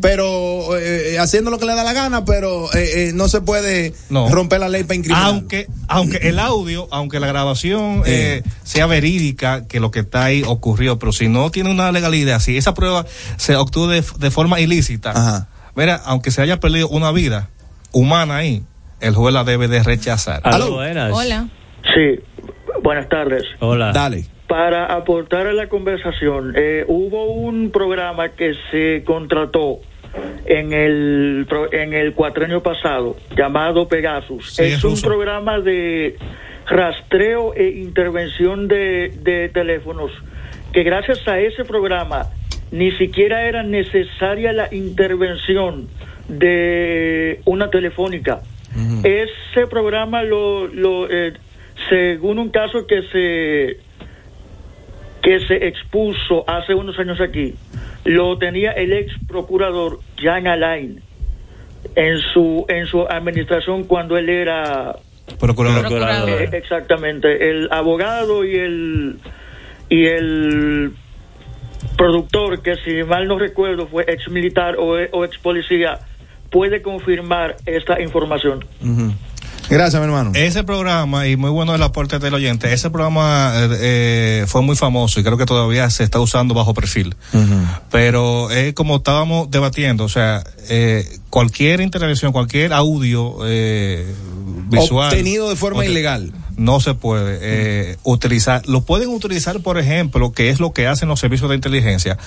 pero eh, haciendo lo que le da la gana, pero eh, eh, no se puede No. romper la ley para incriminar. aunque aunque el audio, aunque la grabación eh, sea verídica que lo que está ahí ocurrió, pero si no tiene una legalidad, si esa prueba se obtuvo de, de forma ilícita, mira, aunque se haya perdido una vida humana ahí, el juez la debe de rechazar. Aló, buenas. Hola. Sí, buenas tardes. Hola. Dale. Para aportar a la conversación, eh, hubo un programa que se contrató en el en el cuatrenio pasado llamado Pegasus. Sí, es es un ruso. programa de rastreo e intervención de, de teléfonos que gracias a ese programa ni siquiera era necesaria la intervención de una telefónica. Ese programa lo, lo eh, según un caso que se que se expuso hace unos años aquí, lo tenía el ex procurador Jan Alain en su en su administración cuando él era Procurador. Procurador. eh, exactamente el abogado y el y el productor que si mal no recuerdo fue ex militar o, o ex policía puede confirmar esta información. Gracias, mi hermano. Ese programa, y muy bueno el aporte del oyente, ese programa eh, eh, fue muy famoso y creo que todavía se está usando bajo perfil. Pero es como estábamos debatiendo, o sea, eh, cualquier intervención, cualquier audio eh, visual. Obtenido de forma ilegal. No se puede eh, utilizar. Lo pueden utilizar, por ejemplo, que es lo que hacen los servicios de inteligencia,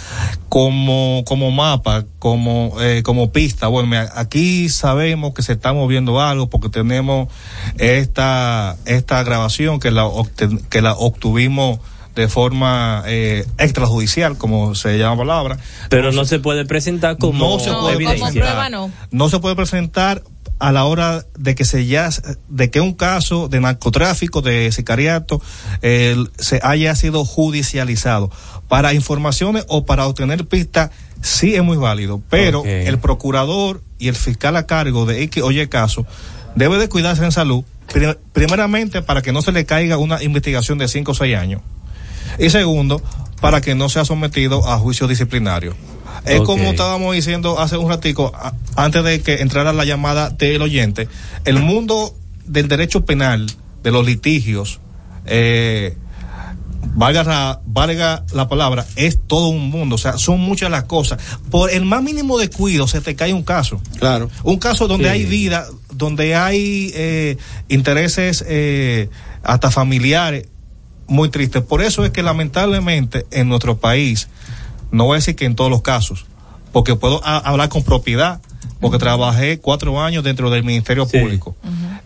como, como mapa, como, eh, como pista. Bueno, mira, aquí sabemos que se está moviendo algo porque tenemos esta, esta grabación que la, obten- que la obtuvimos de forma eh, extrajudicial, como se llama la palabra. Pero no se puede presentar como no se puede evidencia. como prueba no. no se puede presentar a la hora de que se ya de que un caso de narcotráfico de sicariato eh, se haya sido judicializado. Para informaciones o para obtener pistas sí es muy válido pero el procurador y el fiscal a cargo de X oye caso debe de cuidarse en salud pri- primeramente para que no se le caiga una investigación de 5 o 6 años y segundo para que no sea sometido a juicio disciplinario es como estábamos diciendo hace un ratico, a- antes de que entrara la llamada del oyente, el mundo del derecho penal, de los litigios, eh, valga, la- valga la palabra, es todo un mundo, o sea, son muchas las cosas. Por el más mínimo descuido se te cae un caso. Claro. Un caso donde Sí. hay vida, donde hay eh, intereses eh, hasta familiares muy tristes. Por eso es que lamentablemente en nuestro país, no voy a decir que en todos los casos, porque puedo hablar con propiedad, porque trabajé cuatro años dentro del Ministerio Público.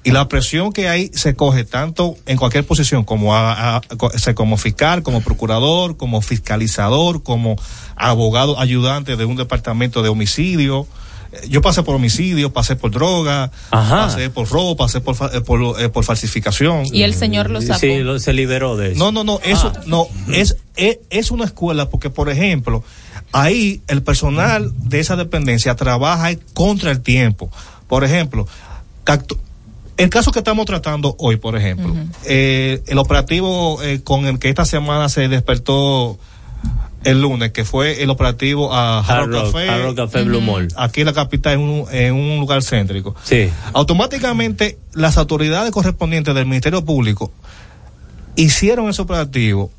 Y la presión que hay se coge tanto en cualquier posición, como, a- como fiscal, como procurador, como fiscalizador, como abogado ayudante de un departamento de homicidio. Yo pasé por homicidio, pasé por droga, Ajá. pasé por robo, pasé por, fa- eh, por, eh, por falsificación. Y el señor lo sacó. Sí, lo- se liberó de eso. No, no, no, eso no es, es es una escuela porque por ejemplo, ahí el personal de esa dependencia trabaja contra el tiempo. Por ejemplo, el caso que estamos tratando hoy, por ejemplo, eh, el operativo eh, con el que esta semana se despertó el lunes, que fue el operativo a Hard Rock, Café, Hard Rock Café Blue Mall. aquí en la capital, en un, en un lugar céntrico. Sí. Automáticamente las autoridades correspondientes del Ministerio Público hicieron ese operativo,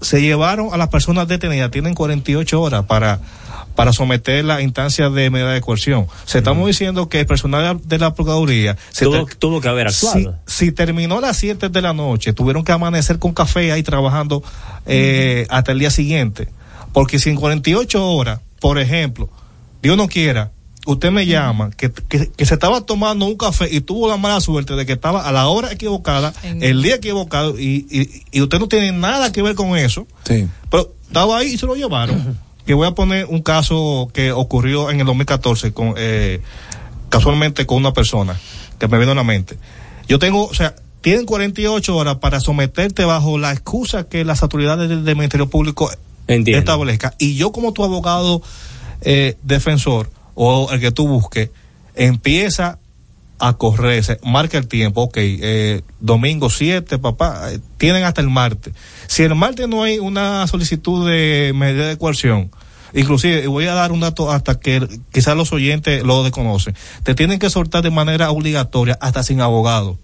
se llevaron a las personas detenidas, tienen 48 horas para para someter la instancia de medida de coerción. Se estamos diciendo que el personal de la Procuraduría se Tuvo, ter- tuvo que haber si, actuado. si terminó a las 7 de la noche, tuvieron que amanecer con café ahí trabajando eh, hasta el día siguiente. Porque si en 48 horas, por ejemplo, Dios no quiera, usted me llama, que, que, que se estaba tomando un café y tuvo la mala suerte de que estaba a la hora equivocada, el día equivocado, y, y, y usted no tiene nada que ver con eso, Sí. pero estaba ahí y se lo llevaron. que voy a poner un caso que ocurrió en el 2014 con, eh, casualmente con una persona que me vino a la mente. Yo tengo, o sea, tienen 48 horas para someterte bajo la excusa que las autoridades del, del Ministerio Público Entiendo. establezcan. Y yo como tu abogado eh, defensor o el que tú busques, empieza a correrse, marca el tiempo, ok, eh, domingo 7, papá, eh, tienen hasta el martes. Si el martes no hay una solicitud de medida de coerción, inclusive voy a dar un dato hasta que quizás los oyentes lo desconocen, te tienen que soltar de manera obligatoria hasta sin abogado,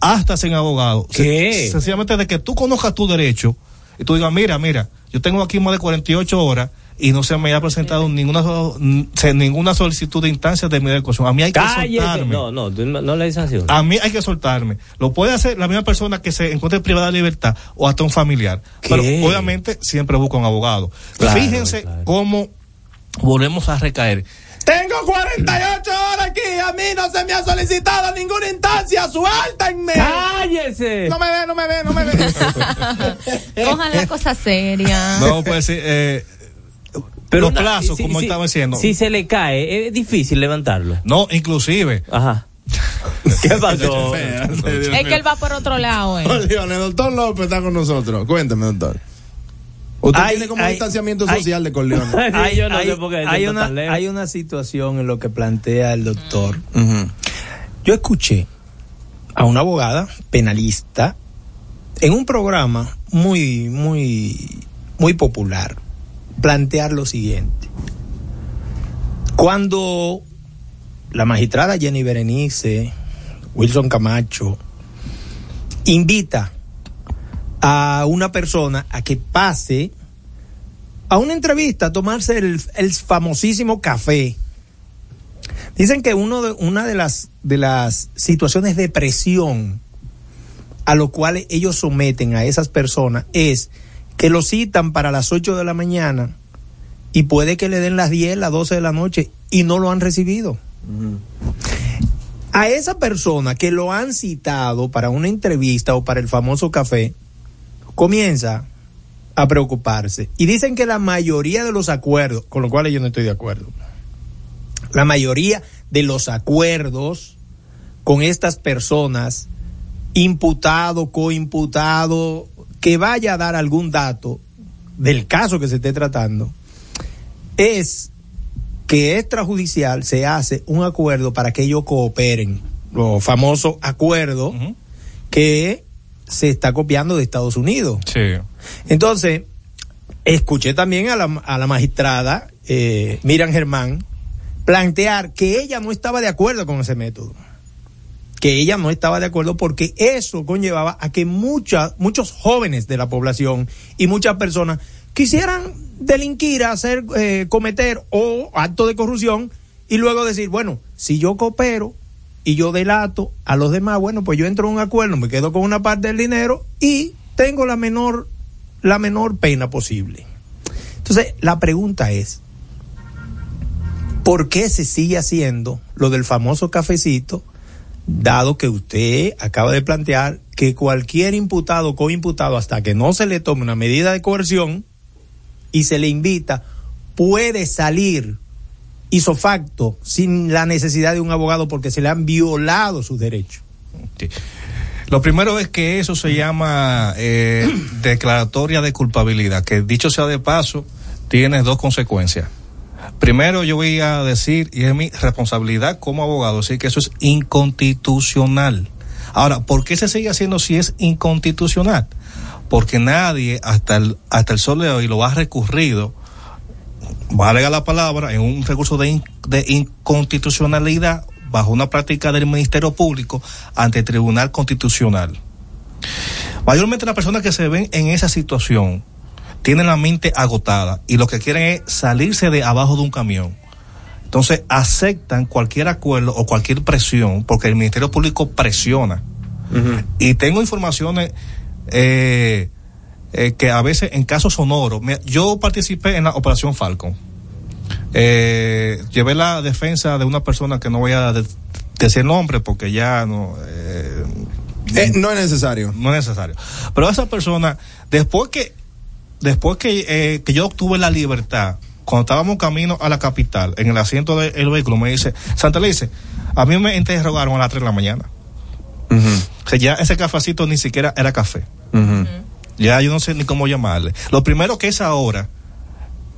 hasta sin abogado. ¿Qué? Se- sencillamente de que tú conozcas tu derecho y tú digas, mira, mira, yo tengo aquí más de 48 horas y no se me ha presentado ninguna ninguna solicitud de instancia de medida de coerción. A mí hay que Cállese. soltarme. No, no, no, le sanciones. A mí hay que soltarme. Lo puede hacer la misma persona que se encuentre privada de libertad o hasta un familiar. ¿Qué? Pero obviamente siempre busca un abogado. Claro, Fíjense cómo volvemos a recaer. Tengo 48 horas aquí, a mí no se me ha solicitado ninguna instancia, suéltenme. ¡Cállese! No me ve, no me ve, no me ve. Cojan la cosa seria. No, pues sí, eh, Pero los una- plazos, si- como si- estaba diciendo. Si se le cae, es difícil levantarlo. No, inclusive. Ajá. ¿Qué pasó? Es que él va por otro lado, eh. Óyeme, el doctor López está con nosotros. Cuéntame, doctor. Usted Hay- tiene como hay- distanciamiento hay- social de Corleone. hay, Yo no hay- sé por qué hay está una, hay una situación en lo que plantea el doctor. Yo escuché a una abogada penalista en un programa muy, muy, muy popular plantear lo siguiente. Cuando la magistrada Jenny Berenice, Wilson Camacho, invita a una persona a que pase a una entrevista a tomarse el, el famosísimo café. Dicen que uno de, una de las, de las situaciones de presión a lo cual ellos someten a esas personas es que lo citan para las 8 de la mañana y puede que le den las 10, las 12 de la noche y no lo han recibido. A esa persona que lo han citado para una entrevista o para el famoso café, comienza a preocuparse. Y dicen que la mayoría de los acuerdos, con lo cual yo no estoy de acuerdo, la mayoría de los acuerdos con estas personas, imputado, coimputado, que vaya a dar algún dato del caso que se esté tratando, es que extrajudicial se hace un acuerdo para que ellos cooperen, lo famoso acuerdo que se está copiando de Estados Unidos. Sí. Entonces, escuché también a la, a la magistrada eh, Miriam Germán plantear que ella no estaba de acuerdo con ese método. Que ella no estaba de acuerdo porque eso conllevaba a que muchas, muchos jóvenes de la población y muchas personas quisieran delinquir, hacer, eh, cometer o acto de corrupción y luego decir, bueno, si yo coopero y yo delato a los demás, bueno, pues yo entro en un acuerdo, me quedo con una parte del dinero y tengo la menor, la menor pena posible. Entonces, la pregunta es, ¿por qué se sigue haciendo lo del famoso cafecito, dado que usted acaba de plantear que cualquier imputado o coimputado, hasta que no se le tome una medida de coerción y se le invita, puede salir isofacto sin la necesidad de un abogado porque se le han violado sus derechos? Lo primero es que eso se llama eh, declaratoria de culpabilidad, que dicho sea de paso, tiene dos consecuencias. Primero yo voy a decir, y es mi responsabilidad como abogado, decir que eso es inconstitucional. Ahora, ¿por qué se sigue haciendo si es inconstitucional? Porque nadie hasta el, hasta el sol de hoy lo ha recurrido, valga la palabra, en un recurso de, in- de inconstitucionalidad bajo una práctica del Ministerio Público ante el Tribunal Constitucional. Mayormente las personas que se ven en esa situación tienen la mente agotada y lo que quieren es salirse de abajo de un camión. Entonces aceptan cualquier acuerdo o cualquier presión porque el Ministerio Público presiona. Y tengo informaciones eh, eh, que a veces en casos sonoros, yo participé en la Operación Falcon. Eh, llevé la defensa de una persona que no voy a de- decir nombre porque ya no... eh, Eh, no es necesario. no es necesario. Pero esa persona, después que, después que, eh, que yo obtuve la libertad, cuando estábamos camino a la capital, en el asiento del vehículo, me dice, Santa Lice, a mí me interrogaron a las 3 de la mañana. O sea, ya ese cafecito ni siquiera era café. Ya yo no sé ni cómo llamarle. Lo primero que es ahora,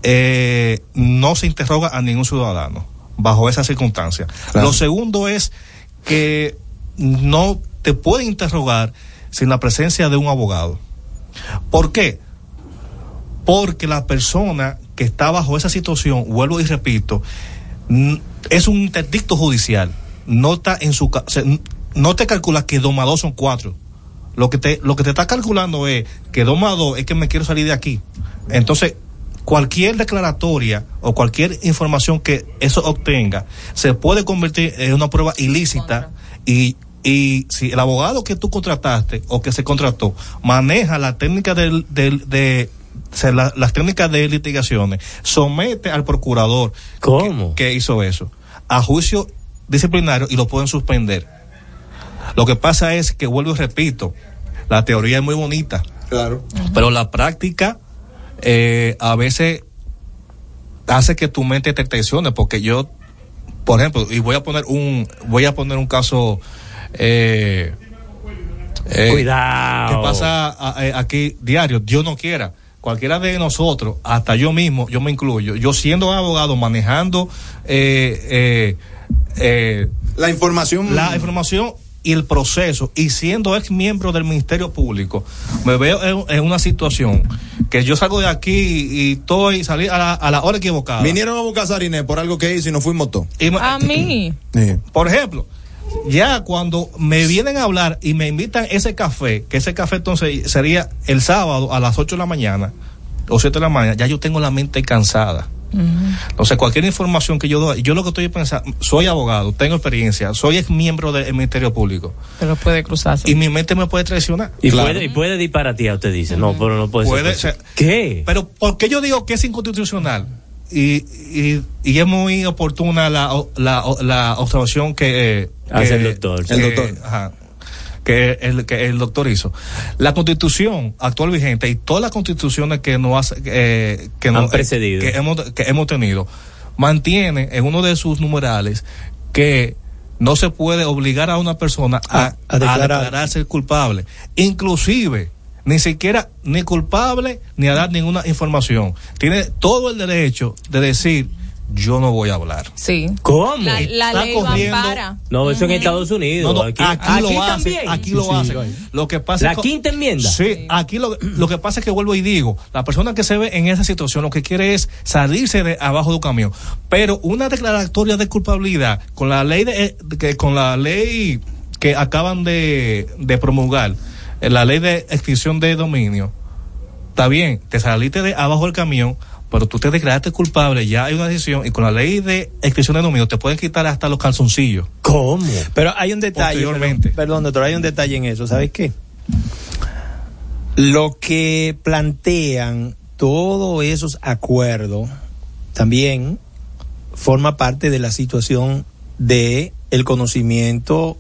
eh, no se interroga a ningún ciudadano bajo esa circunstancia. Claro. Lo segundo es que no te puede interrogar sin la presencia de un abogado. ¿Por qué? Porque la persona que está bajo esa situación, vuelvo y repito, es un interdicto judicial. No está en su no te calcula que dos más dos son cuatro. Lo que te, lo que te está calculando es que dos más dos es que me quiero salir de aquí. Entonces, cualquier declaratoria o cualquier información que eso obtenga se puede convertir en una prueba ilícita y, y si el abogado que tú contrataste o que se contrató maneja la técnica del, del- de o sea, la- las técnicas de litigaciones, somete al procurador Que, que hizo eso a juicio disciplinario y lo pueden suspender. Lo que pasa es que vuelvo y repito, la teoría es muy bonita, Claro. pero la práctica eh, a veces hace que tu mente te tensione porque yo por ejemplo y voy a poner un voy a poner un caso eh, eh, Cuidado. que pasa a- a- aquí diario Dios no quiera cualquiera de nosotros hasta yo mismo yo me incluyo yo siendo abogado manejando eh, eh, eh, La información. la información y el proceso y siendo ex miembro del Ministerio Público me veo en, en una situación que yo salgo de aquí y, estoy salí a la, a la hora equivocada Vinieron a buscar a Sariné por algo que hizo y no fuimos todos. A mí. por ejemplo ya cuando me vienen a hablar y me invitan ese café que ese café entonces sería el sábado a las 8 de la mañana o 7 de la mañana ya yo tengo la mente cansada entonces, cualquier información que yo doy, yo lo que estoy pensando, soy abogado, tengo experiencia, soy ex miembro del Ministerio Público. Pero puede cruzarse. Y mi mente me puede traicionar. Y, puede, y puede disparatear, usted dice. No, pero no puede, Puede ser. ser. ¿Qué? Pero, ¿por qué yo digo que es inconstitucional? Y, y, y es muy oportuna la, la, la observación que, eh, Hace que- el doctor. que- El doctor. ajá, que el, que el doctor hizo. La constitución actual vigente y todas las constituciones que nos eh, que Han nos- eh, precedido. que hemos, que hemos tenido, mantiene en uno de sus numerales que no se puede obligar a una persona a declarar. a declararse culpable. Inclusive, ni siquiera ni culpable ni a dar ninguna información. Tiene todo el derecho de decir, yo no voy a hablar. Sí. ¿Cómo? La, la Está ley corriendo- ampara. No, eso en Estados Unidos. No, no, aquí, aquí, lo hacen, aquí lo Sí, sí, hacen. Lo que pasa La es que- quinta enmienda. Sí, aquí lo, lo que pasa es que vuelvo y digo, la persona que se ve en esa situación lo que quiere es salirse de abajo de un camión. Pero una declaratoria de culpabilidad con la ley de, que con la ley que acaban de, de promulgar, eh, la ley de extinción de dominio, está bien, te saliste de abajo del camión, pero tú te declaraste culpable, ya hay una decisión, y con la ley de extinción de dominio te pueden quitar hasta los calzoncillos. ¿Cómo? Pero hay un detalle. Posteriormente. Perdón, perdón, doctor, hay un detalle en eso. ¿Sabes qué? Lo que plantean todos esos acuerdos también forma parte de la situación de el conocimiento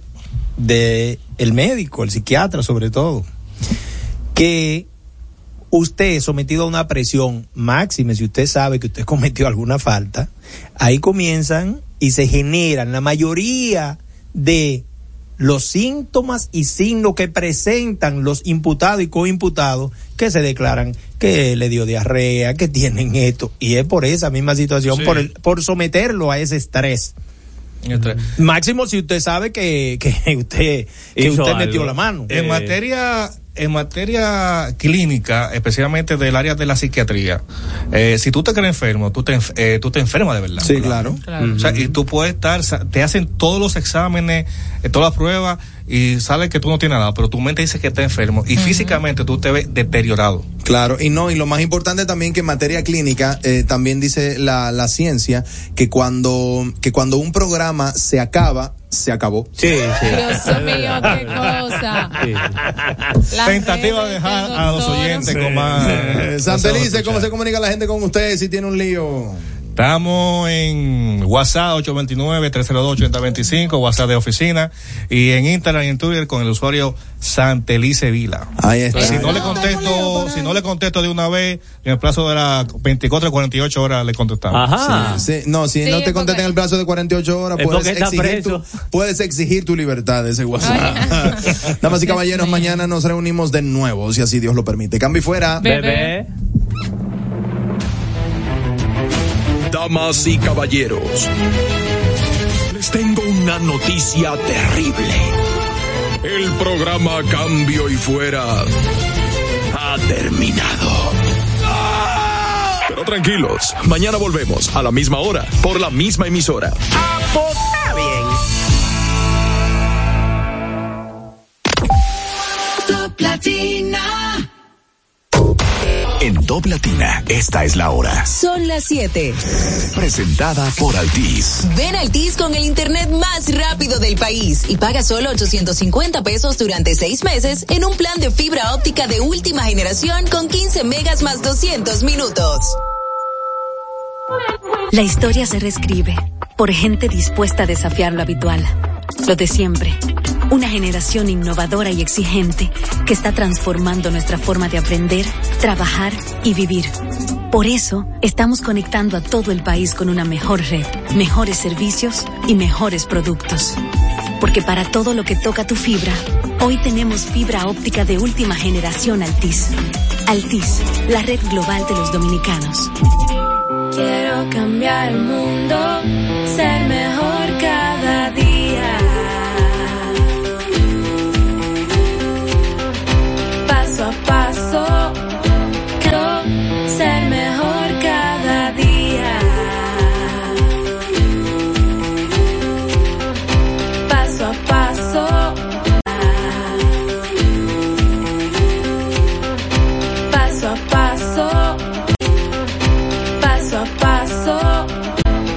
de el médico, el psiquiatra sobre todo, que usted sometido a una presión máxima, si usted sabe que usted cometió alguna falta, ahí comienzan y se generan la mayoría de los síntomas y signos que presentan los imputados y coimputados que se declaran que le dio diarrea, que tienen esto, y es por esa misma situación, Sí. por, el, por someterlo a ese estrés. Máximo si usted sabe que, que usted, que Hizo usted algo. metió la mano. En materia en materia clínica, especialmente del área de la psiquiatría, eh, si tú te crees enfermo, tú te, eh, tú te enfermas de verdad. Sí, claro. O sea, y tú puedes estar, te hacen todos los exámenes, eh, todas las pruebas y sale que tú no tienes nada, pero tu mente dice que estás enfermo y físicamente tú te ves deteriorado. Claro, y no, y lo más importante también que en materia clínica, eh, también dice la, la ciencia, que cuando, que cuando un programa se acaba, se acabó. Sí, sí. Dios mío, qué cosa. Las Tentativa de dejar a los oyentes con más. Eh, Santelice, ¿cómo se comunica la gente con usted si tiene un lío? Estamos en WhatsApp 829-302-8025, WhatsApp de oficina, y en Instagram y en Twitter con el usuario Santelice Vila. Ahí está. Si no le contesto, si no le contesto de una vez, en el plazo de las 24 a 48 horas le contestamos. Sí, sí. No, si Sí, no te contestan en el plazo de 48 horas, Es puedes exigir, tu, puedes exigir tu libertad de ese WhatsApp. Damas y caballeros, mañana nos reunimos de nuevo, si así Dios lo permite. Cambio y fuera. Bebé. Damas y caballeros, les tengo una noticia terrible. El programa Cambio y Fuera ha terminado. Pero tranquilos, mañana volvemos a la misma hora, por la misma emisora. Top Latina, esta es la hora. Son las 7. Presentada por Altis. Ven a Altis con el internet más rápido del país y paga solo 850 pesos durante seis meses en un plan de fibra óptica de última generación con 15 megas más 200 minutos. La historia se reescribe por gente dispuesta a desafiar lo habitual, lo de siempre. Una generación innovadora y exigente que está transformando nuestra forma de aprender, trabajar y vivir. Por eso, estamos conectando a todo el país con una mejor red, mejores servicios y mejores productos. Porque para todo lo que toca tu fibra, hoy tenemos fibra óptica de última generación Altis. Altis, la red global de los dominicanos. Quiero cambiar el mundo, ser mejor